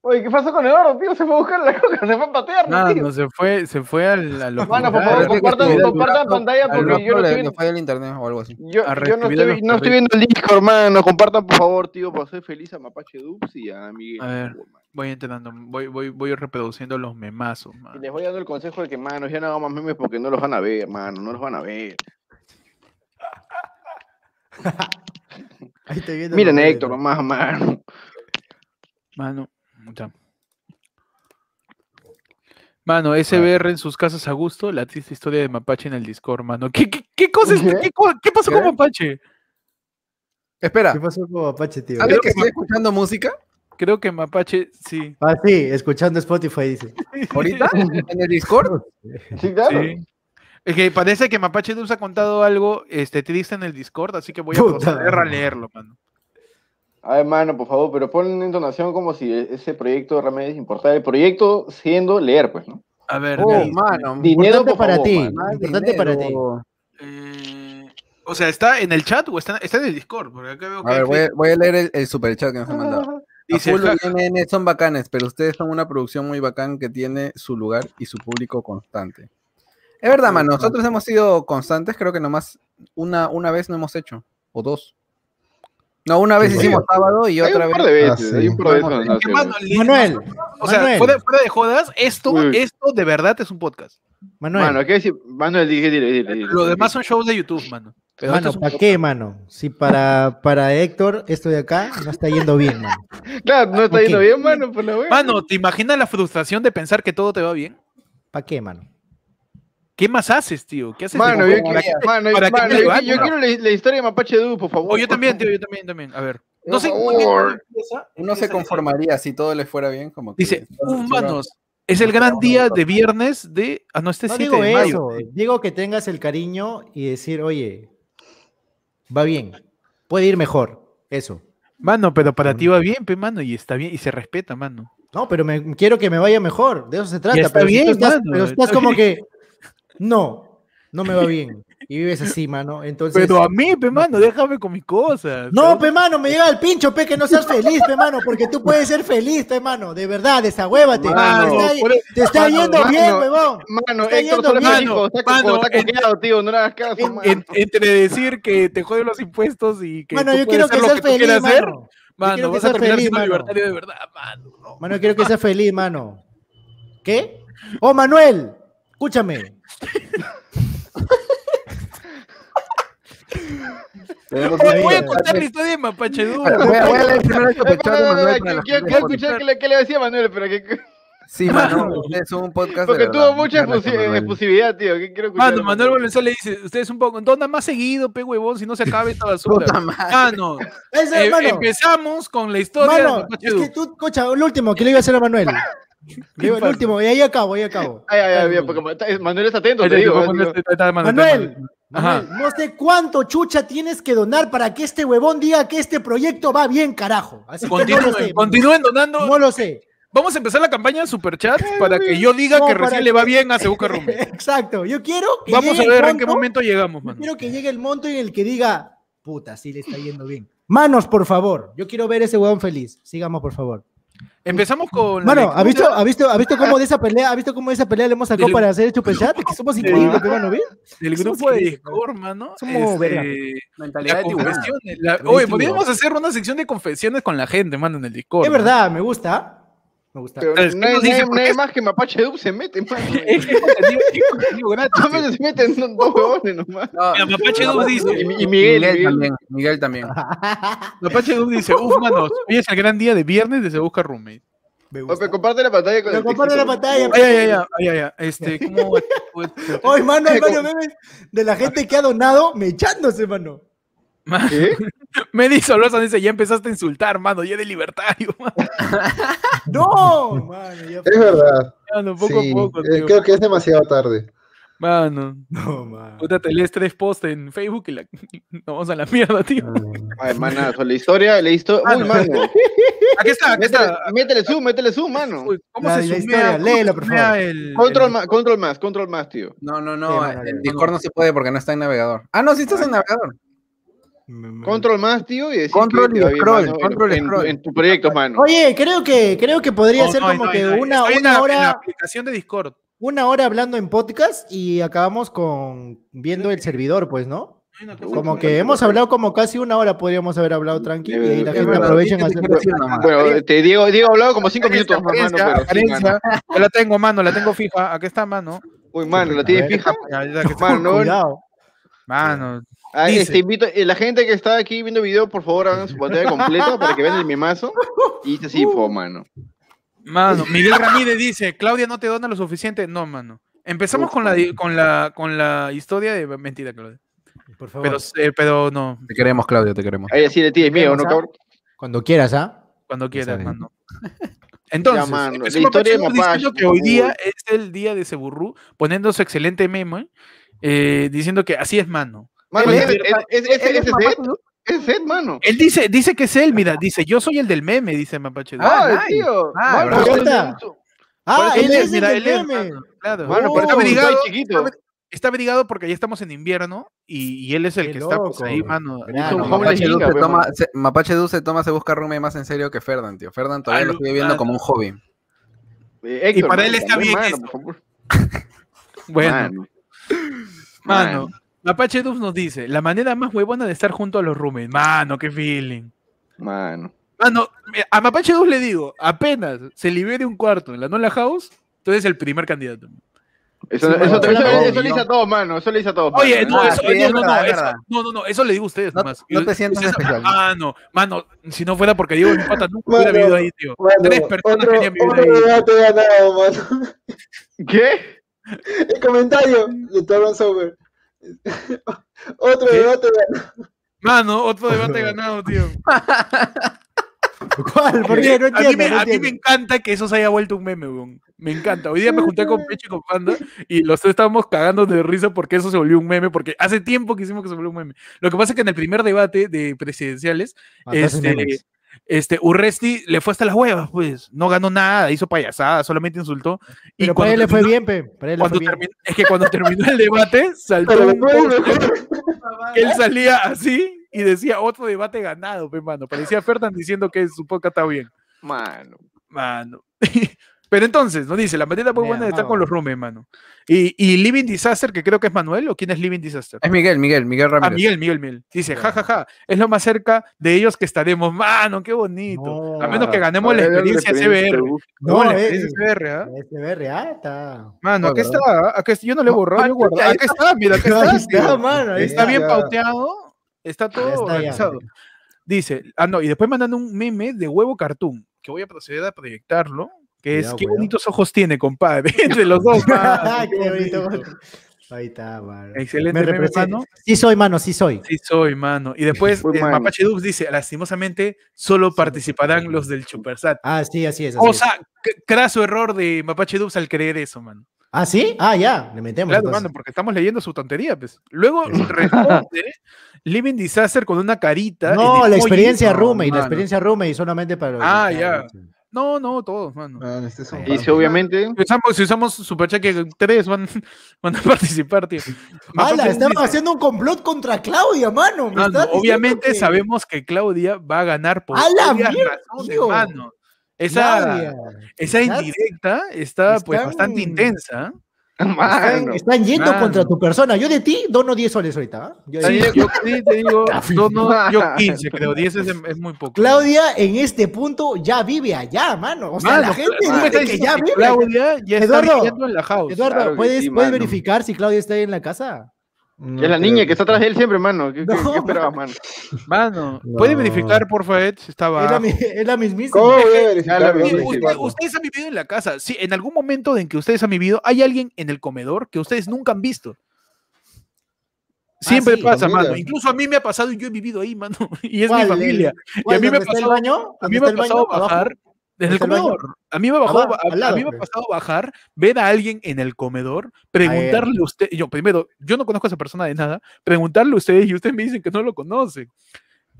Oye, ¿qué pasó con Eduardo, tío? Se fue a buscar la coca, se fue a patear, tío. Mano, se fue, se fue al, al Mano, por hospital. favor, compartan- pantalla al porque yo no estoy- le falla el internet o algo así. Yo, a yo no, a estoy, los no estoy viendo el Discord, hermano. Compartan, por favor, tío, para hacer feliz a Mapache Dubs y a Miguel. A ver. por mano. Voy entrando, voy, voy, voy reproduciendo los memazos, Y mano. les voy dando el consejo de que, manos, ya no hagan más memes porque no los van a ver, mano, no los van a ver. Ahí estoy viendo Miren, Héctor, nomás, mano. Mano, ya. Mano, SBR en sus casas a gusto, la triste historia de Mapache en el Discord, mano. ¿Qué, qué, qué cosa es- ¿Qué? qué, co- qué pasó con. Mapache? Espera, ¿Qué pasó con Apache, tío? ¿sabes que estoy escuchando música? Creo que Mapache, sí. Ah, sí, escuchando Spotify, dice. ¿Ahorita? ¿En el Discord? Sí, claro. Sí. Es que parece que Mapache Dulce ha contado algo este, triste en el Discord, así que voy a Puta. proceder a leerlo, mano. A ver, mano, por favor, pero pon en entonación como si e- ese proyecto realmente importara. El proyecto siendo leer, pues, ¿no? A ver, Oh, dice, mano. Dinero, Importante por para favor, ti. mano. Importante para ti. eh, o sea, ¿está en el chat o está, está en el Discord? Porque acá veo que A ver, voy a, voy a leer el, el superchat que nos han mandado. dice, Azul "Ja, y son bacanes, pero ustedes son una producción muy bacán que tiene su lugar y su público constante. Es verdad, mano, nosotros hemos sido constantes, creo que nomás una, una vez no hemos hecho, o dos. No, una vez Sí. hicimos sábado y Hay otra un vez. par de veces, Ah, hay un par de veces. Manuel, O sea, Manuel. fuera, fuera de jodas, esto, esto de verdad es un podcast. Manuel, Mano, ¿qué decir? Manuel, dile, dile, dile, dile. Lo demás son shows de YouTube, mano. Pero mano, ¿para qué, mano? Si para, para Héctor esto de acá no está yendo bien, mano. Claro, no está yendo bien, mano, por la wea. Mano, ¿te imaginas la frustración de pensar que todo te va bien? ¿Para qué, mano? ¿Qué más haces, tío? ¿Qué haces? Mano, yo, para quiero- que- mano, para mano, yo- quiero la, la historia de Mapache Du, por favor. Oh, yo también, tío, yo también, también. A ver. No Por sé favor. Uno se conformaría si todo le fuera bien, como que Dice, humanos, es el gran día de viernes de... Ah, no, este No 7 digo de mayo. eso, digo que tengas el cariño y decir, oye, va bien, puede ir mejor, eso. Mano, pero para ti va bien, pe, mano, y está bien, y se respeta, mano. No, pero me, quiero que me vaya mejor, de eso se trata. está pero si tú bien, estás, mano, pero estás está como bien. que, no, no me va bien. Y vives así, mano. Entonces, Pero a mí, pe, mano, déjame con mis cosas. no, pe mano, me llega al pincho, pe, que no seas feliz, pe mano, porque tú puedes ser feliz, pe mano, de verdad, desahuévate. Mano, te está, por eso- te está mano, yendo mano, bien, huevón. Mano, Está Héctor yendo bien. está, Mano, en- tío, no le hagas caso, en- mano. En- entre decir que te joden los impuestos y que Mano, tú yo quiero que seas feliz, hacer, mano. mano, quiero que vas a seas terminar feliz, siendo mano. libertario de verdad, mano. no. Mano, yo quiero que seas feliz, mano. ¿Qué? Oh, Manuel, escúchame. Voy- a contar la historia de Mapache Du. Voy a, a leer primero el de Manuel quiero- escuchar qué le, qué le decía Manuel, pero que, Sí, mano, usted es un podcast porque tuvo mucha Manuel. efusividad, tío. que quiero escuchar Mano, Manuel Valenzuela le dice, ustedes un poco, dona más seguido, pe huevón, si no se acaba esta basura. Puta madre. Mano, Eso, eh, empezamos con la historia de Mapache es que tú, escucha, lo último que le iba a hacer a Manuel. Iba- el último, y ahí acabo, ahí acabo. Ay, ay, ay, bien, porque Manuel está atento, te digo. digo. Manuel, Manuel, Ajá. Manuel, no sé cuánto chucha tienes que donar para que este huevón diga que este proyecto va bien, carajo. Así que no lo Continúen, sé. continúen donando. No lo sé. Vamos a empezar la campaña de Superchat para que yo diga No, que recién que- le va bien a Sebuca Rumi. Exacto. Yo quiero que Vamos a llegue el ver en qué monto- momento llegamos, Yo mano. quiero que llegue el monto en el que diga, puta, sí le está yendo bien. Manos, por favor. Yo quiero ver ese huevón feliz. Sigamos, por favor. Empezamos con. Mano, lectura ¿ha visto, ha visto, ha visto cómo de esa pelea, ha visto cómo de esa pelea le hemos sacado Del- para hacer el superchat? Que somos increíbles, pe, mano, ¿ves? del grupo de Discord, mano. Somos este, verga. Mentalidad de la-. Oye, podríamos hacer una sección de confesiones con la gente, mano, en el Discord. Es ¿no? verdad, me gusta. Me gusta. Pero ¿Sabes qué nadie, nos dice? nadie- ¿Por qué nadie es- más que Mapache Dub se mete, mano. Es que gratis, se meten dos huevones nomás. No, Mira, Mapache Dub dice. Y, y Miguel, Miguel, Miguel. también. Miguel también. Mapache Dub dice, uff, manos, hoy es el gran día de viernes de Se Busca Roommate. Me Ope, comparte la pantalla con Pero el comparte la pantalla. Ay, ay, ay, ay, ay, ay, Este, ¿cómo? pues, Hoy, mano, hay varios memes de la gente que ha donado me echándose, mano. ¿Qué? Medi Solosa dice, ya empezaste a insultar, mano, ya de libertario, mano, No, mano, ya Es verdad. Mano, poco sí, a poco, eh, tío. creo que es demasiado tarde. Mano, No, mano. puta, te lees tres posts en Facebook y la... nos vamos a la mierda, tío. Ay, manazo, la historia, la historia. Ah, Uy, no. mano. Aquí está, aquí Métele, está. métele zoom, métele zoom, mano. Uy, ¿Cómo La- se la se por favor. el- Control el- más, control más, control más, tío. No, no, Sí, no. mano, en no. Discord no se puede porque no está en navegador. Ah, no, sí estás en navegador. Control más, tío, y decir Control que y scroll, mano, control y en, scroll. en tu proyecto, mano. Oye, creo que, creo que podría No, ser no, como no, que no, una, estoy en una la- en la hora, aplicación de Discord. una hora hablando en podcast y acabamos con viendo el servidor, pues, ¿no? Como que hemos hablado como casi una hora, podríamos haber hablado tranquilo y la gente aprovecha en hacer. Bueno, te Diego, Diego ha hablado como cinco minutos, más, mano, apariencia, pero sí, mano. la tengo, mano, la tengo fija. Aquí está, mano. Uy, mano, ¿la ver. fija? Mano, no. Mano. Ah, Dice. este, invito, eh, la gente que está aquí viendo video, por favor, hagan su pantalla completa para que vean el memazo. Y dice así, po, mano. Mano, Miguel Ramírez dice, Claudia no te dona lo suficiente. No, mano. Empezamos con la, con la con la historia de mentira, Claudia. Por favor. Pero, eh, pero no, Te queremos, Claudio, te queremos. Ahí así le tienes miedo, ¿no, Vemos, cabrón? Cuando quieras, ¿ah? cuando quieras, mano. Entonces, mano, la historia de diciendo que hoy día es el día de Seburru, poniendo su excelente meme, eh, diciendo que así es, mano. Mano, es- es set, mano. Él dice, dice que es él, mira, dice, yo soy el del meme, dice Mapache. Ah, nice. tío. Ah, Mano, Está. Ah, él es el mira, del él es, meme. claro. Mano, Oh, parece un abrigado, chiquito. está- Está abrigado porque ya estamos en invierno y, y él es el Qué que está pues, ahí, mano. Mapache, Du ginga, se toma, se- Mapache Du se toma, se busca Rume más en serio que Ferdan, tío. Ferdan todavía Ah, lo sigue viendo ah. como un hobby. Eh, Héctor, para él está bien. Bueno, Mano. Mapache Dubs nos dice, la manera más huevona de estar junto a los roommates. Mano, qué feeling. Mano. Mano, a Mapache Dubs le digo, apenas se libere un cuarto en la Nola House, tú eres el primer candidato. Eso, Sí, eso, le dice a todos, mano. Eso le dice a todos. Oye, no, Ah, eso, no, es no, no, no, no, no, eso le digo a ustedes No- nomás. no te sientas especial. Mano, mano, si no fuera porque Diego mi pata nunca hubiera vivido ahí, tío. Mano, Tres personas querían vivir ahí. debate ganado, mano. ¿Qué? El comentario de Torron Sober. Otro ¿Qué? debate ganado. Mano, otro debate ganado, tío. ¿Cuál? ¿Por qué? No a, mí me, no a mí me encanta que eso se haya vuelto un meme, weón. Me encanta. Hoy día me junté con Pecho y con Panda y los tres estábamos cagando de risa porque eso se volvió un meme, porque hace tiempo que hicimos que se volvió un meme. Lo que pasa es que en el primer debate de presidenciales, Mataste este, memes. Este, Urresti le fue hasta las huevas, pues. No ganó nada, hizo payasada, solamente insultó. Y Pero para él le fue bien, pe. Para él le cuando fue bien. terminó- es que cuando terminó el debate, saltó un él salía así y decía otro debate ganado, pe, mano. Parecía Ferdan diciendo que su podcast está bien. Mano. Mano. Pero entonces, nos dice, la manera muy buena de estar no. con los roommates, mano. Y, y Living Disaster, que creo que es Manuel, ¿o quién es Living Disaster? Es Miguel, Miguel, Miguel Ah, Ramírez. Miguel, Miguel, Miguel. Dice, ja, ja, ja, es lo más cerca de ellos que estaremos. Mano, qué bonito. No. A menos que ganemos A la experiencia CBR. uf. No, la No, eh, experiencia CBR, ¿ah? SBR, ah, está. Mano, No, aquí está. Aquí, yo no le he borrado, yo he guardado. Aquí está, mira, aquí está. Ahí está, mano. ahí Está bien Ya. pauteado. Está todo está, organizado. Dice, ah, no, y después mandan un meme de huevo cartoon, que voy a proceder a proyectarlo, que es, qué bonitos ojos tiene, compadre, entre los dos. Qué bonito. Ahí está, mano. Excelente Me meme, mano. Sí soy, mano, sí soy. Sí soy, mano. Y después eh, mano. Mapache Dubs dice, lastimosamente, solo participarán los del Supersat. Ah, sí, así es. así O sea, craso error de Mapache Dubs al creer eso, mano. Ah, sí. Ah, ya, le metemos. Claro, entonces. mano, porque estamos leyendo su tontería, pues. Luego responde Living Disaster con una carita. No, la experiencia roommate, la mano. experiencia roommate solamente para los. Ah, ya. No, no, todos, mano. Mano, este es Y si obviamente. Si usamos, si usamos Superchat que tres van, van a participar, tío. ¡Hala! Estaban dice, haciendo un complot contra Claudia, mano. me mano, estás diciendo obviamente que- sabemos que Claudia va a ganar por ¡A la mierda, mano. Esa, Claudia, esa indirecta está pues bastante intensa. Están, Mano. están yendo Mano. contra tu persona. Yo de ti dono 10 soles ahorita. ¿ah? Yo Sí, yo sí te digo, no, no, yo 15 creo, 10 es, es muy poco. Claudia en este punto ya vive allá, mano. O sea, Mano, la gente dice estás que ya que vive. Claudia ya está Eduardo, viviendo en la house. Eduardo, Claro que ¿puedes, sí, ¿puedes verificar si Claudia está ahí en la casa? No es la niña que está atrás de él siempre, mano. ¿Qué, No, qué esperabas, mano? Mano, No. ¿puede verificar, por favor, si estaba Es la, mi- es la mismísima. ¿Cómo voy a verificar? la usted- ustedes han vivido en la casa. Sí, en algún momento en que ustedes han vivido, hay alguien en el comedor que ustedes nunca han visto. Siempre sí, pasa, mano. Incluso a mí me ha pasado y yo he vivido ahí, mano. Y es mi familia. ¿El- cuál, a mí me el baño? A mí ¿Dónde me ha pasado ¿Abajo? bajar desde el ¿Dónde está el comedor. A mí me ha bajado, Abajo, a, lado, a mí me ha pues. pasado bajar, ver a alguien en el comedor, preguntarle a usted, yo primero, yo no conozco a esa persona de nada, preguntarle a ustedes y ustedes me dicen que no lo conocen.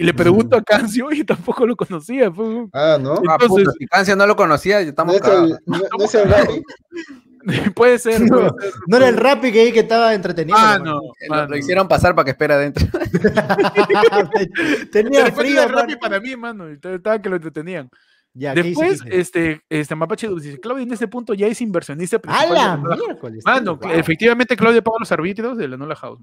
Y le pregunto a Cancio y tampoco lo conocía. Ah, ¿no? Ah, Entonces- puta, si Cancia no lo conocía, ya No estamos es el, no, no es el Rappi. puede ser. No, puede ser, No era el Rappi que, que estaba entretenido. Ah, no. Lo, mano. lo hicieron pasar para que espera adentro. Tenía frío. era Rappi mano. para mí, mano. Estaba que lo entretenían. Ya, ¿qué hice, Después, este, este Mapache dice, Claudia en este punto ya es inversionista ¡A principal. la de la Nola House". miércoles! Mano, wow. efectivamente Claudia paga los arbitrios de la Nola House.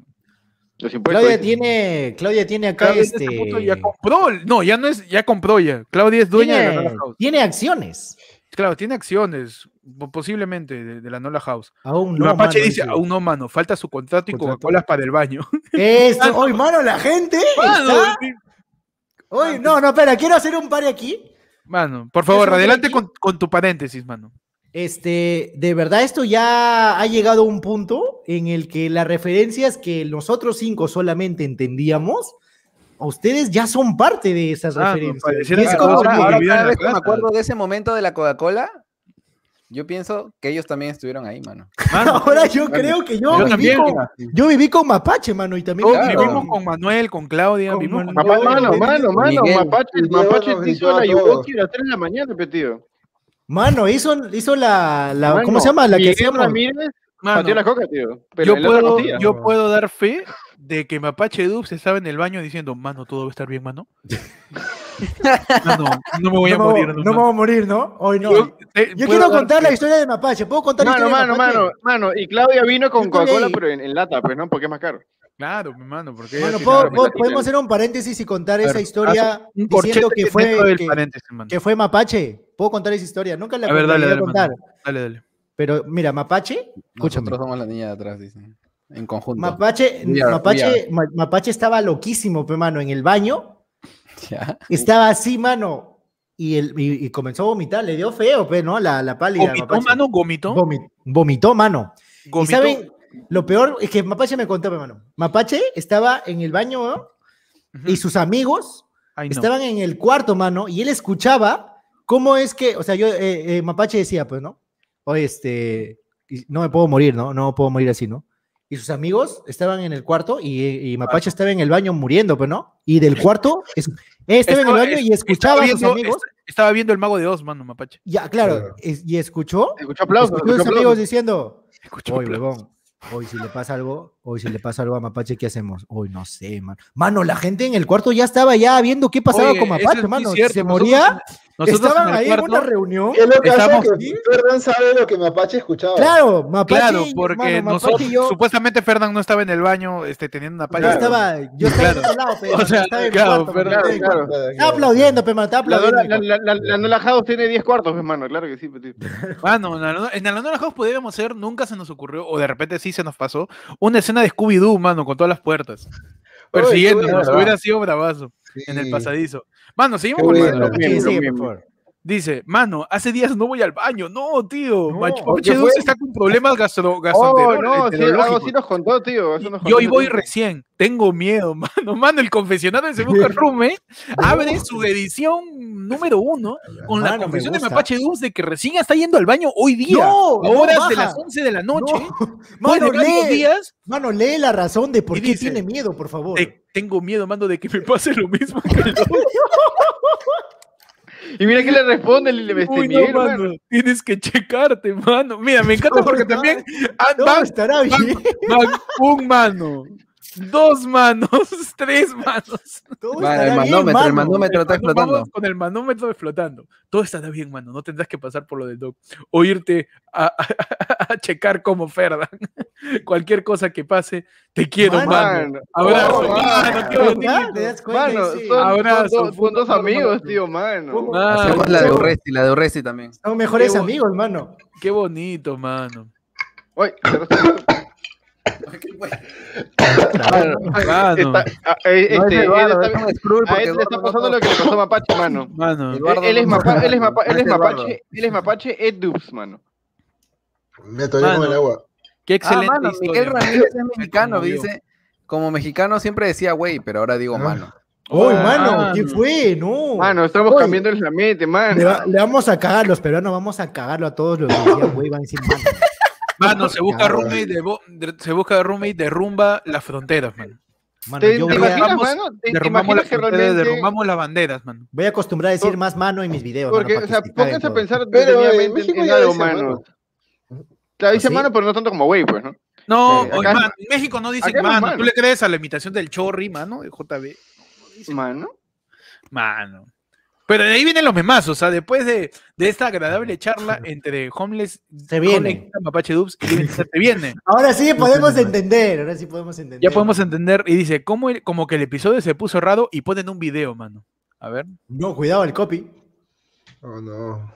Los impuestos. Claudia tiene, Claudia tiene acá Claudia este. este punto ya compró. No, ya no es, ya compró ya. Claudia es dueña de la tiene, Nola House. tiene acciones. Claro, tiene acciones, po- posiblemente, de, de la Nola House. Aún Y no. Mapache mano, dice, aún no, mano, falta su contrato y Contrato. Coca-Cola para el baño. Esto, hoy, mano, la gente. Mano, está-. Hoy, no, no, espera, quiero hacer un par aquí. Mano, por favor, ¿Eso adelante con, con tu paréntesis, mano. Este, de verdad, esto ya ha llegado a un punto en el que las referencias que nosotros cinco solamente entendíamos, a ustedes ya son parte de esas Ah, referencias. es como ahora- que- ahora vivían cada en la vez que me acuerdo de ese momento de la Coca-Cola, yo pienso que ellos también estuvieron ahí, mano. Mano, ahora yo creo que yo, yo viví también. con, yo viví con Mapache, mano, y también claro. vivimos con Manuel, con Claudia, Con vivimos con Manuel. Mano, no, mano, mano, Miguel. Mapache, Mapache te hizo la. Yuwoki a las 3 de la mañana, pe, tío. Mano, hizo, hizo la, la Mano, ¿cómo se llama? La que Miguel hacíamos. Ramírez Mano, la coca, tío. Pero yo, puedo, yo puedo dar fe de que Mapache Dubs estaba en el baño diciendo, mano, todo va a estar bien, mano. Mano, no me voy a no, morir. no, no me mano. voy a morir, ¿no? Hoy no. Yo, Yo, eh, quiero contar la historia de Mapache. ¿Puedo contar la Mano, historia de mano, Mapache? mano, mano. Y Claudia vino con Coca-Cola, pero en, en lata, pues, ¿no? Porque es más caro. Claro, mi mano, porque Bueno, al ¿puedo- final- puedo- Claro, podemos hacer un paréntesis y contar esa historia un diciendo que fue, que, mano. fue Mapache. Puedo contar esa historia. Nunca la A ver, dale, dale, contar. mano. Dale, dale. Pero mira, Mapache, escúchame. Nosotros somos la niña de atrás, dicen. En conjunto. Mapache, are- Mapache, Ma- Mapache estaba loquísimo, pe, mano, en el baño. Ya. Estaba así, mano. Y, el, y, y comenzó a vomitar. Le dio feo, pe, ¿no? La, la pálida. ¿Gomitó, Mapache. mano? ¿Gomitó? Vomi- vomitó, mano. Y saben, lo peor es que Mapache me contó, pe, mano. Mapache estaba en el baño y sus amigos Ay, no. estaban en el cuarto, mano, y él escuchaba cómo es que, o sea, yo, eh, eh, Mapache decía, pues, ¿no? Oye, este, no me puedo morir, ¿no? No puedo morir así, ¿no? Y sus amigos estaban en el cuarto y, y Mapache estaba en el baño muriendo, pues, ¿no? Y del cuarto, es- estaba en el baño y es- escuchaba a sus viendo, amigos. est- Estaba viendo el mago de Oz, mano, Mapache. Ya, claro, Claro. es- y escuchó, Escuchó aplausos. escuchó a sus amigos diciendo, Escuchó Oye, huevón, hoy si le pasa algo, hoy si le pasa algo a Mapache, ¿qué hacemos? Hoy no sé, mano. Mano, la gente en el cuarto ya estaba ya viendo qué pasaba Oye, con es Mapache, muy mano. cierto, Se nosotros moría, Nosotros estaban en ahí en una cuarto, reunión. ¿Qué es lo que Estamos- hace que Ferdan sabe lo que Mapache escuchaba? Claro, Mapache, Claro, porque mano, Mapache nosotros, y yo, supuestamente Fernán no estaba en el baño este, teniendo una yo palla. estaba, yo estaba Claro. en otro lado, pero O sea, estaba en claro, cuarto, Claro, claro. cuarto. Estaba aplaudiendo, pe, La, aplaudiendo. la, en mi la, la, la Nola House tiene 10 cuartos, hermano. Claro que sí. Mano, en la- en la London House podríamos hacer, nunca se nos ocurrió, o de repente sí se nos pasó, una escena de Scooby-Doo, mano, con todas las puertas. Persiguiéndonos, bueno. hubiera sido bravazo en el pasadizo. Mano, seguimos con bueno. Sí, sí, bien, por bien. favor. Dice, mano, hace días no voy al baño. No, tío. No, Macho ¿por qué Mache fue? Dulce está con problemas gastro, Oh, gastroenterológicos. no, sí, algo sí nos contó, tío. eso nos Y contó hoy voy tío. recién. Tengo miedo, mano. Mano, el confesionario de Se Busca Rume abre su edición número uno con la Mano, confesión de. Mapache Dulce de que recién está yendo al baño hoy día. No, a no, horas de las 11 de la noche. Mano, lee, días, mano, lee la razón de por qué dice, tiene miedo, por favor. de- tengo miedo, mando, de que me pase lo mismo que. Y mira que le responde el este Uy, no, mano, mano. Tienes que checarte, mano. Mira, me encanta porque No, también ah, No, van, estará bien. van un mano, dos manos, tres manos. El manómetro, el mano. manómetro está Mano, vamos. Con el manómetro flotando. Todo estará bien, mano. No tendrás que pasar por lo del doc. O irte a, a- a checar como Ferdan. Cualquier cosa que pase, te quiero, Mano. mano. Abrazo, oh, mano, qué bonito. ¿Ya? ¿Te das cuenta? Mano, son, Abrazo, son dos- son dos amigos, tío, mano. Mano, Hacemos la de Urresti, la de Urresti también. Son mejores amigos, mano. Qué bonito, mano. Oye, Mano, Mano. está- ah, No, él está- es a él le está pasando lo que le pasó a Mapache, mano. Mano. Él, Eduardo él es, mapa- él es, mapa- él es es Eduardo. mapache, él es mapache, Ed Dubs, mano. Me atoré con Mano. el agua. Qué Ah, excelente mano, historia, Miguel mano. Ramírez es mexicano, dice. Como mexicano siempre decía güey, pero ahora digo Ah. mano. Uy, Ah, mano, ¿qué mano. fue? No. Mano, estamos Oye. cambiándoles la mente, mano. Le, va- le vamos a cagar, los peruanos vamos a cagarlo a todos los que decían, güey, van a decir, mano. Mano, se busca roommate de, se busca roommate derrumba las fronteras, mano. Mano, ¿Te, yo te voy a, imaginas, Derrumbamos- mano? ¿Te, te Derrumbamos las realmente... derrumbamos las banderas, mano. voy a acostumbrar a decir más mano en mis videos. mano, Porque, para o sea, pónganse a pensar Pero, en- México en ya algo, dice mano. mano. Claro, dice ¿Ah, mano, pero no tanto como güey, pues, ¿no? No, oye, acá- mano, en México no dicen mano. mano. ¿Tú le crees a la imitación del chorri, mano? De JB. Mano. Mano. Pero de ahí vienen los memazos, o sea, después de, de esta agradable charla entre Homeless, Se viene. Homeless, Mapache Dubs y se viene. Ahora sí podemos entender, ahora sí podemos entender. Ya podemos entender. Y dice, ¿cómo el- como que el episodio se puso raro y ponen un video, mano. A ver. No, cuidado el copy. Oh, no.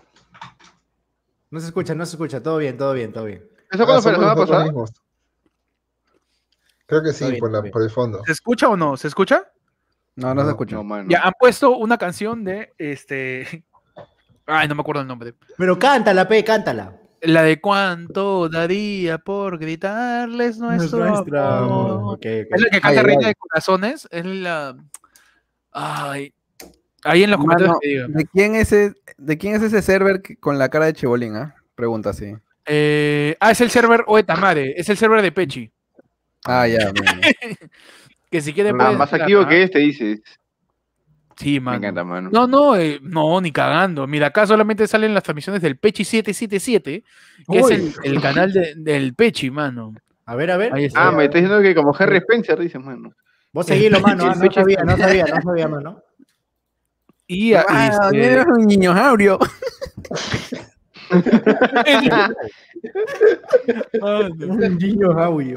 No se escucha, no se escucha. Todo bien, todo bien, todo bien. ¿Eso cuándo fue la semana pasada? Creo que sí, bien, la- por el fondo. ¿Se escucha o no? ¿Se escucha? No, no, se No, escucha. No, mano. Ya han puesto una canción de este. Ay, no me acuerdo el nombre. Pero cántala, pe, cántala. La de cuánto daría por gritarles nuestro amor. Ok. Es la que canta Ay, Reina ay. de Corazones. Es la. Ay. Ahí en los Mano, comentarios que. ¿de, quién es ese, ¿De quién es ese server con la cara de Chebolín? ah? Pregunta así. Eh, ah, es el server Oetamare. Es el server de Pechi. Ah, ya. Que si quieren. Pueden más entrar, activo ¿ah? que este, dices. Sí, Me mano. encanta, mano. No, no, eh, no, ni cagando. Mira, acá solamente salen las transmisiones del Pechi 777, que es Uy. el, el canal de- del Pechi, mano. A ver, a ver. Ahí está. Ah, me está diciendo que como Harry Spencer, dices, mano. Vos seguilo, mano. ah, no sabía, no sabía, no sabía, mano. Y, Ah, este, eres un niño audio.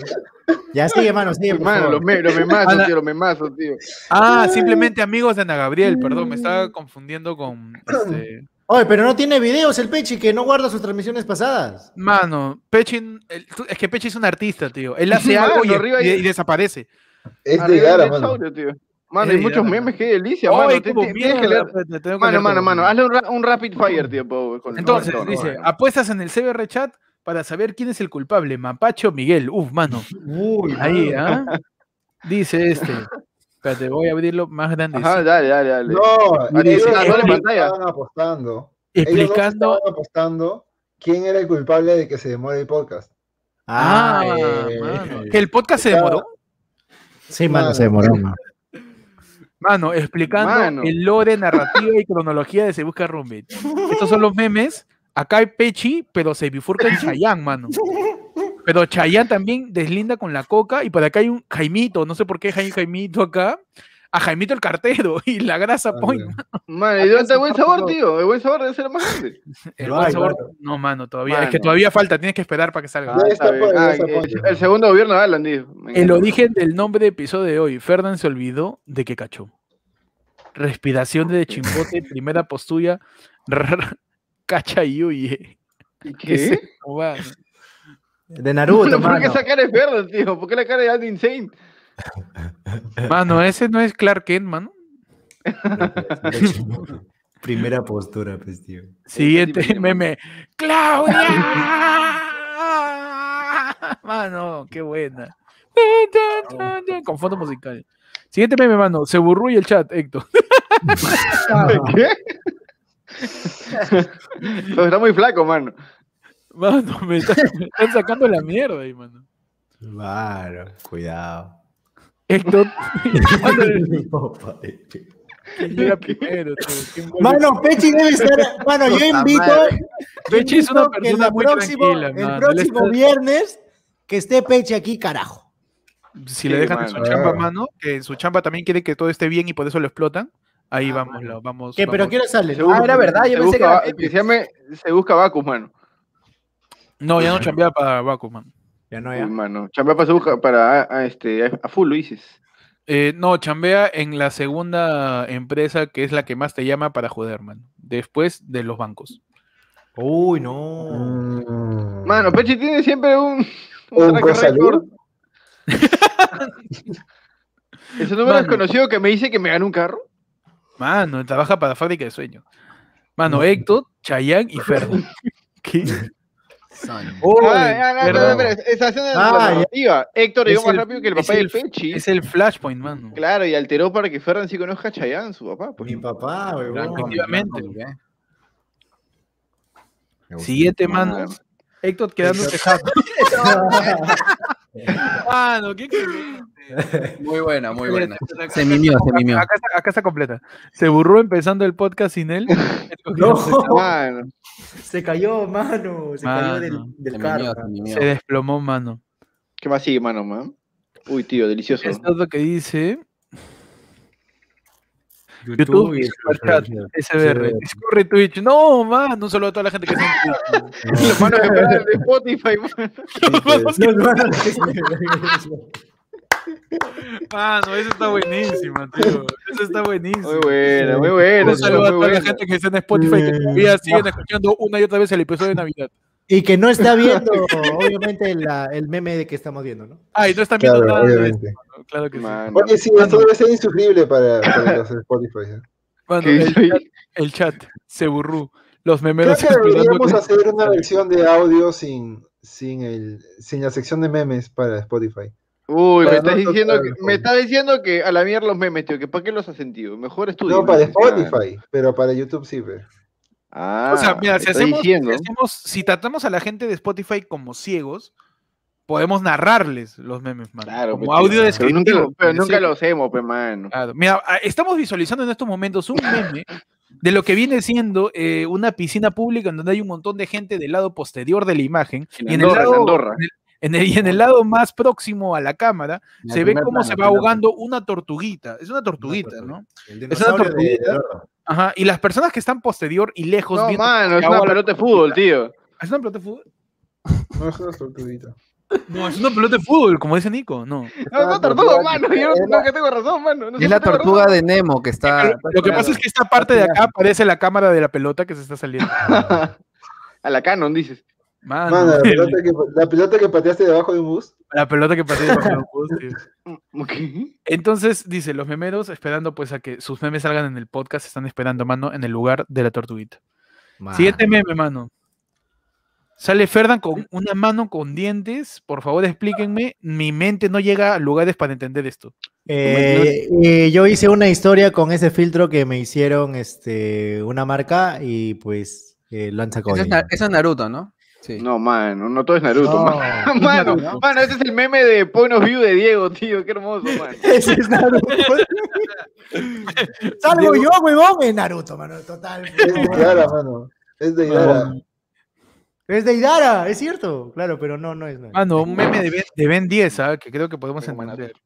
Ya sigue, mano, sigue, por Mano, favor. los, me, los memazos, Ana- tío, los memazos, tío. Ah, simplemente amigos de Ana Gabriel, perdón, me estaba confundiendo con este. Oye, pero no tiene videos el Pechi, que no guarda sus transmisiones pasadas. Mano, Pechi, es que Pechi es un artista, tío. Él hace Mano, algo y, arriba y- desaparece. Es de Gara, el mano. tío. Mano, hay muchos memes, mano. qué delicia, Ay, mano. Que leer. pues, te tengo que Mano, leer mano, todo. mano, hazle un, ra- un rapid fire, tío. po- con- Entonces, dice, apuestas en el CBR chat para saber quién es el culpable, Mapache o Miguel. Uf, mano. Uy, Ahí, ¿ah? Dice este. Espérate, voy a abrirlo más grande. Ajá, dale, dale, dale. No, dice, ah, no, en pantalla. estaban apostando. Ellos explicando. estaban apostando quién era el culpable de que se demore el podcast. Ah, eh, mano. ¿Que el podcast se demoró? Sí, mano, Mano. se demoró, mano. Mano, explicando Mano. el lore, narrativa y cronología de Se Busca Roommate. Estos son los memes. Acá hay Pechi, pero se bifurca en Chayanne, mano. Pero Chayanne también deslinda con la coca y por acá hay un Jaimito, no sé por qué hay un Jaimito acá. A Jaimito el cartero y la grasa Ah, point. ya. Mano, ¿y dónde está el buen sabor, tío? El buen sabor debe ser más grande. El Lo buen hay, sabor-. No, mano, todavía. Es que todavía falta, tienes que esperar para que salga. Está bien. Ah, el, segundo gobierno de Alan. Me El origen del nombre de episodio de hoy. Fernan se olvidó de que cachó. Respiración de chimbote, primera postura. Cacha y huye. ¿Qué ¿Qué? es? De Naruto, ¿Por qué esa cara es verde, tío? ¿Por qué la cara de Andy Insane? Mano, ese no es Clark Kent, mano. Primera postura, pues, tío. Siguiente meme. ¡Claudia! Mano, qué buena. Con fondo musical. Siguiente meme, mano. Se burruye el chat, Héctor. ¿Qué? Pero está muy flaco, mano. Mano, me, está- me están sacando la mierda ahí, mano. Claro, cuidado. Héctor. Mano, Mano, ¿quién llega primero? tú? ¿Quién vuelve Pechi debe estar. Mano, yo invito. Pechi es una persona la muy próximo- tranquila, El mano. Próximo está- viernes que esté Pechi aquí, carajo. Si le dejan en su mano. chamba, Ah. mano, que en su chamba también quiere que todo esté bien y por eso lo explotan, ahí vamos, lo- vamos. ¿Qué? ¿Pero vamos. hora sale? Ah, era verdad, yo se pensé busca que era se busca Bacus, mano. No, ya no chambea para Baku, man. Ya no, Uy, ya. mano. Chambea para, busca para a, a este, a, a full, lo dices. Eh, no, chambea en la segunda empresa que es la que más te llama para joder, man. Después de los bancos. Uy, no. Mm. Mano, Pechi tiene siempre un, Un cosalud. record. Ese número Mano. desconocido que me dice que me gana un carro. Mano, trabaja para Fábrica de Sueños. Mano, Héctor, Chayanne y Ferdo. ¿Qué? Oh, Ah, ah, no, ¿verdad? no, no, espera, esa escena de Ah, narrativa. Héctor llegó más el- rápido que el papá del el- Pechi. Es el Flashpoint, mano. Claro, y alteró para que Ferran sí conozca a Chayanne, su papá. Pues. Mi papá, weón. Efectivamente. ¿qué? Siguiente, mano. Héctor quedándose jato. Mano, qué. Muy buena, muy buena. Se mimió, se mimió. Acá, está, acá está completa. Se burró empezando el podcast sin él. No. Mano. Se cayó, mano. Se cayó del, Mano, del Se carro. mimió, se desplomó, mano. ¿Qué más sigue, mano, man? Uy, tío, delicioso. Esto es lo que dice YouTube, YouTube y Superchat, SBR. Discord y Twitch. No, mano, un saludo a toda la gente que está en Twitch. Los manos de Spotify, mano. Eso está buenísimo, tío. Eso está buenísimo. Muy buena, muy buena. Un saludo a toda la gente que está en Spotify que todavía siguen escuchando una y otra vez el episodio de Navidad. Y que no está viendo, obviamente, la- el meme de que estamos viendo, ¿no? Ah, y no están viendo Claro, nada de obviamente. Claro que sí. Mano. Oye, sí, esto debe ser insufrible para, para los Spotify. ¿eh? Bueno, ¿Qué el chat, el chat se burrú. Los Creo memeros que deberíamos que- hacer una versión de audio sin, sin, el, sin la sección de memes para Spotify. Uy, me estás, no diciendo tocar que, me estás diciendo que a la mierda los memes, tío, que para qué los has sentido. Mejor estudio. No, para Spotify, pero para YouTube sí. pues. Ah, O sea, mira, si hacemos, si hacemos- si tratamos a la gente de Spotify como ciegos, podemos narrarles los memes, man. Claro, como pues, audio tío, pero nunca, descriptivo. lo, pero nunca sí. lo hacemos, pues, mano. Claro. Mira, a- estamos visualizando en estos momentos un meme de lo que viene siendo eh, una piscina pública en donde hay un montón de gente del lado posterior de la imagen En y en, Andorra, el lado, Andorra. en el- en el- y en el lado más próximo a la cámara se ve cómo se va ahogando una tortuguita. Es una tortuguita, ¿no? El una tortuguita. Ajá. Y las personas que están posterior y lejos No, mano, es una pelota de fútbol, tío. ¿Es una pelota de fútbol? No es una tortuguita. No, es una pelota de fútbol, como dice Nico. No. No, es una tortuga, mano. Yo no sé que tengo razón, mano. No Es la tortuga razón. de Nemo que está. Lo, lo que pasa es que esta parte de acá parece la cámara de la pelota que se está saliendo. A la Canon, dices. Mano, Mano, la el- pelota, que, la pelota que pateaste debajo de un bus. la pelota que patea debajo del bus, tío. Entonces, dice, los memeros esperando pues a que sus memes salgan en el podcast, están esperando, mano, en el lugar de la tortuguita. Man. Siguiente meme, mano. Sale Ferdan con una mano con dientes. Por favor, explíquenme. Mi mente no llega a lugares para entender esto. Eh, eh, yo hice una historia con ese filtro que me hicieron este, una marca y pues eh, lo han sacado. Eso es. Na- eso es Naruto, ¿no? Sí. No, mano, no todo es Naruto, No, mano. Mano, ¿no? mano, ese es el meme de Point of View de Diego, tío. Qué hermoso, mano. Ese es Naruto. Salgo yo, huevón, en Naruto, mano, total. Es de Idara, mano. Es de Idara. Es de Idara, es cierto, claro, pero no, no es. Naruto. Mano, un meme de Ben, de ben 10, ¿ah? que creo que podemos Pero bueno. entender.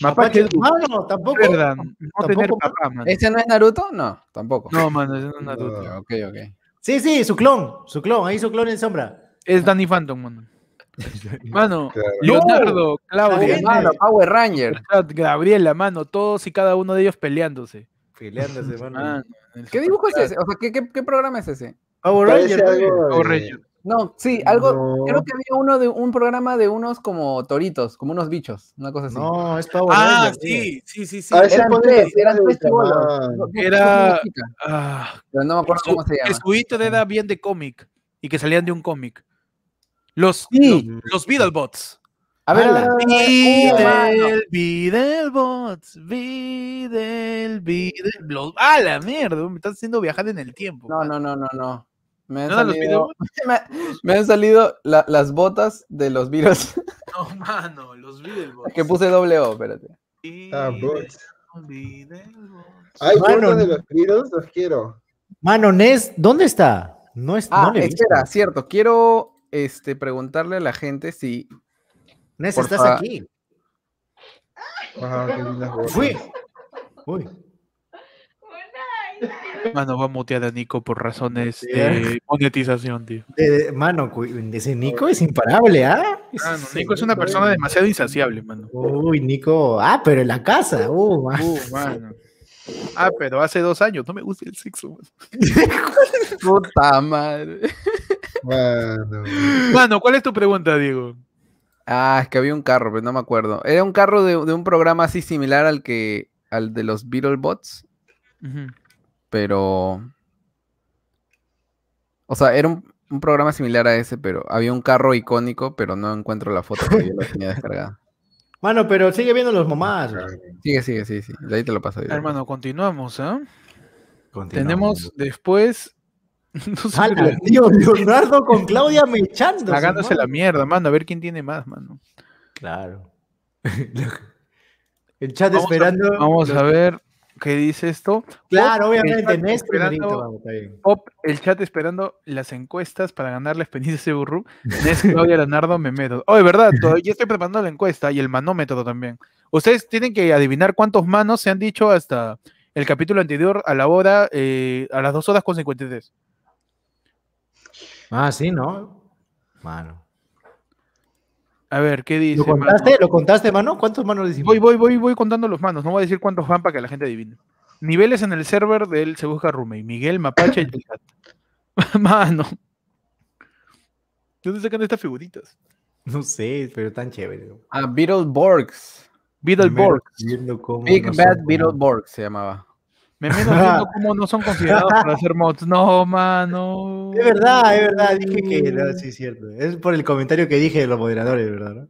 Mapache, mano, tampoco. Ferdan, no tampoco, tener mano. papá, mano. ¿Ese no es Naruto? No, tampoco. No, mano, ese no es Naruto. No. Ok, ok. Sí, sí, su clon, su clon, ahí su clon en sombra. Es Danny Phantom, mano. Mano, Claro. Leonardo, Claudia. Mano, Power Ranger. Gabriela, mano, todos y cada uno de ellos peleándose. Peleándose, mano. ¿Qué dibujo es ese? O sea, ¿qué, qué, qué programa es ese? Power Ranger, Power Ranger. No, sí, algo. No. Creo que había uno de un programa de unos como toritos, como unos bichos, una cosa así. No, es Power Ah, Ranger. sí, sí, sí, sí. A veces Eran tres, eran de tres. No, Era- Ah, Pero no me acuerdo su- cómo se que llama. su Twitter era bien de cómic y que salían de un cómic. Los, Sí. los, los Beetlebots. A ver, Ah, Beetle, Beetlebots, Beetle, Beetle. los- ¡Ah, la mierda! Me estás haciendo viajar en el tiempo. no, no, no, no, no. Me han ¿No salido, me, me han salido la- las botas de los virus No, mano, los Beetlebots. que puse doble O, espérate. Ah, bots. Ay, Mano. botas de los Beatles, los quiero. Mano, Ness, ¿dónde está? No, es, Ah, no espera, cierto. Quiero este, preguntarle a la gente si Ness, estás fa- aquí. Wow, qué lindas botas. Uy. Uy. Mano, va a mutear a Nico por razones Sí, de monetización, tío. De- de- mano, ese Nico es imparable, ¿ah? Ah, no, Nico es una persona demasiado insaciable, mano. Uy, Nico. Ah, pero en la casa. Uh, man. Uh, mano. Ah, pero hace dos años no me gusta el sexo. mano. Puta madre. Mano. Mano, ¿cuál es tu pregunta, Diego? Ah, es que había un carro, pero no me acuerdo. Era un carro de, de un programa así similar al que al de los Beetlebots, Ujú. Pero o sea, era un, un programa similar a ese, pero había un carro icónico, pero no encuentro la foto porque yo la tenía descargada. Mano, pero sigue viendo los mamás. Sigue, sigue, sí, sí. De ahí te lo paso. Hermano, continuamos, ¿ah? Continuamos. Tenemos después. No sé, ¡Hala, pero- tío! Leonardo con Claudia mechando. Cagándose la mierda, mano. A ver quién tiene más, mano. Claro. El chat Vamos a- esperando. Vamos a ver qué dice esto. Claro, Pop, obviamente. vamos, está bien. Pop, el chat esperando las encuestas para ganar la experiencia de Burru. Nes, Claudia, Leonardo, Memedo. Oh, verdad, todavía estoy preparando la encuesta y el manómetro también. Ustedes tienen que adivinar cuántos manos se han dicho hasta el capítulo anterior a la hora, eh, a las 2 horas con 53. Ah, sí, ¿no? Mano. A ver, ¿qué dice? ¿Lo mano? contaste? ¿Lo contaste, mano? ¿Cuántos manos decimos? Voy, voy, voy, voy contando los manos. No voy a decir cuántos van para que la gente adivine. Niveles en el server del Se Busca Roommate. Miguel, Mapache y chat. Mano. ¿De dónde sacan estas figuritas? No sé, pero tan chévere. Ah, Beetleborgs. Beetleborg. Viendo cómo Big no Bad Beetleborgs se llamaba. Me menos viendo cómo no son considerados para hacer mods. No, mano. Es verdad, es verdad. Dije que no, sí, es cierto. Es por el comentario que dije de los moderadores, ¿verdad? no?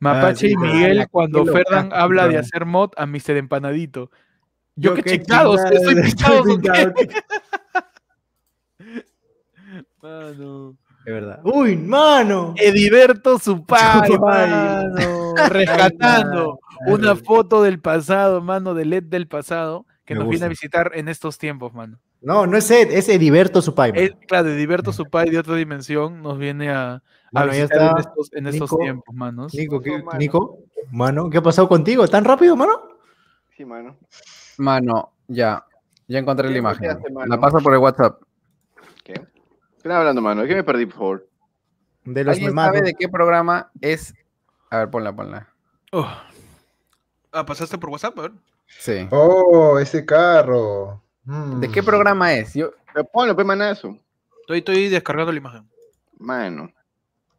Mapache Ah, sí, y Miguel, la- cuando Ferdan habla de hacer mod a Mr. Empanadito. Yo, chingados, chingados, estoy pintado. Mano. Es verdad. ¡Uy, mano! Ediberto Supay. mano, rescatando una foto del pasado, mano, de LED del pasado, que Me nos viene a visitar en estos tiempos, mano. No, no es Ed, es Ediberto Supay. Es, claro, Ediberto Supay de otra dimensión nos viene a, a Bueno, visitar en estos, en estos Nico. tiempos, manos. Nico, ¿qué, mano. Nico, mano, ¿qué ha pasado contigo? ¿Tan rápido, mano? Sí, mano. Mano, ya. Ya encontré la ¿Qué imagen. La paso por el WhatsApp. ¿Qué? ¿Qué estás hablando, mano? ¿De qué me perdí, por favor? De los ¿Alguien memados. sabe de qué programa es? A ver, ponla, ponla. Oh. Ah, ¿pasaste por WhatsApp? A ver. Sí. Oh, ese carro. Mm. ¿De qué programa es? Yo, Pero ponlo, pe manazo. Estoy, estoy descargando la imagen. Mano.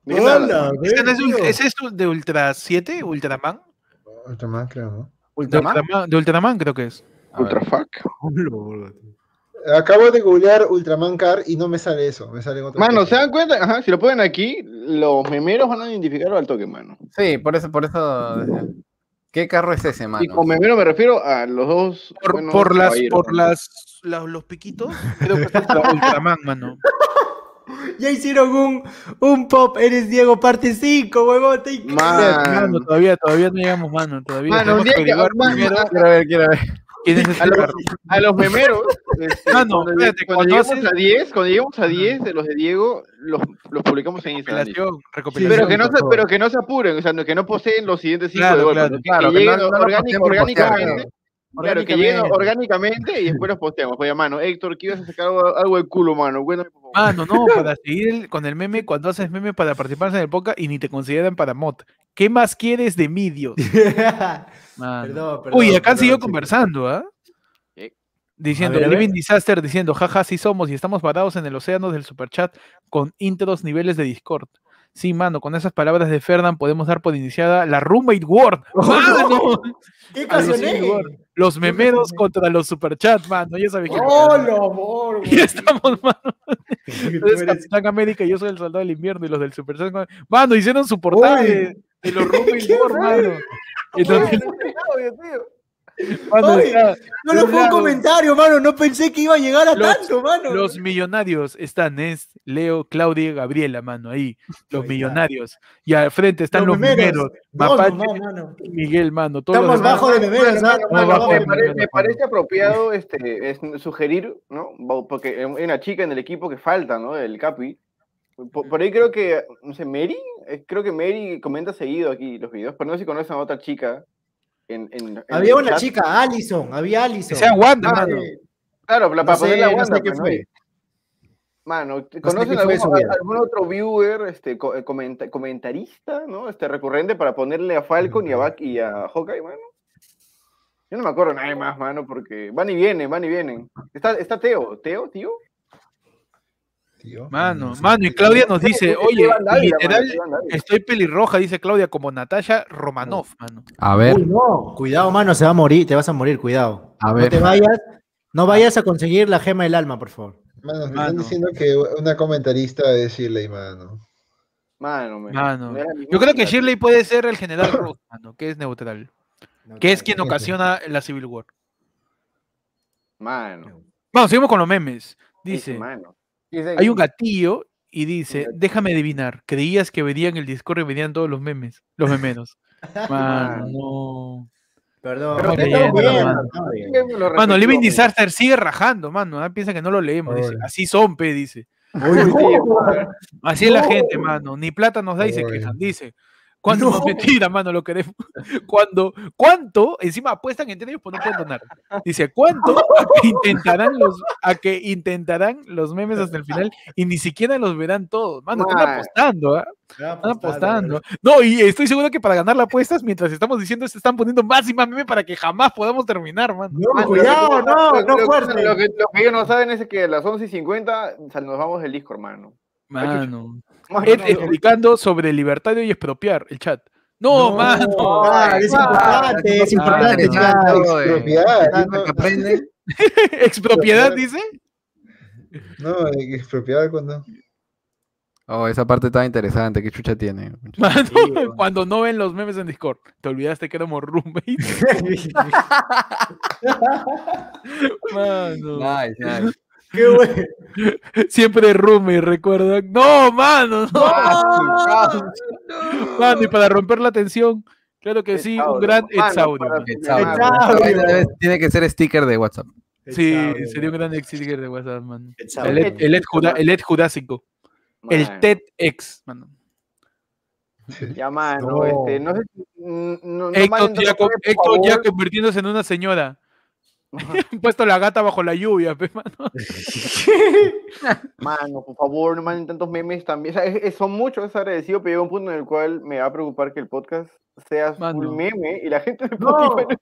¿De qué estás hablando? Hola, ¿Ese, no es, un- tío. ese es de Ultra 7? ¿Ultraman? Ultraman, creo, ¿no? De ¿Ultraman? De Ultraman creo que es. Ultrafuck. Acabo de googlear Ultraman Car y no me sale eso, me salen otras Mano. ¿se dan cuenta? Ajá, si lo ponen aquí, los memeros van a identificarlo al toque, mano. Sí, por eso, por eso. ¿Qué carro es ese, Y mano? con memero me refiero a los dos. Por, buenos por las, por las, la- los piquitos, creo que es Ultra- Ultraman, mano. Ya hicieron un, un pop, eres Diego parte 5, huevón. te- Man. Mano, todavía, todavía no llegamos, mano. Todavía Mano, tenemos un día que que- averiguar man, primero man, Quiero ver, quiero ver. Quién es ese A los, a los memeros, este, Ah, no, cuando, espérate, cuando cuando lleguemos haces- a 10, cuando lleguemos a 10 de los de Diego, los, los publicamos en Instagram. Pero que, no se, pero que no se apuren, o sea, que no poseen los siguientes cinco Claro, de golpe, claro, que, claro, que que lleguen no- orgánicamente, claro, que lleguen Orgánicamente. y después los posteamos. Oye, mano, Héctor, que ibas a sacar algo, algo de culo, mano, favor. Mano, no, para seguir el- con el meme, cuando haces meme para participar en el podcast y ni te consideran para mod. ¿Qué más quieres de mí, Dios? Perdón, perdón, Uy, acá perdón, siguió conversando, ¿ah? Diciendo, A ver, a ver. Living Disaster diciendo, jaja, sí somos y estamos parados en el océano del superchat con íntegros niveles de Discord. Sí, mano, con esas palabras de Fernan podemos dar por iniciada la Roommate War. ¡Mano! ¿Qué A los memeros contra los superchats, mano. Ya sabes quién es. ¡Hola, amor! Y estamos, mano. Tú Tú eres eres- Capitán América y yo soy el soldado del invierno y los del superchat. Mano, hicieron su portada De los Roommate ¿Qué War, mano. Y donde- mano, está- No, no un fue un comentario, mano. No pensé que iba a llegar a Los- tanto, mano. Los millonarios están Nest, Leo, Claudia y Gabriela, mano, ahí. Los Ahí millonarios. Y al frente están los, memeros. memeros. Dos Mapache, nomás, mano. y Miguel, mano. Todos los Estamos demás- bajo de memeros, Mano, mano, No, mano, bajo me, parece apropiado este, es sugerir, ¿no? Porque hay una chica en el equipo que falta, ¿no? El Capi. Por, por ahí creo que, no sé, Mary, eh, creo que Mary comenta seguido aquí los videos, pero no sé si conocen a otra chica. En, en- en Había una chat. chica, Allison, había Que Allison. sea Wanda, Ah, mano. sí. Claro, la- No para sé, poner la no sé Wanda, qué pues, ¿no? fue. Mano, ¿te- No sé ¿conocen fue algún, otro viewer, este, eh, comenta- comentarista, ¿no? Este recurrente para ponerle a Falcon y a Buck y a Hawkeye, mano? Yo no me acuerdo nadie más, mano, porque van y vienen, van y vienen. Está, está Teo, ¿Teo, tío? Tío. Mano, No mano, y Claudia nos dice, oye, literal, estoy pelirroja, dice Claudia, como Natasha Romanoff, mano. A ver, Uy, no, cuidado, mano, se va a morir, te vas a morir, cuidado. a No ver. te vayas, no vayas a conseguir la gema del alma, por favor. Mano, me están diciendo que una comentarista es Shirley, mano. Mano, me- Mano. Yo creo que Shirley puede ser el general Ross, mano, que es neutral. Que es quien ocasiona la Civil War. Mano. Vamos, seguimos con los memes. Dice, Dice, mano. Hay un gatillo y dice, déjame adivinar, creías que venían el Discord y venían todos los memes, los memenos. Mano, no. Perdón, Pero estamos bien, mano. Mano, Living. Disaster sigue rajando, mano. ah, Piensa que no lo leemos. Dice, así son, pe, dice. Así es la gente, mano. Ni plata nos da y se quejan. Dice, ¿cuánto No. nos mentira, mano? Lo queremos. Cuando, ¿Cuánto? Encima apuestan entre ellos, pues no pueden donar. Dice, ¿cuánto? A que intentarán los, a que intentarán los memes hasta el final y ni siquiera los verán todos. Mano, están apostando, ¿ah? Estaba Están apostando. No, y estoy seguro que para ganar las apuestas, mientras estamos diciendo, se están poniendo más y más memes para que jamás podamos terminar, mano. No, Mano, cuidado, no, lo- no lo- fuerte. Lo que, lo que ellos no saben es que a las 11 y 50 sal- nos vamos del Discord, mano. Mano. Ed no, explicando sobre libertario y expropiar el chat. No, mano. Ah, es importante, es importante, no- que aprenden. Expropiedad, dice. No, expropiar cuando. Oh, esa parte estaba interesante. ¿Qué chucha tiene? Mano, bueno. cuando no ven los memes en Discord. Te olvidaste que éramos roommates. Mano. Nice, nice. Qué bueno. Siempre roommate, recuerdan. No, mano, no. Mano, y para romper la tensión, claro que sí, un gran exaudio. Tiene que ser sticker de WhatsApp. Sí, Exaudio, sería un gran sticker de WhatsApp, mano. El Ed, el Ed Judá- el Ed Jurásico. El Mano. TEDx, mano. Ya, mano, No. este, no sé si- mm, no, no Héctor ya, Héctor convirtiéndose en una señora. Han puesto la gata bajo la lluvia, pe, mano. Mano, por favor, no manden tantos memes también. O sea, es- es- son muchos, es agradecido, pero llega un punto en el cual me va a preocupar que el podcast sea full Mano. meme y la gente de No. Spotify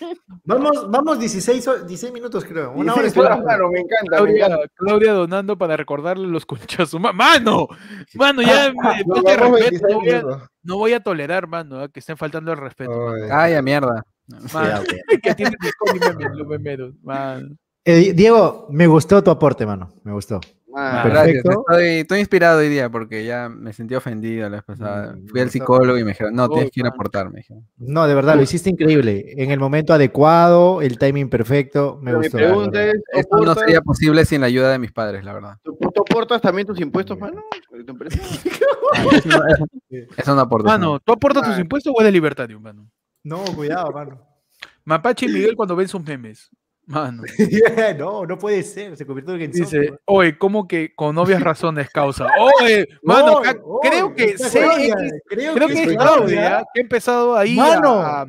no Vamos, vamos 16, ho- 16 minutos, creo. Una hora Sí, y horas, mano, me encanta, me Claudia, encanta. Claudia donando para recordarle los conchazos. Ma- ¡Mano! Mano, ya respeto, 26 no, voy a, no voy a tolerar, mano, ah, que estén faltando el respeto. Ay, a mierda. Que. Eh, Diego, me gustó tu aporte, mano. Me gustó. Mano, Perfecto. Estoy, estoy inspirado hoy día porque ya me sentí ofendido la vez pasada. Mm, Fui al psicólogo y me dijeron, no, tienes que ir a mano. aportar. Me dijeron. No, de verdad, lo hiciste increíble. En el momento adecuado, el timing perfecto. Me pero mi gustó. la pregunta es, Esto no ¿aportas- sería posible sin la ayuda de mis padres, la verdad. ¿tú, tú aportas también tus impuestos, mano? ¿De tu empresa? Eso no, aporta. Mano, ¿tú aportas tus impuestos o eres libertario, mano? No, cuidado, mano. Mapache y Miguel cuando ven sus memes. Mano. no, no puede ser. Se convirtió en Dice, oye, ¿cómo que con obvias razones causa? Oye, mano, oye, creo que CX, Claudia, creo, creo que es Claudia que ha empezado ahí Mano, a,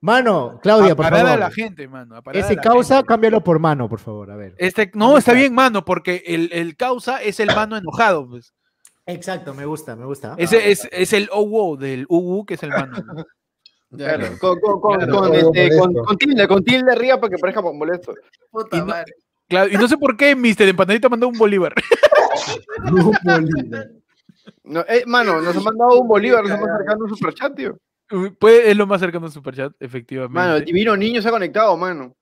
Mano, Claudia, a por parar favor. a la gente, mano. a parar a Ese la causa, gente. cámbialo por mano, por favor. A ver. Este, no, está bien, mano, porque el, el causa es el mano enojado, pues. Exacto, me gusta, me gusta. Ese es, es el OWO del UU, que es el mano. ¿no? Claro, con, con, con, Claro, con, todo este, con, tilde, con tilde arriba para que parezca molesto. Y no, claro, y no sé por qué Mr. Empanadita mandó un bolívar. No, eh, mano, nos han mandado un bolívar, nos hemos acercado un superchat, tío. Puede, es lo más cercano a Superchat, efectivamente. Mano, el divino niño se ha conectado, mano.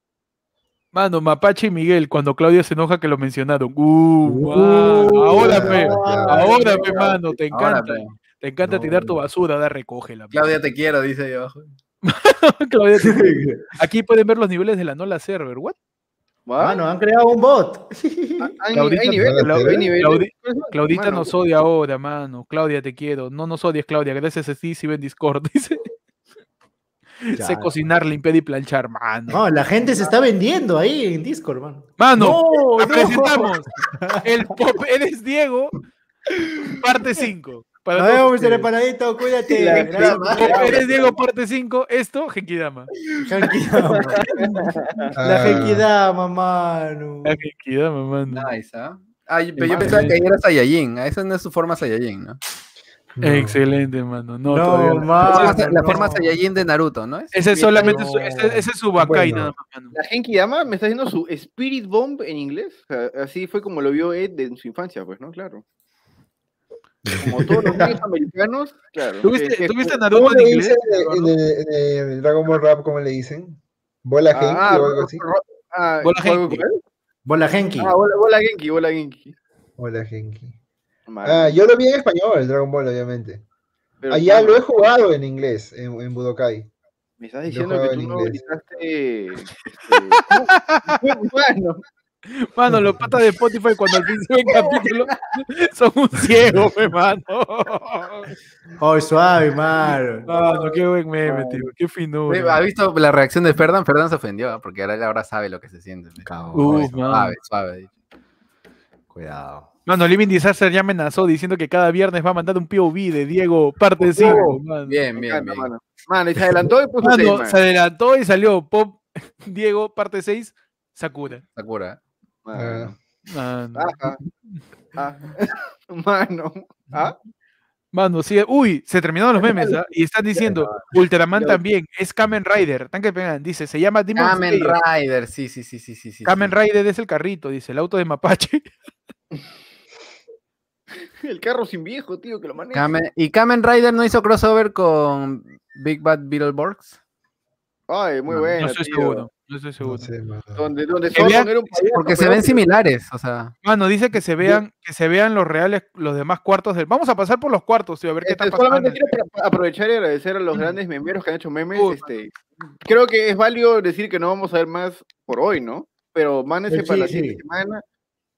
Mano, Mapache y Miguel, cuando Claudia se enoja que lo mencionaron. Uh, mano, ahora, ya, pe, ya, ahora, pe, mano, te Ahora, encanta. pe. Te encanta No, tirar tu basura, da, recógela. pe. Claudia, te quiero, dice yo. Claudia, te- Aquí pueden ver los niveles de la Nola Server. ¿What? Mano, han creado un bot. Hay, Claudita- hay niveles, Claudita- hay niveles. Claudi- Claudita Mano, nos odia ahora, mano. Claudia, te quiero. No nos odies, Claudia. Gracias a ti si ven Discord. Dice. sé cocinar, limpiar y planchar, mano. No, la gente se está vendiendo ahí en Discord, mano. Mano, no. presentamos. El pop, eres Diego. Parte 5. Para Nos vemos, ustedes. Mr. Empanadito, cuídate. La eres Diego parte 5, esto, Genkidama. Genkidama. La Ah, Genkidama, mano. La Genkidama, mano. Nice, ¿ah? Ah, yo, pero yo Madre. pensaba que ahí era Saiyajin. ah, Esa no es su forma Saiyajin, ¿no? no. Excelente, mano. No, No, no. Forma, la no. forma Saiyajin de Naruto, ¿no? Es- Ese es solamente No. su, ese, ese es su Bakai Bueno. nada más, mano. La Genki Dama me está haciendo su Spirit Bomb en inglés. O sea, así fue como lo vio Ed en su infancia, pues, ¿no? Claro. Como todos los niños americanos, claro. ¿Tuviste, ¿tuviste ¿Cómo Naruto en inglés? en el, en el- en el Dragon Ball Rap? ¿Cómo le dicen? ¿Bola Genki Ah, o algo así? ah, Bola ¿cuál- Genki. Bola Genki. Ah, bola, bola Genki, bola Genki. Bola Genki. Ah, yo lo vi en español, el Dragon Ball, obviamente. pero, Allá lo he jugado en inglés, en, en Budokai. Me estás diciendo que tú no gritaste. Este, ¿cómo? Mano, los patas de Spotify cuando al fin se ven capítulo son un ciego, me mano. Oh, suave, mano. Mano, qué buen meme, tío. Qué finura. ¿Ha visto la reacción de Ferdan? Ferdan se ofendió, ¿ah? porque ahora él ahora sabe lo que se siente. Uh, suave, suave. Cuidado. Mano, Living Disaster ya amenazó diciendo que cada viernes va a mandar un POV de Diego, parte 5. mano. Bien, bien, encanta, bien. mano. Mano, y se adelantó y puso seis, mano. se adelantó y salió Pop, Diego, parte 6, Sakura. Sakura. Mano. Mano, Ah. Mano. ¿Ah? Mano, sí, uy, se terminaron los memes, ¿ah? Y están diciendo, Ultraman también, es Kamen Rider. Tan que pegan, dice, se llama Demon Kamen Slayer. Rider, sí, sí, sí, sí, sí. sí, Kamen sí. Rider es el carrito, dice, el auto de Mapache. El carro sin viejo, tío, que lo maneja. Kamen- ¿Y Kamen Rider no hizo crossover con Big Bad Beetleborgs? Ay, muy No, bueno. no estoy seguro, no estoy No seguro. sé. Donde, donde vean- un payaso, Porque se ven similares, o sea. Mano, dice que se vean, que se vean los reales, los demás cuartos del. Vamos a pasar por los cuartos, tío, a ver qué Este, está pasando. solamente quiero aprovechar y agradecer a los grandes memeros que han hecho memes. Uy, este, creo que es válido decir que no vamos a ver más por hoy, ¿no? Pero mándense Sí, para la sí. siguiente semana.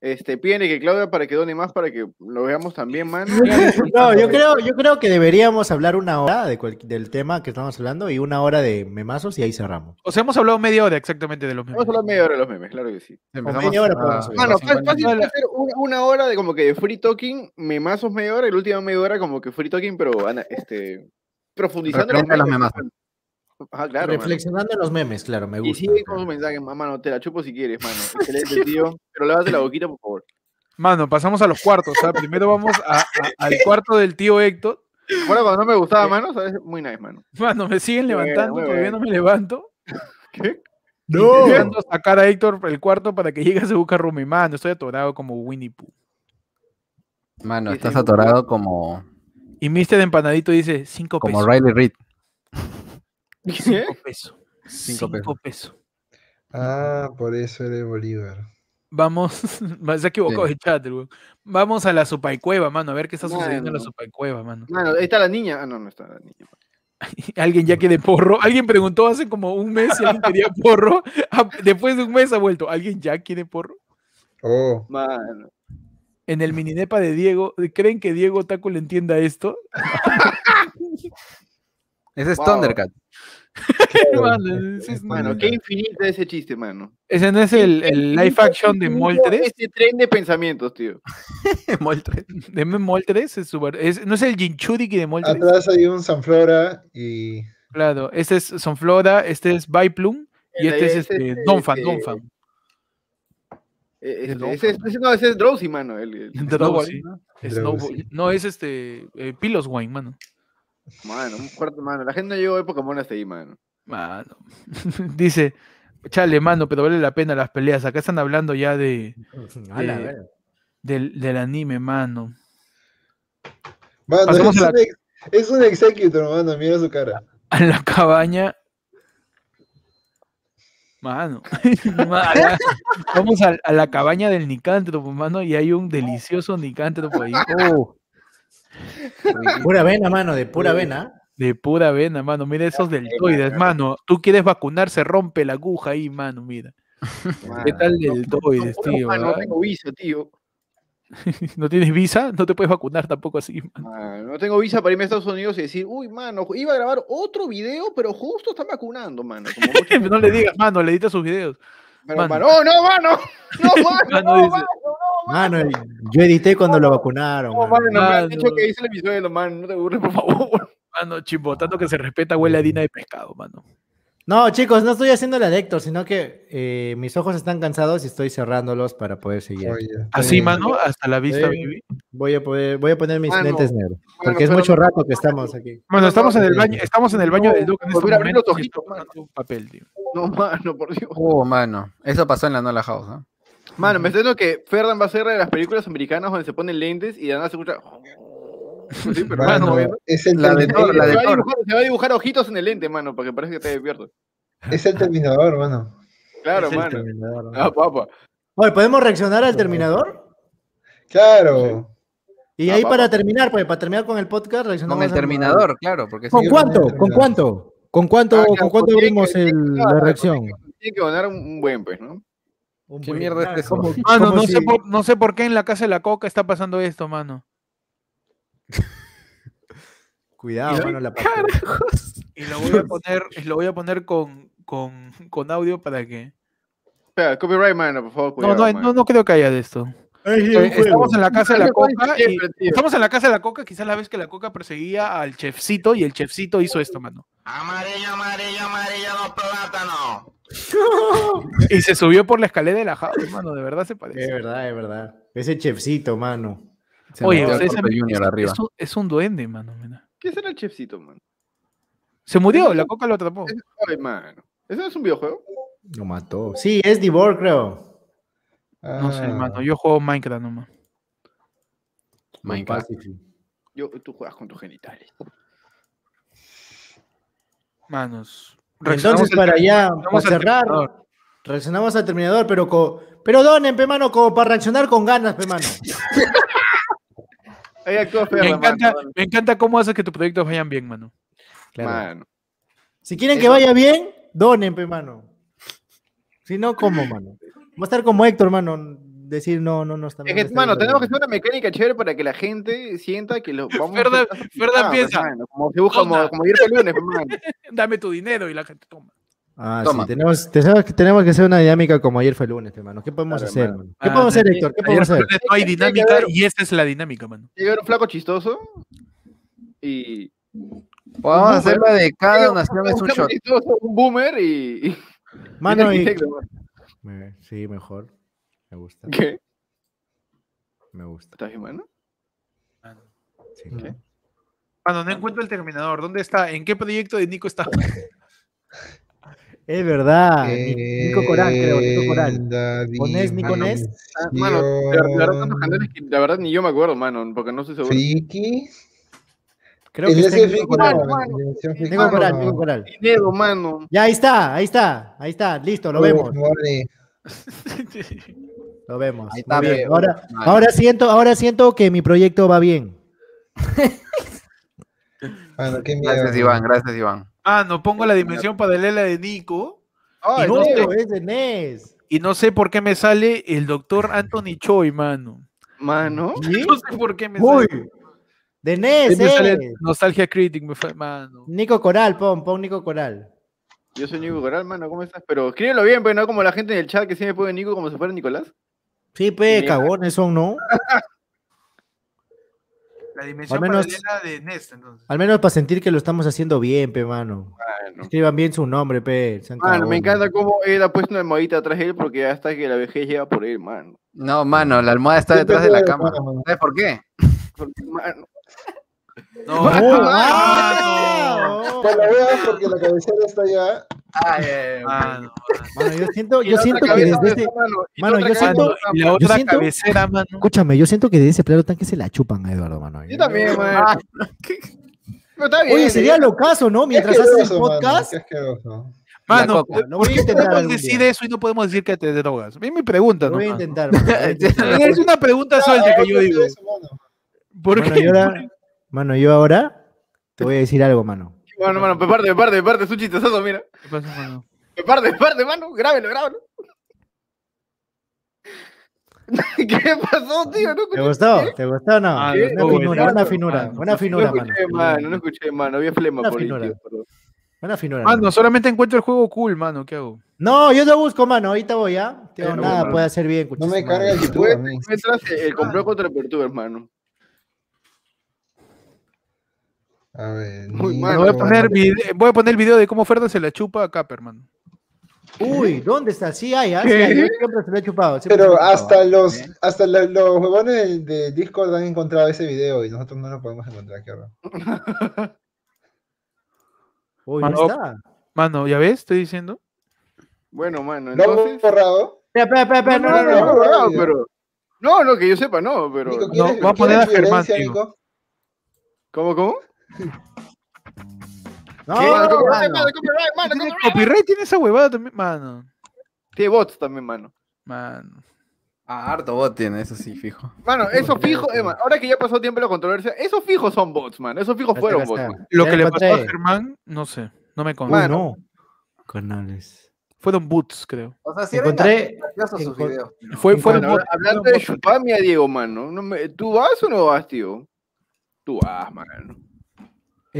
Este, pídenle que Claudia para que done más para que lo veamos también, mano. No, yo creo, yo creo que deberíamos hablar una hora de cual- del tema que estamos hablando y una hora de memazos y ahí cerramos. O sea, hemos hablado media hora exactamente de los memes. Vamos a hablar media hora de los memes, claro que sí. Empezamos media hora a- podemos hablar. Mano, a fácil 50 fácil puede ser una, una hora de como que de free talking, memazos media hora, y la última media hora como que free talking, pero este, profundizando en Referente los memes, memazos. Ajá, claro. mano. Reflexionando en los memes, claro, me Y gusta. sigue con su mensaje, mano, te la chupo si quieres, mano. Excelente, tío. Pero lávate la boquita, por favor. Mano, pasamos a los cuartos. O sea, primero vamos a- a- al cuarto del tío Héctor. Bueno, cuando no me gustaba, mano, sabes, muy nice, mano. Mano, me siguen bueno, levantando, todavía no me levanto. ¿Qué? ¡No! Intentando sacar a Héctor el cuarto para que llegue a su busca Rumi. Mano, estoy atorado como Winnie Pooh. Mano, estás atorado como, Y Mr. Empanadito dice 5 como pesos. Riley Reid. 5 pesos. Cinco 5 pesos. Ah, por eso eres Bolívar. Vamos, se ha equivocado Sí. el chat, weón. Vamos a la supaicueva, mano, a ver qué está sucediendo en la Mano. supaicueva, mano. Mano, ahí está la niña. Ah, no, no está la niña. Alguien ya quiere porro. Alguien preguntó hace como un mes si alguien quería porro. Ah, Después de un mes ha vuelto. ¿Alguien ya quiere porro? Oh, Mano. En el mininepa de Diego, ¿creen que Diego Taco le entienda esto? Ese es Wow. Thundercat. Mano, ese, es- Mano, qué infinito ese chiste, mano. ese no es el, el live action de Mol 3. Este tren de pensamientos, tío. De Mol 3 es, super- es- no es el Jinchuriki de Mol 3. atrás hay un Sanflora y Claro, este es Sonflora, este es Biplum y este es ese este, Donphan, este, Donphan. Ese, es- ese no, ese es Drowsy, mano. El, el- Drowsy. Drowsy. Snowball. No, es este eh, Piloswine, mano. Mano, un cuarto, mano. La gente no llegó de Pokémon hasta ahí, mano. Mano. Dice, chale, mano, pero vale la pena las peleas. Acá están hablando ya de del, del anime, mano. Mano, es, la- un ex- es un executor, mano, mira su cara. A la cabaña. Mano. Vamos a, a la cabaña del nicántropo, mano, y hay un delicioso nicántropo ahí. Oh, Pura vena, mano, de pura vena. de pura vena, mano. Mira esos deltoides, mano. Tú quieres vacunar, se rompe la aguja ahí, mano, mira. ¿Qué tal deltoides, No, tío? no tengo visa, tío. ¿No tienes visa? No te puedes vacunar tampoco así. mano. No tengo visa para irme a Estados Unidos y decir, uy, mano, iba a grabar otro video, pero justo están vacunando, mano. Como No le digas, mano, le edita sus videos. Pero, mano. mano, ¡oh, no, mano! ¡No, mano! Mano no, dice- mano, no! Mano, yo edité cuando lo vacunaron. No, mano. mano, me han Mano. dicho que hice el episodio, mano. No te aburres, por favor. Mano, chimbo, tanto que se respeta huele a harina de pescado, mano. No, chicos, no estoy haciendo la Héctor, sino que eh, mis ojos están cansados y estoy cerrándolos para poder seguir. Oye, Así, mano, hasta la vista, baby. Voy a poder, voy a poner mis Mano, lentes negros. mano, Porque es pero mucho no- rato que estamos aquí. Bueno, estamos en el no, baño, estamos en el baño del Duque en este volver a abrir momento los y ojitos, estamos mano. usando un papel, tío. No, mano, por Dios. Oh, mano. Eso pasó en la Nola House, ¿ah? Mano, me diciendo que Ferdan va a ser de las películas americanas donde se ponen lentes y de nada se escucha. Sí, pero Mano, mano, ¿no? es el La de Thor, la se, va a dibujar, se va a dibujar ojitos en el lente, mano, para que parezca que está despierto. es el Terminador, mano. Claro, Es el mano. Terminador. Ah. Oye, ¿podemos reaccionar al Terminador? Claro. Y Ah, ahí para terminar, pues para terminar con el podcast, reaccionamos Con el al- Terminador, claro, porque ¿Con cuánto? ¿Con cuánto? ¿Con cuánto, Ah, ¿con cuánto abrimos que- el- la reacción? Tiene que ganar un, buen, pues, ¿no? ¿Qué buen- mierda es eso? Mano, no, sé por, no sé por qué en la casa de la coca está pasando esto, mano. Cuidado, Y- mano, la pantalla. Y lo voy a poner, lo voy a poner con, con, con audio para que. Espera, copyright, mano, por favor. No, cuidado, no, mano. no, no creo que haya de esto. Estamos en la casa de la Mano, coca. y- siempre, estamos en la casa de la coca, quizás la vez que la coca perseguía al chefcito y el chefcito hizo esto, mano. Amarillo, amarillo, amarillo, los plátanos. Y se subió por la escalera de la house, mano, de verdad se Es parece. verdad, es verdad. Ese chefcito, mano. Se Oye, saben- Junior es, arriba. es un, es un duende, mano. mira. ¿Qué será el chefcito, mano? Se murió, la coca lo atrapó. Ay, mano. ¿Eso es un videojuego? Lo mató. Sí, es Divor, creo. No sé, Ah, mano. Yo juego Minecraft nomás. Minecraft. Yo, tú juegas con tus genitales. Manos. Entonces, para al- ya, reaccionamos para cerrar, reaccionamos al Terminador, pero co- pero donen, pe mano, como para reaccionar con ganas, pe mano. Ahí actúa Me encanta, mano. me encanta cómo haces que tus proyectos vayan bien, mano. Claro. Mano. Si quieren que vaya bien, donen, pe mano. Si no, ¿cómo, mano? Va a estar como Héctor, mano. Decir no, no, no está Es no que, mano, bien, tenemos que hacer una mecánica chévere para que la gente sienta que lo vamos a Ah, piensa, mano, Como se busca, como, el lunes, pues, mano. Dame tu dinero y la gente toma. Ah, Toma. sí, tenemos, tenemos, que- tenemos que hacer una dinámica como ayer fue el lunes, pe mano. ¿Qué podemos Claro, hacer, mano. mano? ¿Qué Ah, podemos hacer, ayer- Héctor? ¿¿Qué ayer podemos hacer? No hay dinámica haber- y esta es la dinámica, mano. Llega un flaco chistoso y. Vamos a hacer la de cada donación es un shot. chistoso, un boomer y. Mano, y Sí, mejor. Me gusta. ¿Qué? Me gusta. ¿Estás bien, mano? sí. ¿Qué? Mano, no encuentro el terminador. ¿Dónde está? ¿En qué proyecto de Nico está? Es verdad. Ni- Nico Coral, creo. Nico Coral. Enda ¿Ponés Nico? Ah, mano, de, de verdad la verdad ni yo me acuerdo, mano, porque no estoy seguro. Friki. Creo que en Nico Friki, Nico Coral, no. Nico Coral. Dinero, mano. Ya, ahí está, ahí está, ahí está, listo, lo Uf, vemos, vale. lo vemos. Ahí está, bien. Ahora, vale. ahora siento, ahora siento que mi proyecto va bien. Mano, qué miedo. Gracias, Iván, gracias, Iván. Ah, no pongo la dimensión paralela de Nico. Ay, Y no, sé. es de NES. Y no sé por qué me sale el doctor Anthony Choi, mano. Mano. ¿Sí? No sé por qué me Uy, sale. de NES, me sale eh. Nostalgia Critic, me fue, mano. Nico Coral, pon, pon Nico Coral. Yo soy Nico Coral, mano, ¿cómo estás? Pero escríbelo bien, pues no como la gente en el chat que siempre pone Nico como si fuera Nicolás. Sí, pe, Mira. cagones son, ¿no? La dimensión Al menos- paralela de Nest, entonces. Al menos para sentir que lo estamos haciendo bien, pe, mano. Escriban bien su nombre, pe. Mano, me encanta cómo él ha puesto una almohadita atrás de él porque ya está que la vejez llega por él, mano. No, mano, la almohada está detrás de la cama. ¿Sabes por qué? Porque, mano. No, ¡Oh, mano. ah! Por la wea, porque la cabecera está allá. Mano, Mano, yo siento, yo la siento otra que desde de ese... esa mano, yo siento- la otra siento- cabecera, mano. Escúchame, yo siento que de ese plato tanque se la chupan a Eduardo, mano. Yo también, mano. Pero está bien. Oye, sería ya. locazo, ¿no? Mientras haces el mano, podcast. Mano, coca. Lo voy a ¿por qué intentar podemos decir eso y no podemos decir que te drogas? A mí me preguntan, Lo voy a ¿no? lo voy a intentar. Es una pregunta suelta que yo digo. ¿Por qué? Mano, yo ahora te voy a decir algo, mano. Mano, mano, me parte, me parte, me parte, es un chistazo, mira. ¿Qué pasa, mano? Me parte, me parte, mano. Grábelo, grábelo. ¿Qué pasó, tío? ¿No ¿Te gustó? ¿Te gustó o no? Ah, Una no, finura, bueno, una finura, mano. una No finura, mano. escuché, mano, no escuché, mano. Había flema Una por ahí, finura. tío, perdón. Buena finura. Mano, hermano. solamente encuentro el juego cool, mano. ¿Qué hago? No, yo te busco, mano. Ahorita voy, ¿ya? Tengo Pero, nada, mano, puede hacer bien. No me concha su carga el a mí. Encuentras el complot contra el hermano. A ver. Muy Nico, malo. Voy a, poner vide- voy a poner el video de cómo Ferda se la chupa a Cap, hermano. Uy, ¿dónde está? Sí hay, ¿ah? Sí hay. Siempre se lo he chupado. Pero lo he chupado. hasta los, hasta la- los huevones de, de Discord han encontrado ese video y nosotros no lo podemos encontrar, qué horror. Uy, no Mano, está. Mano, ¿ya ves? Estoy diciendo. Bueno, mano, ¿Lo hemos entonces. borrado? Espera, espera, espera, No, no, no, no, no, no. no, no, pero. No, no, que yo sepa, no, pero. Nico, no, ¿quieres, voy a poner ¿quieres a Germán? ¿Cómo, cómo? No, Mano, mano. copyright, mano, copyright, mano, ¿Tiene copyright. copyright tiene esa huevada también? Mano. Tiene bots también, mano. Mano. Ah, harto bot tiene, eso sí, fijo. Mano, esos fijos, eh, man, ahora que ya pasó tiempo la controversia, esos fijos son bots, man. Esos fijos fueron bots, man. Lo que le pasó a encontré. Germán, no sé. No me. Mano. no. Canales. Fueron boots, creo. O sea, sí eran Encontré- graciosos sus videos. Fue, fueron Mano, bots. hablando de chupamia, Diego, mano. ¿Tú vas o no vas, tío? Tú vas, mano.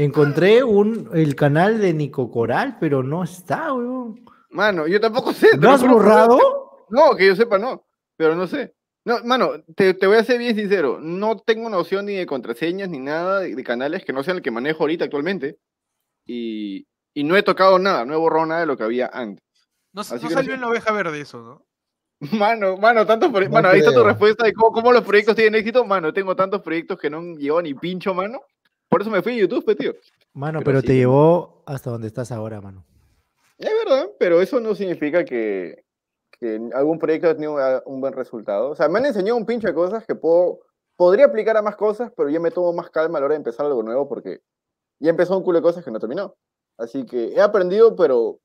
Encontré un, el canal de Nico Coral, pero no está, weón. Mano, yo tampoco sé. ¿Lo has borrado? No, que yo sepa, no. Pero no sé. No, mano, te, te voy a ser bien sincero. No tengo noción ni de contraseñas ni nada de, de canales que no sean el que manejo ahorita actualmente. Y, y no he tocado nada, no he borrado nada de lo que había antes. No, Así no que no salió sé. en la oveja verde eso, ¿no? Mano, mano, tantos No mano, ahí está tu respuesta de cómo, cómo los proyectos tienen éxito. Mano, tengo tantos proyectos que no han llegado ni pincho, mano. Por eso me fui a YouTube, pues, tío. Mano, Pero pero te llevó hasta donde estás ahora, mano. Es verdad, pero eso no significa que, que algún proyecto ha tenido un buen resultado. O sea, me han enseñado un pincho de cosas que puedo, podría aplicar a más cosas, pero ya me tomo más calma a la hora de empezar algo nuevo porque ya empezó un culo de cosas que no he terminado. Así que he aprendido, pero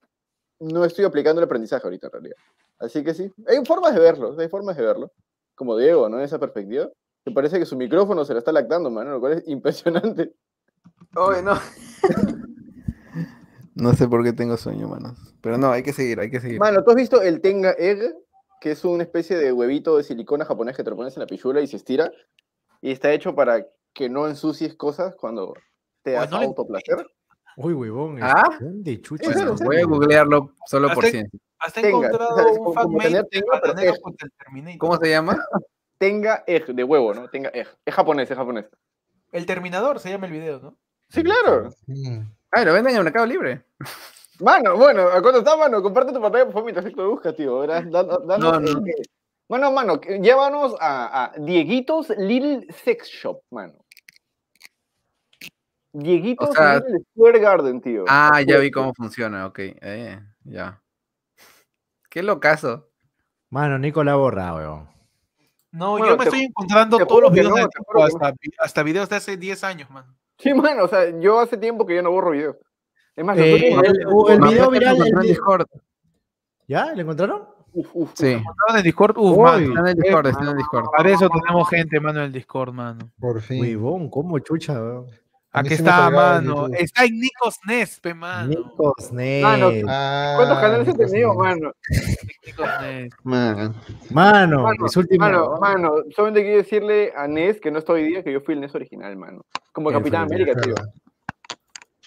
no estoy aplicando el aprendizaje ahorita en realidad. Así que sí, hay formas de verlo, hay formas de verlo. Como Diego, ¿no? En esa perspectiva. Me parece que su micrófono se lo está lactando, mano, lo cual es impresionante. Oye, no. no sé por qué tengo sueño, manos. Pero no, hay que seguir, hay que seguir. Mano, ¿tú has visto el Tenga Egg? Que es una especie de huevito de silicona japonés que te lo pones en la pichula y se estira. Y está hecho para que no ensucies cosas cuando te das no le- autoplacer. Uy, huevón. ¿Ah? ¿Dónde chucha? Voy a googlearlo solo por ciencia. Hasta he Tenga, encontrado un como- fan como made tener de tenga, pero Bananero es. contra el Terminator. ¿Cómo se llama? Tenga Egg, de huevo, ¿no? Tenga Egg. Es japonés, es japonés. El Terminador se llama el video, ¿no? Sí, claro. Sí. Ah, lo venden en el mercado libre. Mano, bueno, ¿a cuánto está, mano? Comparte tu pantalla por favor mientras lo buscas, tío. Danos No, no. el que- Mano, llévanos a, a Dieguitos Little Sex Shop, mano. Dieguitos sea- Little Square Garden, tío. Ah, ya vi cómo funciona, ok. Eh, ya. Qué locazo. Mano, Nico la ha borrado, weón. No, Bueno, yo me te estoy encontrando todos los videos no, de que hasta, hasta videos de hace 10 años, man. Sí, mano, o sea, yo hace tiempo que yo no borro videos. Es más, Eh, el- el video viral, lo en Discord. ¿Ya? ¿Le encontraron? Uf, uf, Sí. Estaban en Discord, uf, Uy. mano. Está en el Discord, está en el Discord. Para eso tenemos gente, mano, en el Discord, mano. Por fin. Huevón, ¿cómo chucha, weón? Aquí sí está, mano. Está en Nicos Nespe, mano. Mano, Ah, ¿Cuántos canales he entonces tenido, no. mano? Nicos Nespe. Man. Mano, Mano, es último. Mano, mano, solamente quiero decirle a Nes que no estoy hoy día, que yo fui el Nes original, mano. Como Qué Capitán América, tío.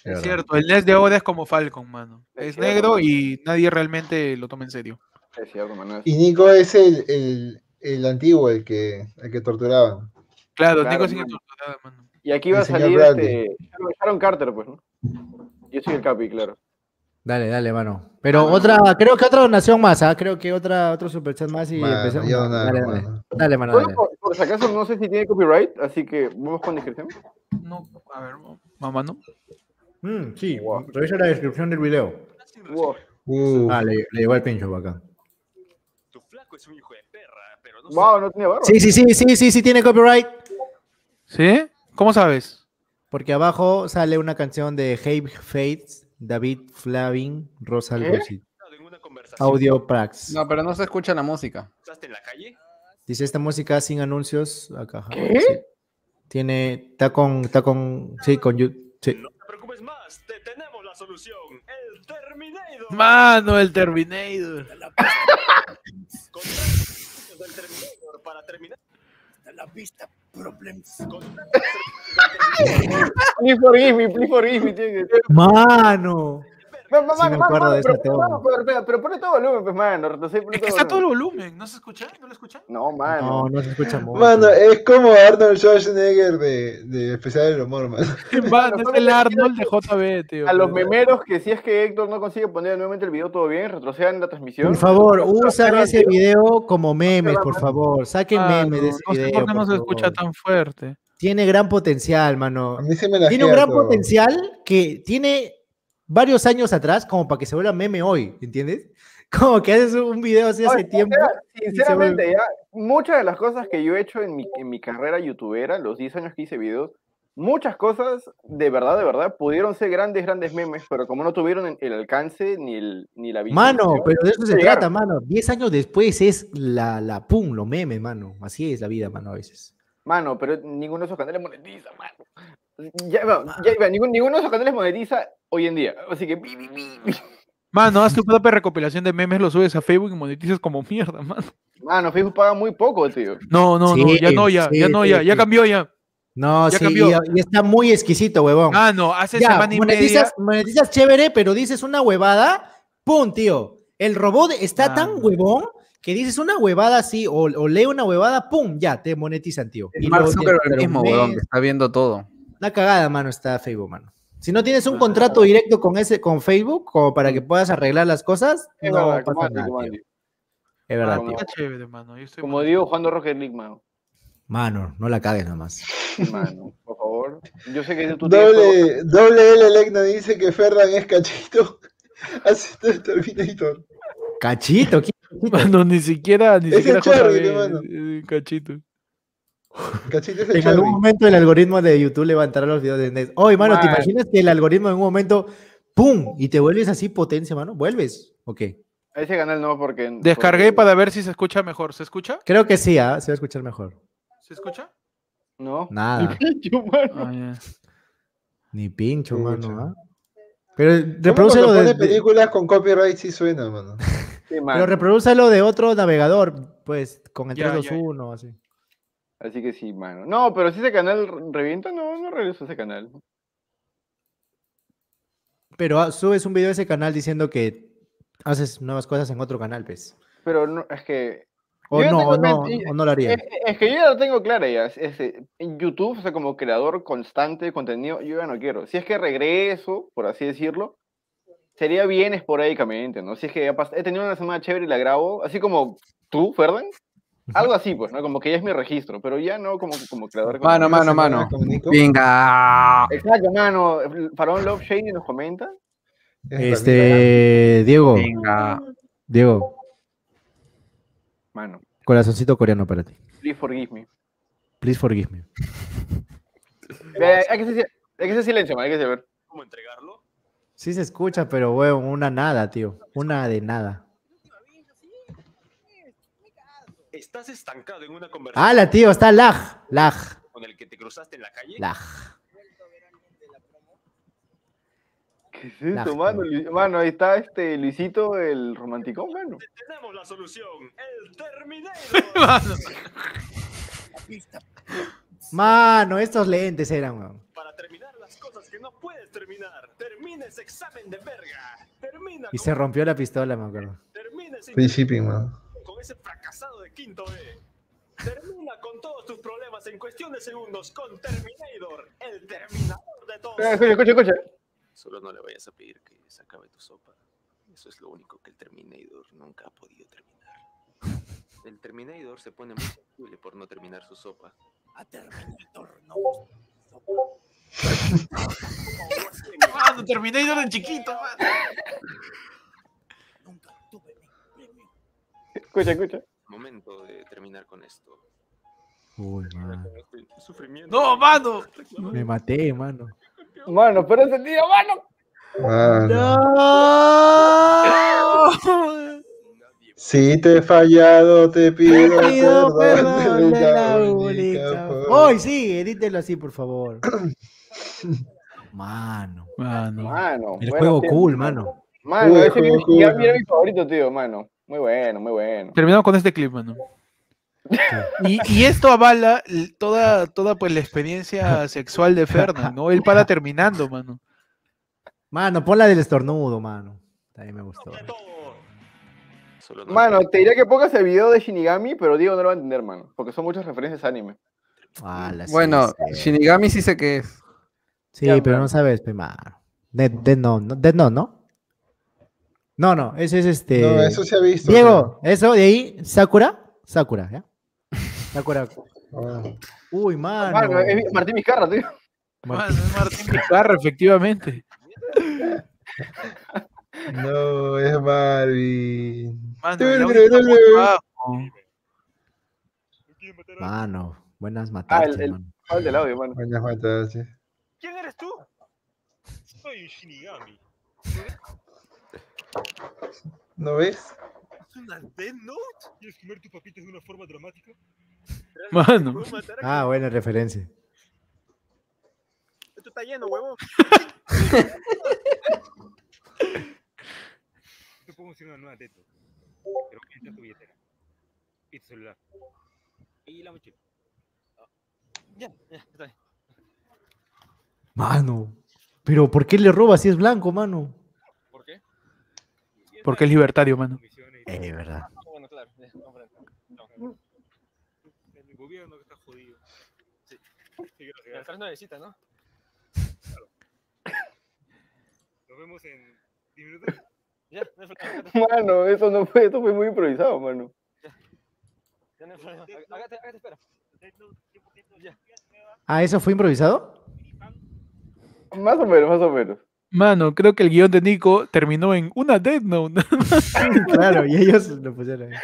Es cierto, el NES de ahora es como Falcon, mano. Es negro y nadie realmente lo toma en serio. Es cierto, mano. Y Nico es el, el, el antiguo, el que, el que torturaban. Claro, Claro, Nico sigue mano. torturado, mano. Y aquí va a salir Bradley. este, Sharon- Carter, pues, ¿no? Yo soy el Capi, claro. Dale, dale, mano. Pero Mano. otra, creo que otra donación más, ¿ah? Creo que otra, otro superchat más y Mano, empezamos. yo nada, dale, dale. mano. Dale, mano, dale. por, por si acaso no sé si tiene copyright, así que vamos con descripción. No, a ver, mamá, ¿no? Mm, sí, Wow. revisa la descripción del video. Wow. Uh, Ah, le, le llegó el pincho para acá. Tu flaco es un hijo de perra, pero no Wow, no tenía barba. Sí, sí, sí, sí, sí, sí, tiene copyright. ¿Sí? ¿Cómo sabes? Porque abajo sale una canción de Habe Fates, David Flavin, Rosa. Audio Prax. No, pero no se escucha la música. ¿Estás en la calle? Dice esta música sin anuncios. Acá. ¿Qué? sí. Tiene, está con, está con, sí, con YouTube. Sí. No te preocupes más, te tenemos la solución. El Terminator. Mano, el Terminator. Del Terminator para terminar. la pista, problems. Please forgive me, please forgive me. que- Mano. Sí me acuerdo de pero, ese tema. pero, pone todo volumen, pues, mano. retrocede, pone Es que todo está todo el volumen. ¿No se escucha? ¿No lo escuchan? No, mano. No, no se escucha mucho. Mano, es como Arnold Schwarzenegger de, de Especial del Humor, mano. Mano, es el Arnold de JB, tío. A los pero- memeros que si es que Héctor no consigue poner nuevamente el video todo bien, retrocedan la transmisión. Por favor, usan ese video como memes, por favor. Saquen memes de ese video. por qué no se escucha tan fuerte. Tiene gran potencial, mano. A mí se me la Tiene un gran potencial que tiene varios años atrás como para que se vuelva meme hoy, ¿entiendes? Como que haces un video así hace tiempo. Sinceramente, ya, muchas de las cosas que yo he hecho en mi, en mi carrera youtubera, los 10 años que hice videos, muchas cosas de verdad, de verdad, pudieron ser grandes, grandes memes, pero como no tuvieron el- alcance ni, el, ni la Mano, pero de eso se llegaron. trata, mano. Diez años después es la, la pum, lo meme, mano. Así es la vida, mano, a veces. Mano, pero ninguno de esos canales monetiza, mano. Ya, va, ya, va, ningún- ninguno de esos canales monetiza hoy en día. Así que. bi, bi, bi, bi. Mano, haz tu propia recopilación de memes, lo subes a Facebook y monetizas como mierda, mano. Mano, Facebook paga muy poco, tío. No, no, no, Sí, ya no, ya, ya sí, no, sí, ya, ya sí. cambió ya. No, Ya sí, cambió. y, y está muy exquisito, huevón. Mano, hace ya, semana y monetizas, media. monetizas chévere, pero dices una huevada, ¡pum, tío! El robot está tan Mano. huevón que dices una huevada así, o, o lee una huevada, ¡pum! Ya, te monetizan, tío. El Y Mark Zuckerberg mismo, weón, que está viendo todo. Una cagada, mano, está Facebook, mano. Si no tienes un contrato directo con ese, con Facebook, como para que puedas arreglar las cosas, Es no verdad, pasa nada, tío. Es verdad, Como- tío. Está chévere, mano. Yo estoy Como digo, jugando Rocket League, mano. Mano, no la cagues nomás. Mano, por favor. Yo sé que tú Doble, doble L Lecna dice que Ferdan es cachito. Así de Terminator. Cachito, ¿quién? Mano, ni siquiera, ni Ese siquiera Charlie, JB, hermano. eh, cachito. En Cherry. algún momento el algoritmo de YouTube levantará los videos de Next. Oye, mano, ¿te imaginas que el algoritmo en un momento, ¡pum! y te vuelves así potencia, mano? ¿Vuelves? Ok. A ese canal no, porque. Descargué porque- para ver si se escucha mejor. ¿Se escucha? Creo que sí, ¿ah? se va a escuchar mejor. ¿Se escucha? No. Nada, Yo, mano. Ah, ya. ni pincho, mano. ¿ah? Pero ¿Cómo reprodúcelo de, películas con copyright sí suena, mano. Sí, mano. pero reprodúcelo de otro navegador, pues, con el Ya, ya, ya. 321, así. Así que sí, mano. No, pero si ese canal re- revienta, no, no regreso a ese canal. Pero ah, subes un video de ese canal diciendo que haces nuevas cosas en otro canal, pues. Pero no, es que. O no, o no, o no lo haría. Es, es que yo ya lo tengo clara ya. es- es, en YouTube, o sea, como creador constante de contenido, yo ya no quiero. Si es que regreso, por así decirlo, sería bien esporádicamente, ¿no? Si es que he tenido una semana chévere y la grabo, así como tú, Ferdan. Algo así, pues, ¿no? Como que ya es mi registro, pero ya no como, como creador Mano, mano, mano. Venga. Exacto, mano. Farón Love Shady nos comenta. Es Este, Diego, Venga. Diego, Mano, corazoncito coreano para ti. please forgive me. Please forgive me. Eh, hay, que hacer, hay que silencio, man, hay que saber. ¿Cómo entregarlo? Sí se escucha, pero weón, una nada, tío. Una de nada. Estás estancado en una conversación ¡Hala, tío! Está lag. Lag. con el que te cruzaste en la calle. Lag. ¿Qué es esto, mano? Mano, ahí está este Luisito, el romanticón, mano. Tenemos la solución. El Terminator. Mano, Mano, estos lentes eran, weón. Para terminar las cosas que no puedes terminar. Termina ese examen de verga. Termina Y con, se rompió la pistola, me acuerdo. termina ese Free shipping, mano. Ese fracasado de quinto B. Termina con todos tus problemas en cuestión de segundos con Terminator, el terminador de todos. Eh, Escucha, escucha, escucha. Solo no le vayas a pedir que se acabe tu sopa. Eso es lo único que el Terminator nunca ha podido terminar. El Terminator se pone muy sensible por no terminar su sopa. A Terminator, no. mano, Terminator de chiquito, mano. Escucha, escucha. Momento de terminar con esto. Uy, mano. Sufrimiento. No, mano. Me maté, mano. Mano, pero ese tío, mano. Mano. Si te he fallado, te pido, Pido perdón. perdón de la única. ¡Ay, sí! Edítelo así, por favor. Mano. Mano. Mano. El bueno, juego tío. cool, mano. Mano, Cool, ese juego mi- ya mira mi favorito, tío, mano. Muy bueno, muy bueno. Terminamos con este clip, mano. Y, y esto avala toda, toda pues la experiencia sexual de Fernan, ¿no? Él para terminando, mano. Mano, pon la del estornudo, mano. También me gustó. Mano, te diría que pongas el video de Shinigami, pero Diego no lo va a entender, mano. Porque son muchas referencias a anime. Bueno, sí. Shinigami sí sé qué es. Sí, Ya, pero no sabes, pe, mano. Dead, no, no, no, ¿no? No, no, ese es este. No, eso se ha visto. Diego, eso de ahí, Sakura. Sakura, ¿ya? Sakura. Ah. Uy, mano. Mano, es Martín Vizcarra, tío. Es Martín Vizcarra, efectivamente. No, es Marvin. Mano, el. Mano, buenas matarse, el- el- mano. Habla del audio, mano. Buenas matas, sí. ¿Quién eres tú? Soy Shinigami. ¿No ves? ¿Es una Death Note? ¿Quieres comer tus papitas de una forma dramática? Mano. ¿Puedo matar Ah, buena referencia. Esto está lleno, huevón. Te puedo hacer una nueva Death Note. Pero entra tu billetera. Y tu celular. Y la mochila. Ya, ya, está bien. Mano. Pero ¿por qué le roba si es blanco, mano? Porque es libertario, mano. Y Eh, verdad. Ah, Bueno, claro, ya. No. El gobierno que está jodido. Sí. Sí, gracias, Las nuevecitas, ¿no? Nos vemos en 10 minutos. Ya, no hay problema. Mano, eso no fue, esto fue muy improvisado, mano. Ya no hay problema. Hágate, hágate, espera. Ya. Ah, ¿eso fue improvisado? Más o menos, más o menos. Mano, creo que el guion de Nico terminó en una Death Note. claro, y ellos lo pusieron. ahí.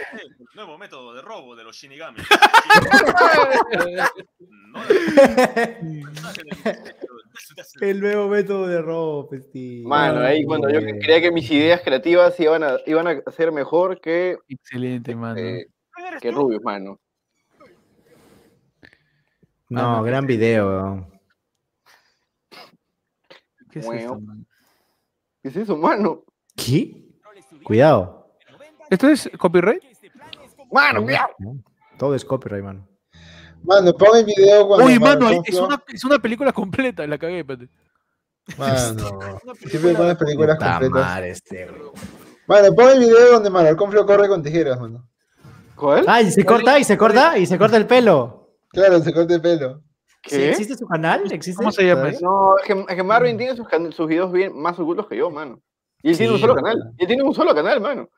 Nuevo método de robo de los Shinigami. El nuevo método de robo, pesti. Mano, ahí cuando yo creía que mis ideas creativas iban a, iban a ser mejor que, Excelente, mano. eh, ¿Quién eres que? Rubius, mano. No, gran video. ¿Qué es mano? ¿Qué es eso, mano? ¿Qué? Cuidado. ¿Esto es copyright? Mano, mira. No, Todo es copyright, mano. Mano, pon el video cuando. Uy, mano, es una, es una película completa, la cagué, espérate. Mano, siempre pones películas completas. madre, este. Mano, pon el video donde Marconfio corre con tijeras, mano. ¿Cuál? Ah, y se corta, y se corta, y se corta el pelo. Claro, se corta el pelo. Sí. ¿Existe su canal? ¿Existe? ¿Cómo se llama? No, es que, Marvin tiene sus, can- sus videos bien más ocultos que yo, mano. Y él tiene un solo canal. Y él tiene un solo canal, mano.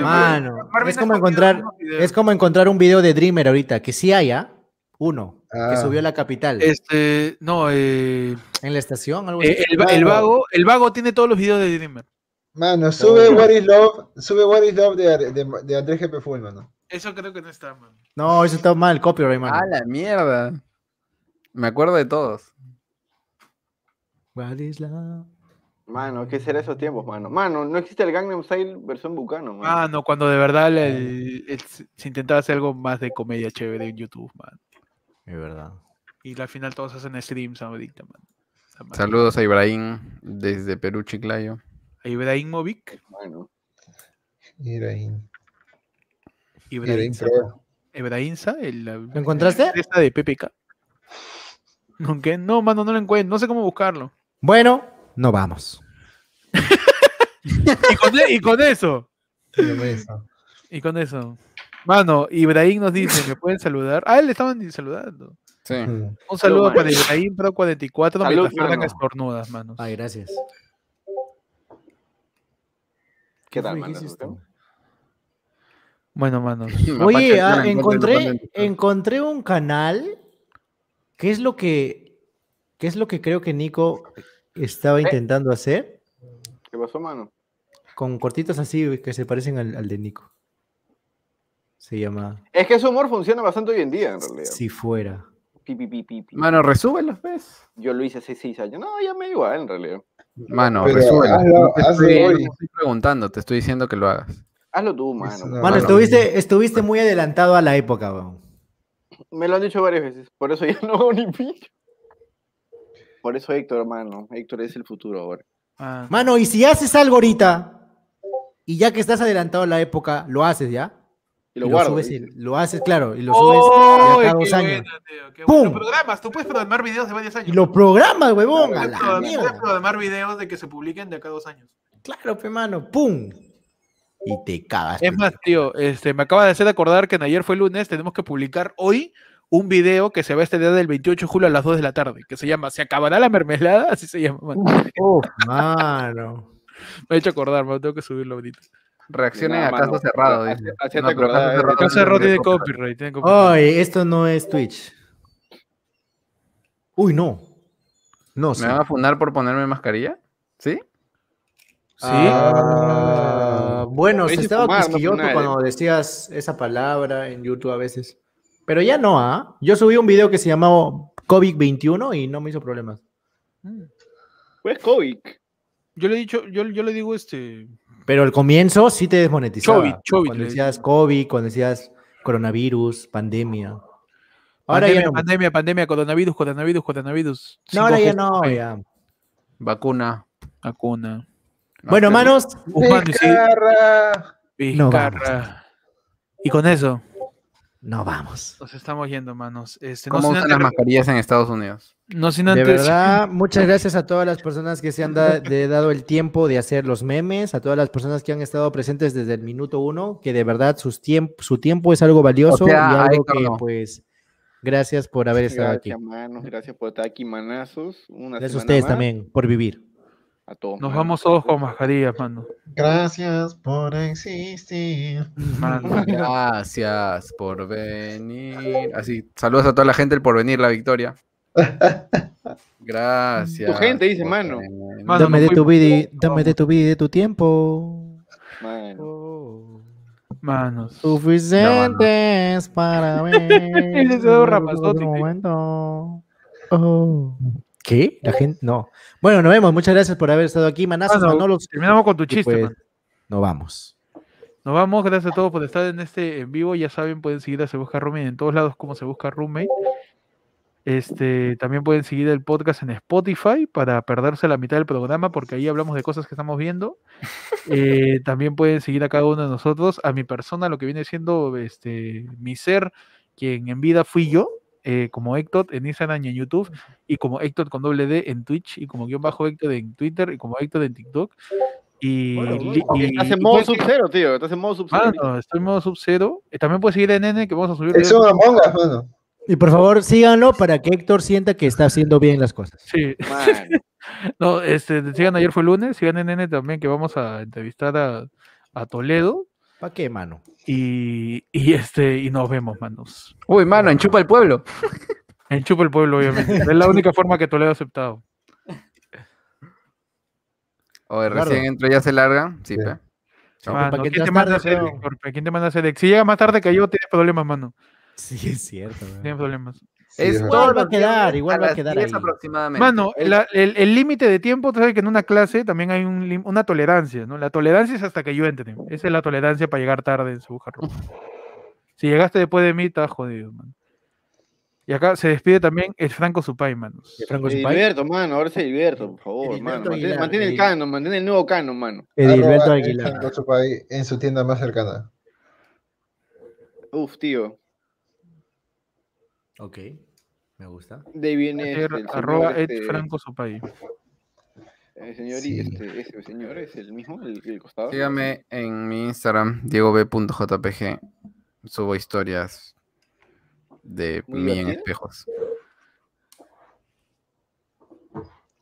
Mano, Marvin es como encontrar, es como encontrar un video de Dreamer ahorita, que sí haya, uno, que Ah. subió a la capital, Este, no, eh, en la estación, algo eh, así. el, vago, el vago tiene todos los videos de Dreamer. Mano, sube What is Love, sube What is Love de, de, de Andrés GP Full, mano. Eso creo que no está, mano. No, eso está mal, copyright, mano. ¡A la mierda! Me acuerdo de todos. What is love? Mano, ¿qué será esos tiempos, mano? Mano, no existe el Gangnam Style versión Bucano, mano. Ah, no, cuando de verdad el- el- se se intentaba hacer algo más de comedia chévere en YouTube, man. Es verdad. Y al final todos hacen streams ahorita, man. Saludos a Ibrahim desde Perú, Chiclayo. A Ibrahimovic. Mano. Ibrahim. Ibrahim, Ibrahim Pro. Ibrahimsa, el, ¿Lo encontraste? la empresa de PPK. ¿Con qué? No, mano, no lo encuentro. No sé cómo buscarlo. Bueno, no vamos. Y con, e- y con eso. Y con eso. Mano, Ibrahim nos dice, ¿me pueden saludar? Ah, él le estaban saludando. Sí. Un saludo mano. para Ibrahim Pro 44 Salud, mano. estornudas, manos. Ay, gracias. ¿Qué tal, mano? Bueno, manos. Oye, ah, encontré, encontré un canal. ¿Qué es lo que, qué es lo que creo que Nico estaba intentando hacer? ¿Qué pasó, mano? Con cortitos así que se parecen al, al de Nico. Se llama Es que su humor funciona bastante hoy en día, en realidad. Si fuera. Pi, pi, pi, pi, pi. Mano, resúbelos, pues. Yo lo hice hace seis años. No, ya me da igual, en realidad. Mano, resúbelos. No te estoy, preguntando, te estoy diciendo que lo hagas. Hazlo tú, mano. Mano, Mano, estuviste, estuviste muy adelantado a la época, weón. Me lo han dicho varias veces. Por eso ya no hago ni pillo. Por eso Héctor, hermano. Héctor es el futuro ahora. Ah, Mano, y si haces algo ahorita, y ya que estás adelantado a la época, lo haces ya. Y lo y guardo. subes, y- lo haces, claro, y lo subes ¡Oh, de cada dos años. tío, qué ¡Pum! bueno! Programas, tú puedes programar videos de varios años. Y lo programas, huevón, Puedes programar- videos de que se publiquen de acá a dos años. Claro, pe mano, ¡pum! Y te cagas. Es más, tío, este, me acaba de hacer acordar que en ayer fue lunes, tenemos que publicar hoy un video que se va a estrenar el 28 de julio a las 2 de la tarde, que se llama ¿Se acabará la mermelada? Así se llama, mano. Uf, mano. Me ha hecho acordar, mano, tengo que subirlo ahorita. Reaccionen Nada, a caso cerrado. dice. No, acordar, caso cerrado tiene copyright. copyright, tiene copyright. Ay, esto no es Twitch. Uy, no. No, sí. ¿Me van a fundar por ponerme mascarilla? ¿Sí? Sí. Ah, bueno, Lo se estaba fumar, quisquilloso cuando decías esa palabra en YouTube a veces. Pero ya no, ¿ah? Yo subí un video que se llamaba COVID-21 y no me hizo problemas. Pues COVID. Yo le he dicho, yo, yo le digo este. Pero al comienzo sí te desmonetizaba. Covid, COVID, cuando decías. COVID, cuando decías coronavirus, pandemia. Ahora pandemia, ya no. pandemia, pandemia, coronavirus, coronavirus, coronavirus. No, ahora ya no, ya. Vacuna. Vacuna. Bueno, manos, Vizcarra. No Vizcarra. Y con eso, no vamos. nos estamos yendo, manos. Este, no, ¿Cómo sin usan antes, las mascarillas en Estados Unidos? no sin De antes- verdad, muchas gracias a todas las personas que se han da- de- dado el tiempo de hacer los memes, a todas las personas que han estado presentes desde el minuto uno, que de verdad sus tiemp- su tiempo es algo valioso sea, y algo que, no. pues, gracias por haber estado aquí. Gracias, manos. Gracias por estar aquí, manazos. Una Gracias a ustedes más. también por vivir. A todos. Nos vamos todos con mascarillas, mano. Gracias por existir. Mano. Gracias por venir. Así, saludos a toda la gente por venir, la victoria. Gracias. Tu gente dice, mano. dame no de tu vida, y- dame de tu vida y de tu tiempo. Mano. Manos. Suficientes para ver. Ese momento. Oh. ¿Qué? La gente. No. Bueno, nos vemos. Muchas gracias por haber estado aquí, manazos, Mano, Manolos. terminamos con tu chiste, pues, mano. Nos vamos. Nos vamos, gracias a todos por estar en este en vivo. Ya saben, pueden seguir a Se Busca Roommate en todos lados como Se Busca Roommate. Este, también pueden seguir el podcast en Spotify para perderse la mitad del programa, porque ahí hablamos de cosas que estamos viendo. Eh, también pueden seguir a cada uno de nosotros, a mi persona, lo que viene siendo este, mi ser, quien en vida fui yo, eh, como Héctor en Instagram y en YouTube, y como Héctor con doble D en Twitch, y como guion bajo Héctor en Twitter, y como Héctor en TikTok. Y, Bueno, li- bueno. y- Estás en modo sub-zero, tío. Estás en modo sub-zero. Mano, estoy en modo sub-zero. Eh, También puedes seguir a Nene, que vamos a subir. Es un Among Us, mano. Y por favor, síganlo para que Héctor sienta que está haciendo bien las cosas. Sí. No, este, sigan ayer fue lunes, sigan en Nene también, que vamos a entrevistar a, a Toledo. ¿Para qué, mano? Y, y este, y nos vemos, manos. Uy, mano, enchupa el pueblo. En Chupa el Pueblo, obviamente. Es la única forma que Toledo ha aceptado. Oye, recién entro y ya se larga. Sí, Sí. pe. Mano, ¿para qué ¿quién te manda a hacer? ¿Quién te manda a hacer? Si llega más tarde que yo, tienes problemas, mano. Sí, es cierto. Tienes problemas. Es. Igual va a quedar, igual a va a quedar 10 ahí. aproximadamente. Mano, el el límite de tiempo, tú sabes que en una clase también hay un una tolerancia, ¿no? La tolerancia es hasta que yo entre. Esa es la tolerancia para llegar tarde en su bujarro. Si llegaste después de mí, estás jodido, man. Y acá se despide también el Franco Supay, manos. De Franco Supay. Edilberto, mano. Ahora sí, Edilberto, por favor, Edilberto mano. Aguilar, mantén el canon, mantén el nuevo canon, mano. Edilberto Aguilar. Franco Chupay en su tienda más cercana. Uf, tío. Ok, me gusta. De ahí viene este, el señor, arroba Ed este, Franco Supay. el señor, y Sí. este, ese señor es el mismo, el, el costado. Sígame en mi Instagram, diegob.jpg. Subo historias de Muy mí en espejos.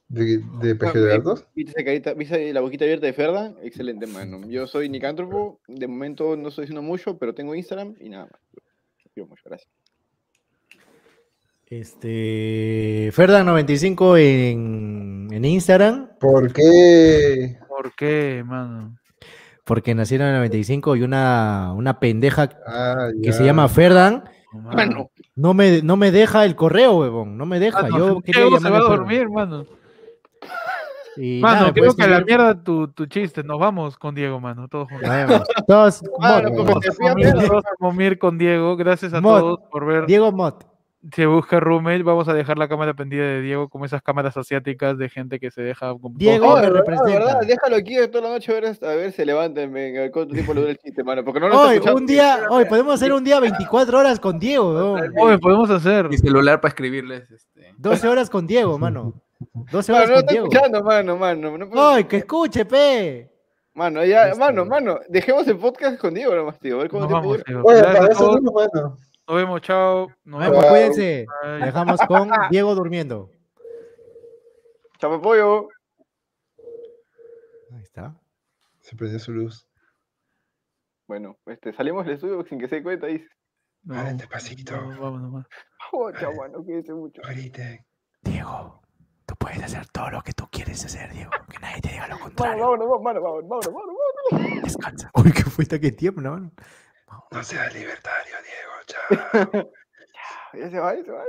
¿De, de Ah, PG de Gatos? ¿Viste, esa carita- viste la boquita abierta de Ferda? Excelente, mano. Yo soy Nicántropo. De momento no estoy diciendo mucho, pero tengo Instagram y nada más. Mucho, gracias. Este. Ferdan95 en, en Instagram, ¿Por qué? ¿Por qué, mano? porque nacieron en el 95 y una, una pendeja Ah, que se llama Ferdan No, Mano, no me, no me deja el correo, huevón. No me deja. Mano, Yo quería Diego se va a dormir, mano. Y Mano, nada, creo pues, que a la mierda tu, tu chiste. Nos vamos con Diego, mano. Todos juntos. Todos, Mot, como Mot. comer con Diego. Gracias a todos por ver. Diego Mot. Se busca roommate, vamos a dejar la cámara prendida de Diego como esas cámaras asiáticas de gente que se deja con Diego de verdad, déjalo aquí toda la noche a ver, a ver, se levanten, venga, a ver cuánto tiempo le dura el chiste, mano, porque no lo Hoy, un día, hoy podemos hacer un día 24 horas con Diego, weón. Oye, podemos hacer. Mi celular para escribirles. Este. 12 horas con Diego, mano. 12 Mano, horas no con está Diego. escuchando, mano, mano. No puedo- Ay, que escuche, pe. Mano, ya, mano, mano, dejemos el podcast con Diego nomás, tío, a ver cuánto tiempo vamos, dura. Gracias para eso mismo, mano. Nos vemos, chao. Nos vemos. Bye. cuídense. Bye. Dejamos con Diego durmiendo. Chapa pollo. Ahí está. Se prendió su luz. Bueno, este, salimos del estudio sin que se dé cuenta, dice. No, Hablen despacito. vamos, vamos nomás. Oh, chao, mano, cuídense mucho. Griten. Diego, tú puedes hacer todo lo que tú quieres hacer, Diego. Que nadie te diga lo contrario. vámonos, vámonos, vámonos, vámonos, vámonos, vámonos. Descansa. Uy, ¿qué fue esta que tiempo, no? No seas libertario, Diego. Chao. Ya se va, se va.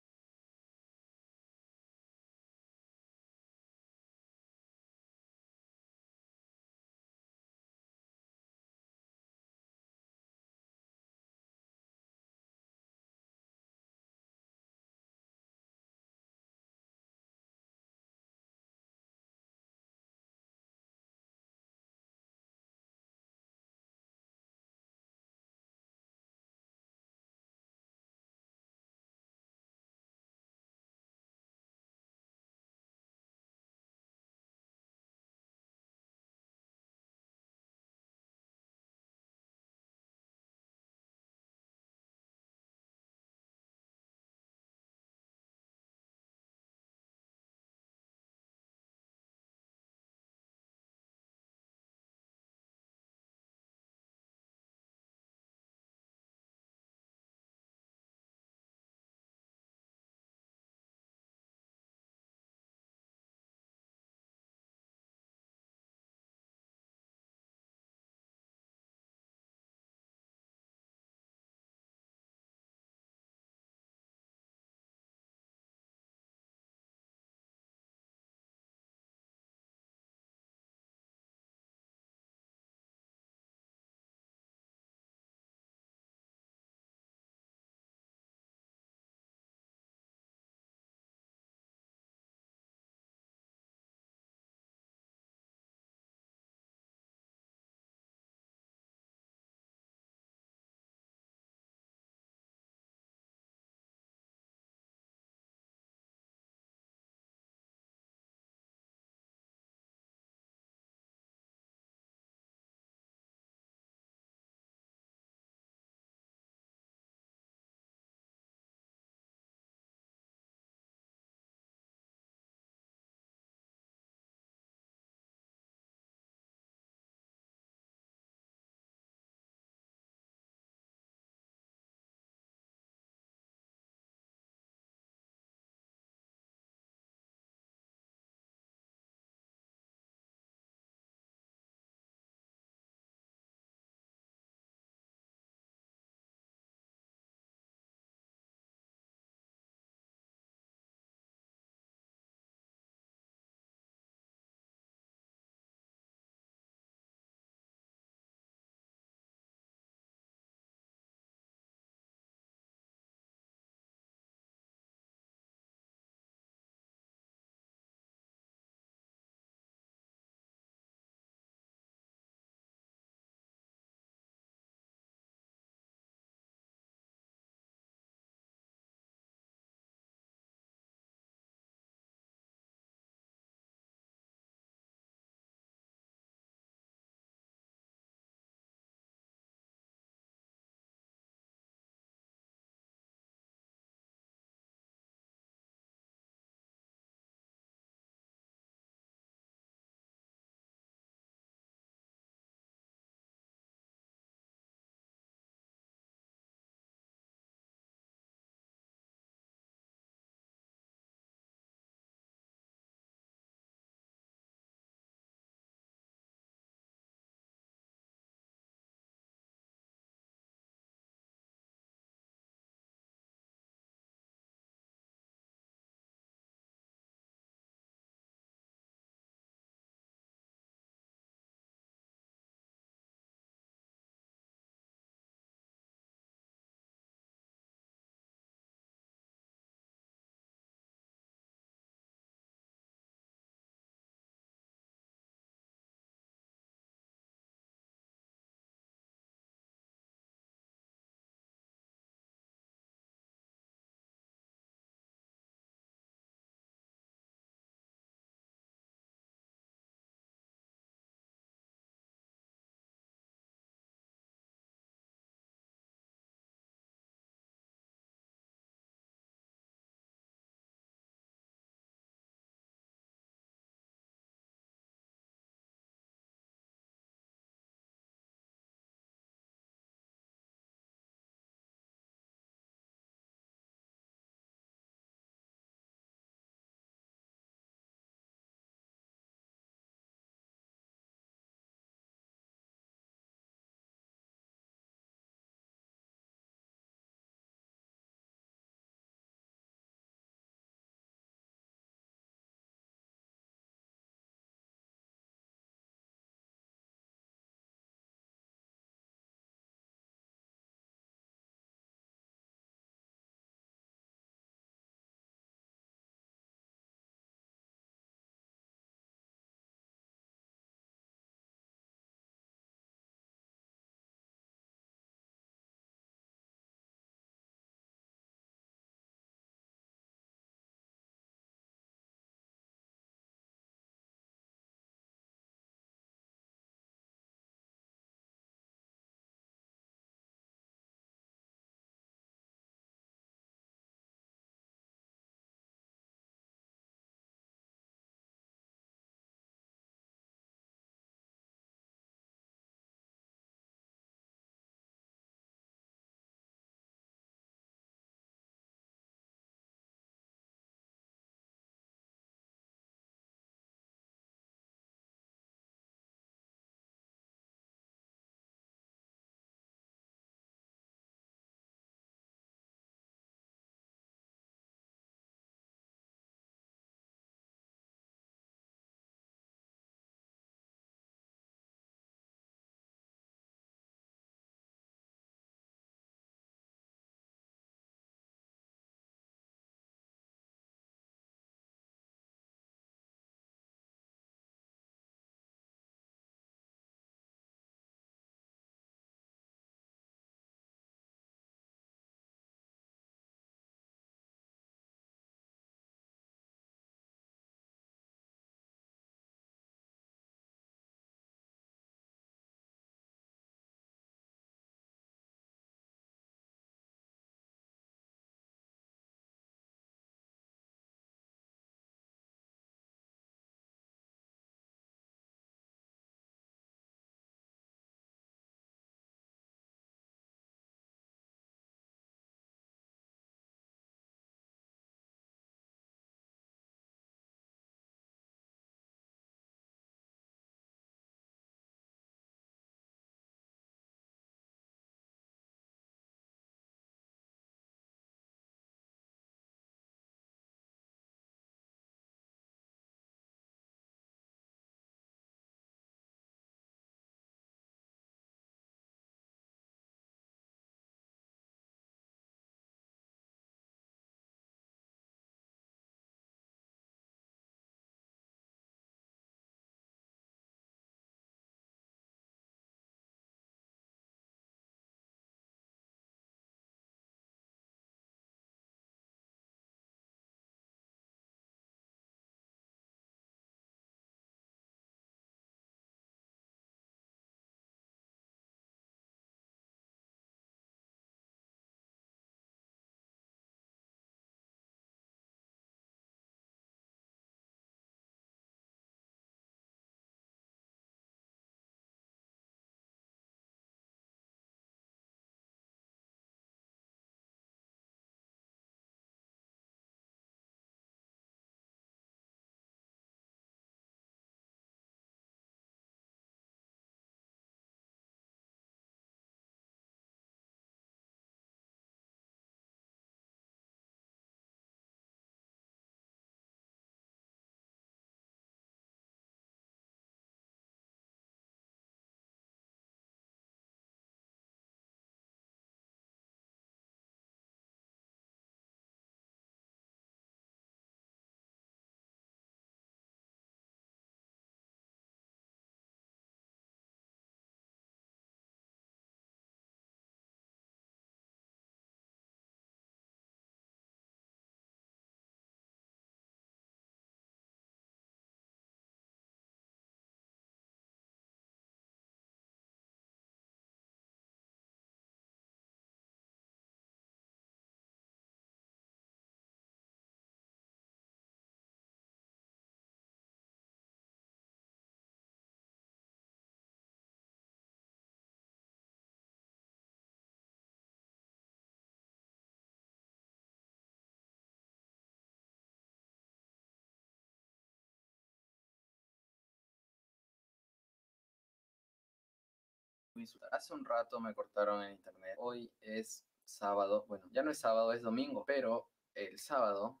Hace un rato me cortaron el internet. Hoy es sábado. Bueno, ya no es sábado, es domingo. Pero el sábado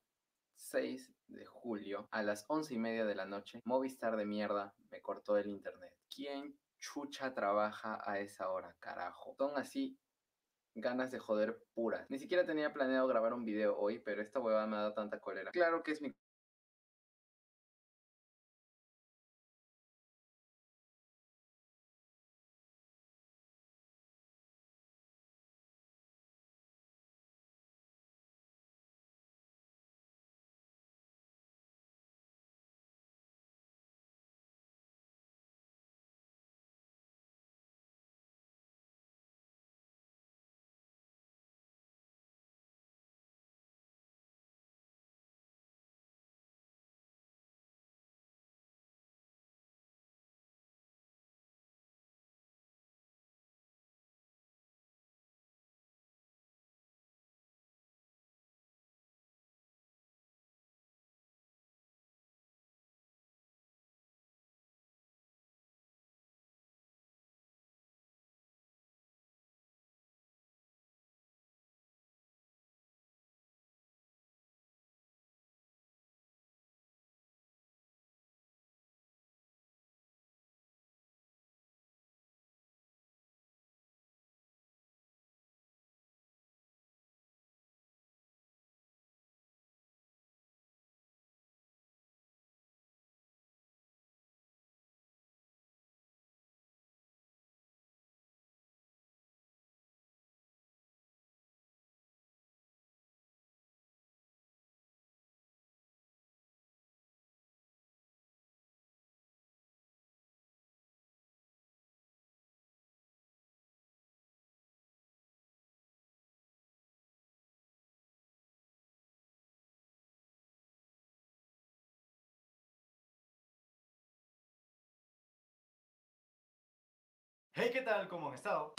6 de julio a las once y media de la noche, Movistar de mierda me cortó el internet. ¿Quién chucha trabaja a esa hora, carajo? Son así ganas de joder puras. Ni siquiera tenía planeado grabar un video hoy, pero esta huevada me ha dado tanta cólera. Claro que es mi Hey, ¿qué tal? ¿Cómo han estado?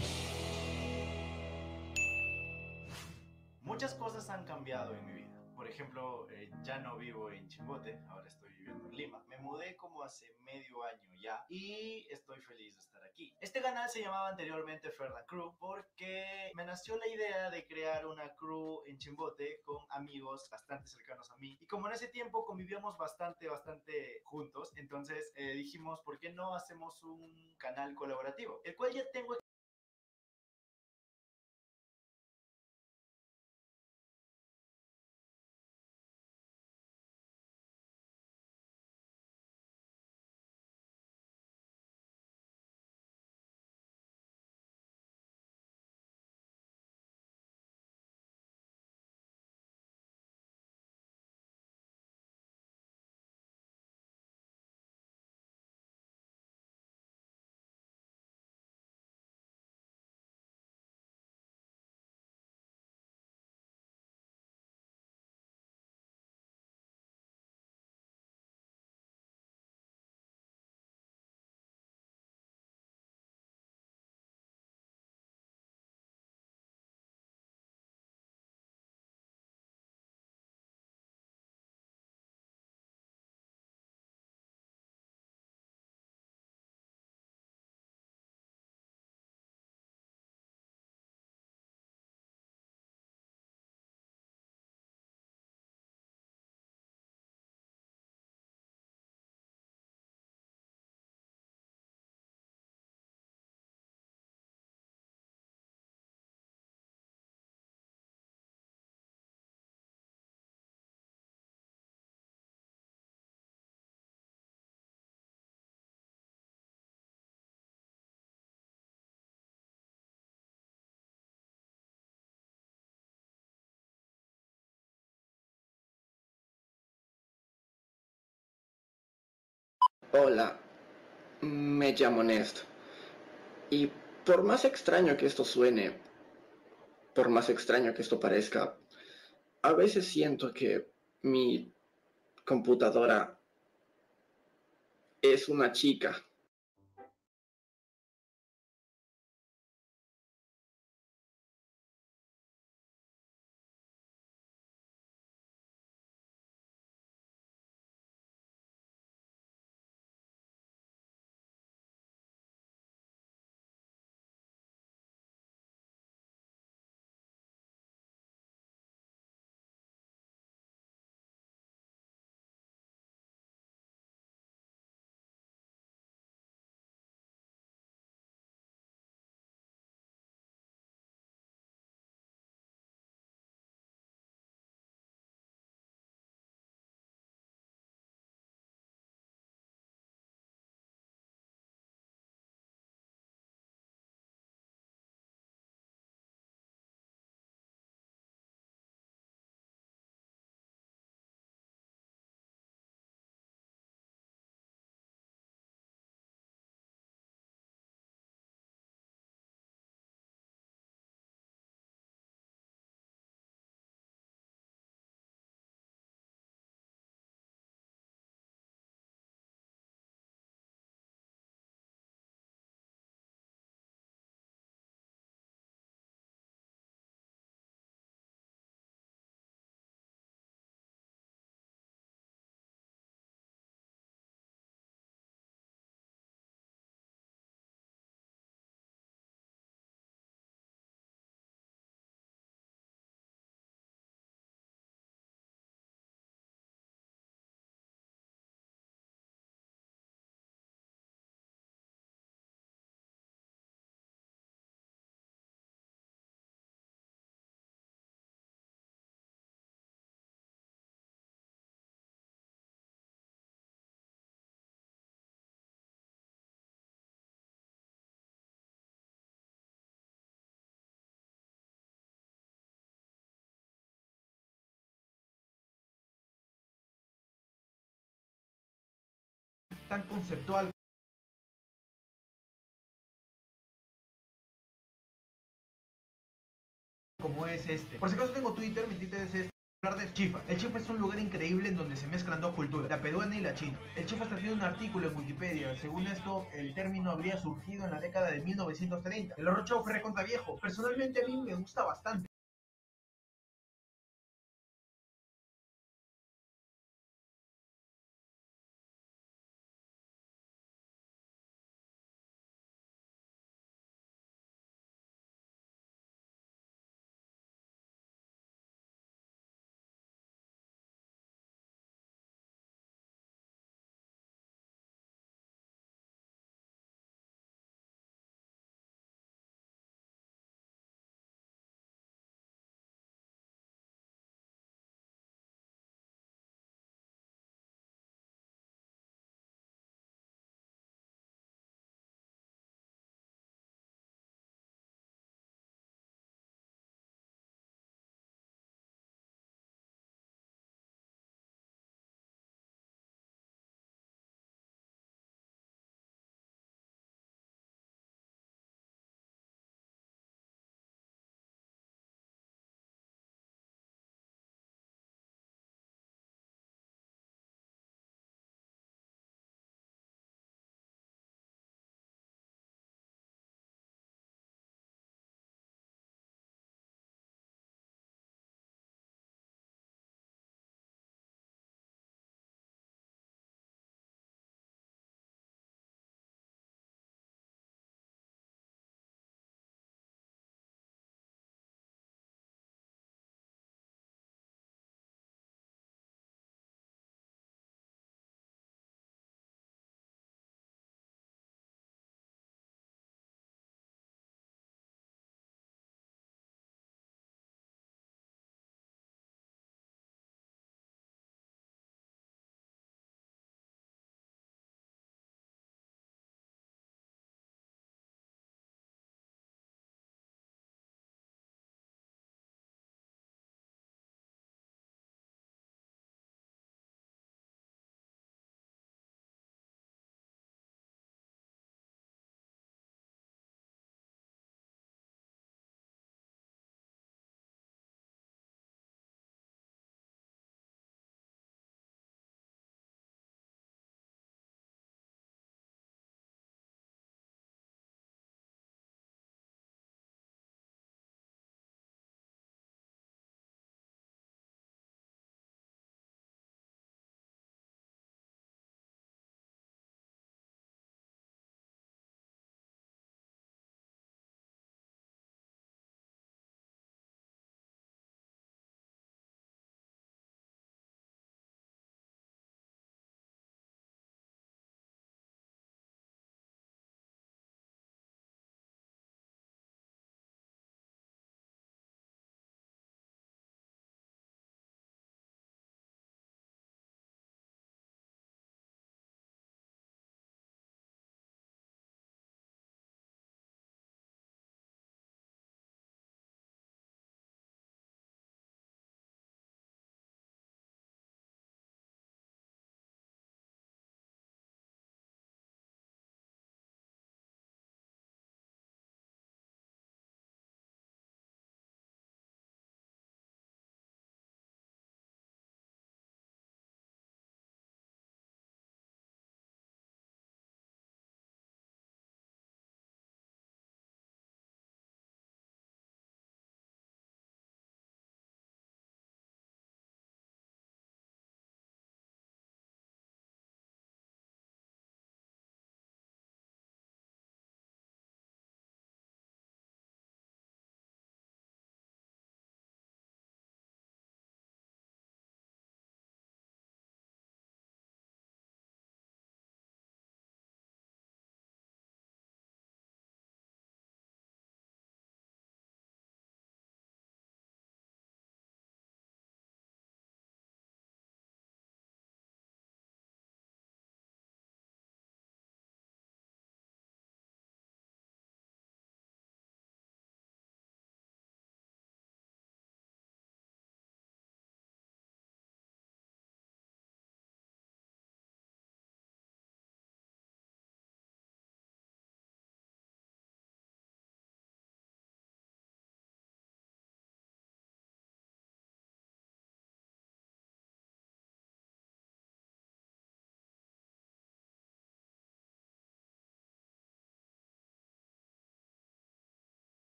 Muchas cosas han cambiado en mi vida. Por ejemplo, eh, ya no vivo en Chimbote, ahora estoy viviendo en Lima. Me mudé como hace medio año ya y estoy feliz de estar aquí. Este canal se llamaba anteriormente Ferda Crew porque me nació la idea de crear una crew en Chimbote con amigos bastante cercanos a mí. Y como en ese tiempo convivíamos bastante, bastante juntos, entonces eh, dijimos, ¿por qué no hacemos un canal colaborativo? El cual ya tengo Hola, me llamo Nest. Y por más extraño que esto suene, por más extraño que esto parezca, a veces siento que mi computadora es una chica. Tan conceptual como es este. Por si acaso tengo Twitter, mi Twitter es este. Hablar de Chifa. El Chifa es un lugar increíble en donde se mezclan dos culturas, la peruana y la china. El Chifa está haciendo un artículo en Wikipedia. Según esto, el término habría surgido en la década de 1930. El show fue recontra viejo. Personalmente a mí me gusta bastante.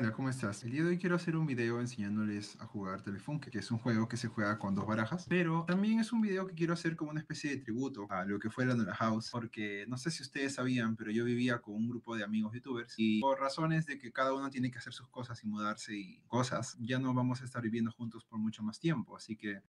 Hola, ¿cómo estás? El día de hoy quiero hacer un video enseñándoles a jugar Telefunke, que es un juego que se juega con dos barajas, pero también es un video que quiero hacer como una especie de tributo a lo que fue la Nora House, porque no sé si ustedes sabían, pero yo vivía con un grupo de amigos youtubers y por razones de que cada uno tiene que hacer sus cosas y mudarse y cosas, ya no vamos a estar viviendo juntos por mucho más tiempo, así que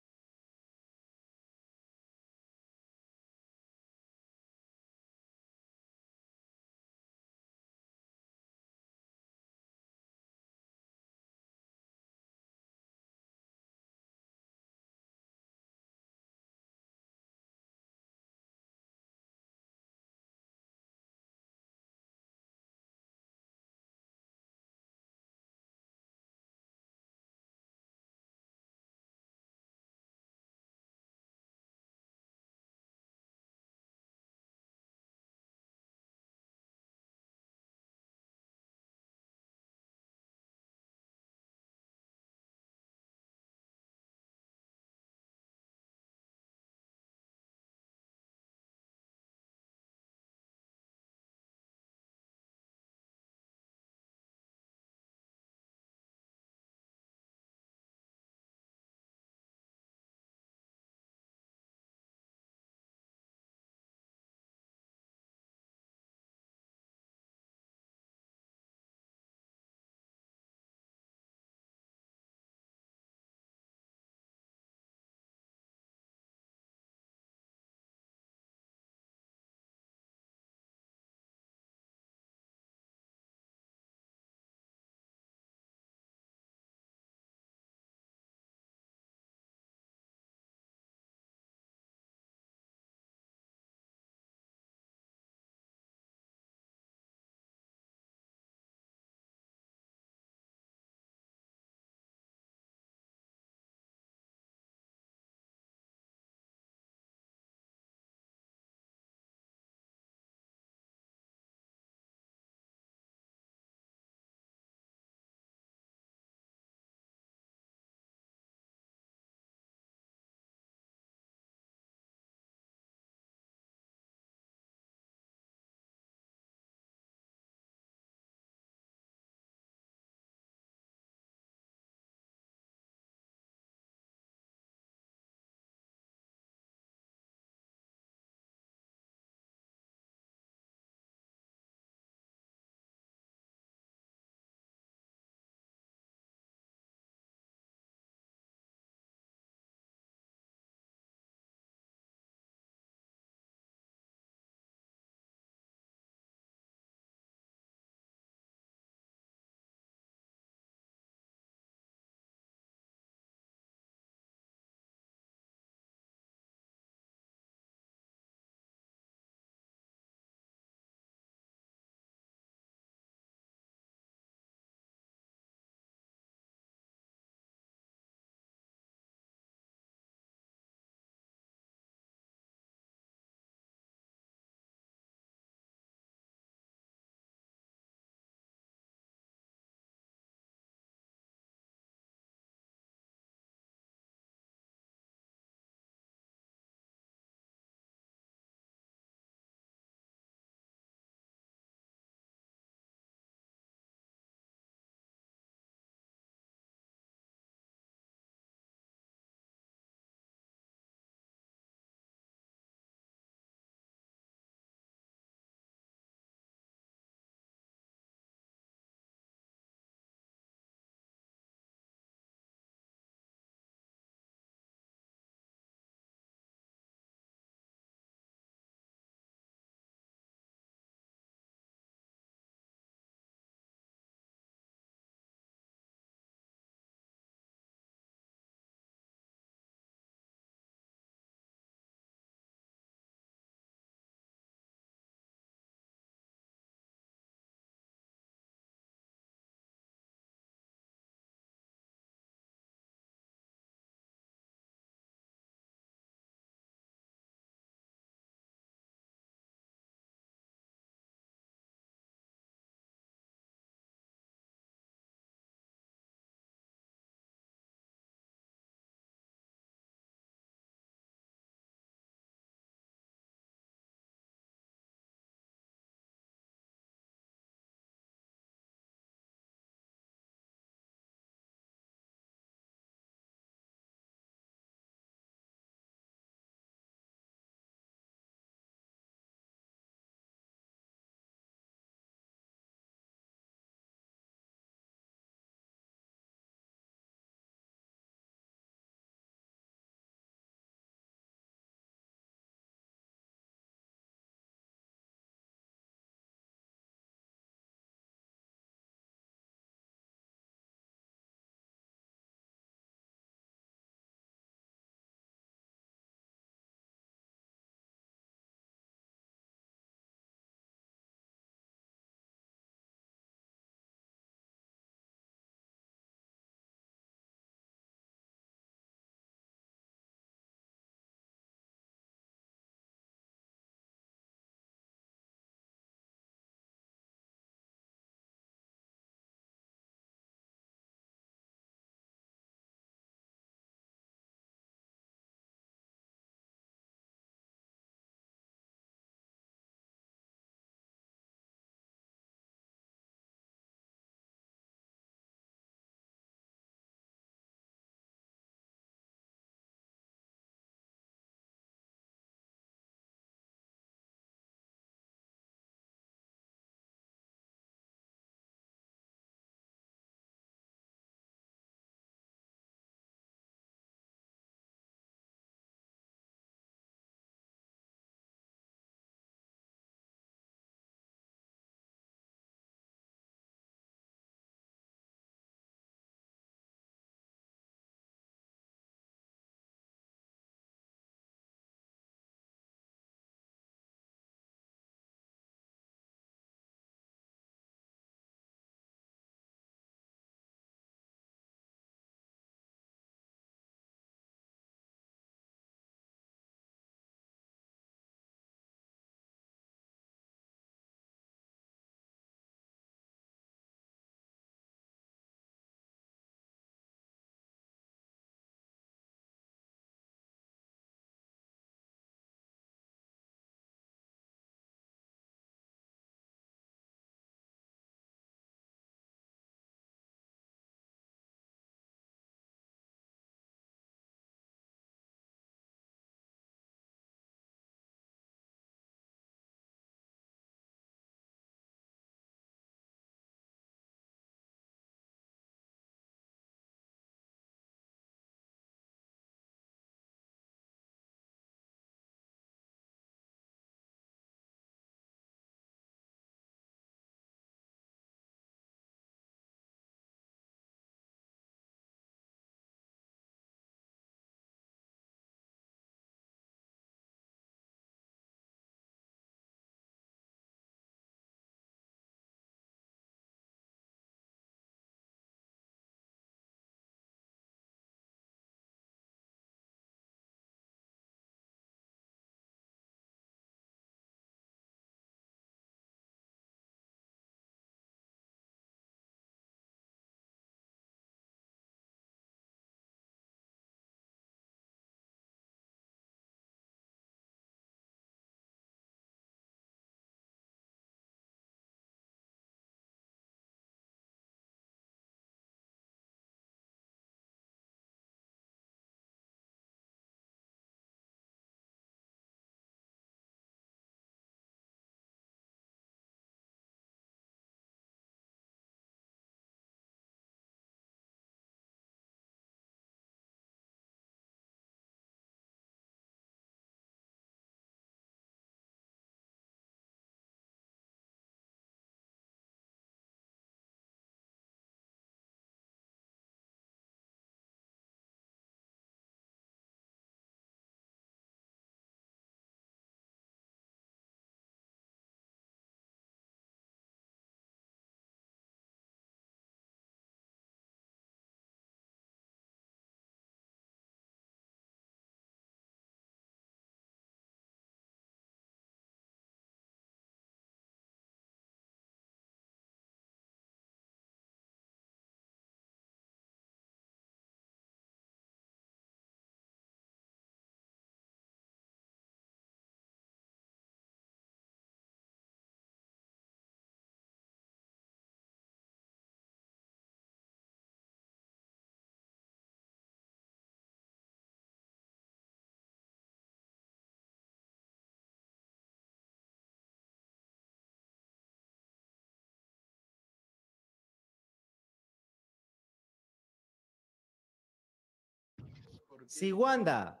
Si Wanda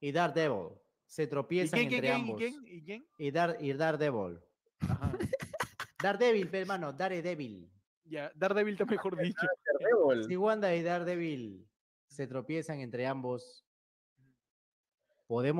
y Daredevil se ¿Y tropiezan quién, entre quién, y ambos. quién, y quién? Y, Dar, y Daredevil. Daredevil, pe, hermano, Daredevil. Ya, Daredevil está mejor dicho. Si Wanda y Daredevil se tropiezan entre ambos, podemos